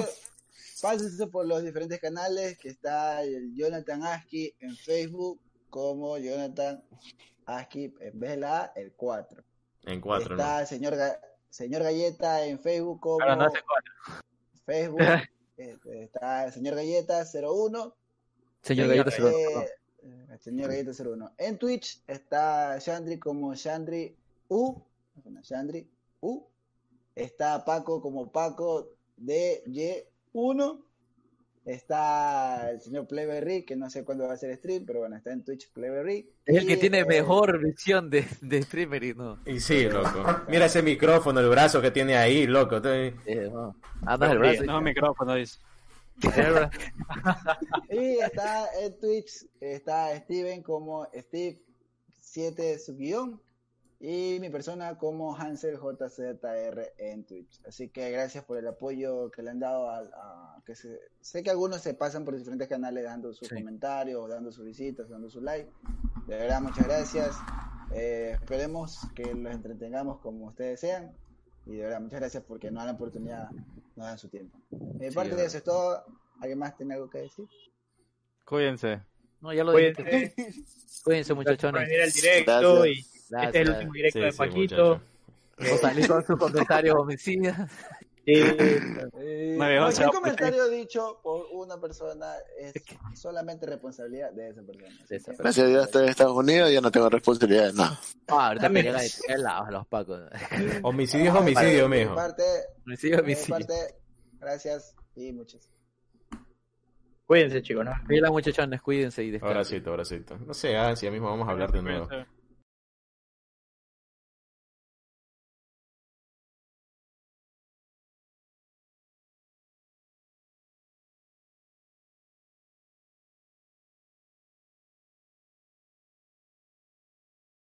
Pásense por los diferentes canales que está el Jonathan Aski en Facebook como Jonathan Aski en vez de la A, el 4. En cuatro, ¿no? Está señor, Ga- señor Galleta en Facebook como no hace. Facebook. [LAUGHS] eh, está el señor Galleta 01. Señor Eh, Gallito se lo- eh, el señor Galleta 01. En Twitch está Shandri como Shandri U. Shandri U. Está Paco como Paco DJ1. Está el señor Playberry, que no sé cuándo va a hacer stream, pero bueno, está en Twitch Playberry. Es el que tiene eh, mejor visión de, de streamer y no. Y sí, loco. Mira ese micrófono, el brazo que tiene ahí, loco. Estoy- Eh, no. Ah, no el brazo. No, micrófono, dice. Y está en Twitch, está Steven como Steve7 subguión y mi persona como Hansel JZR en Twitch. Así que gracias por el apoyo que le han dado a, a- que se- sé que algunos se pasan por diferentes canales dando sus Sí. comentarios, dando sus visitas, dando su like. De verdad, muchas gracias. Eh, esperemos que los entretengamos como ustedes desean. Y de verdad, muchas gracias porque nos dan la oportunidad, nos dan su tiempo. De Sí, parte de de eso es todo. ¿Alguien más tiene algo que decir? Cuídense. No, ya lo Cuídense. [LAUGHS] Cuídense, Gracias por muchachones. venir al directo Gracias. y este es el último directo Sí, de sí, Paquito. muchacho. O salir con sus comentarios homicidas. [LAUGHS] Sí, Eh, se cualquier a comentario dicho por una persona es solamente responsabilidad de esa persona. Esa Gracias a Dios estoy en Estados Unidos y ya no tengo responsabilidad de nada. Ah, ahorita me Dame. llegan de lados los pacos. [LAUGHS] Homicidio es homicidio, mijo. parte, Homicidio, homicidio. parte, gracias y muchas. cuídense, chicos, ¿no? Cuídense, muchachones, cuídense y descansen. Ahora sí, ahora sí. No sé, ah, si ya mismo vamos a hablar de nuevo. Cuídense.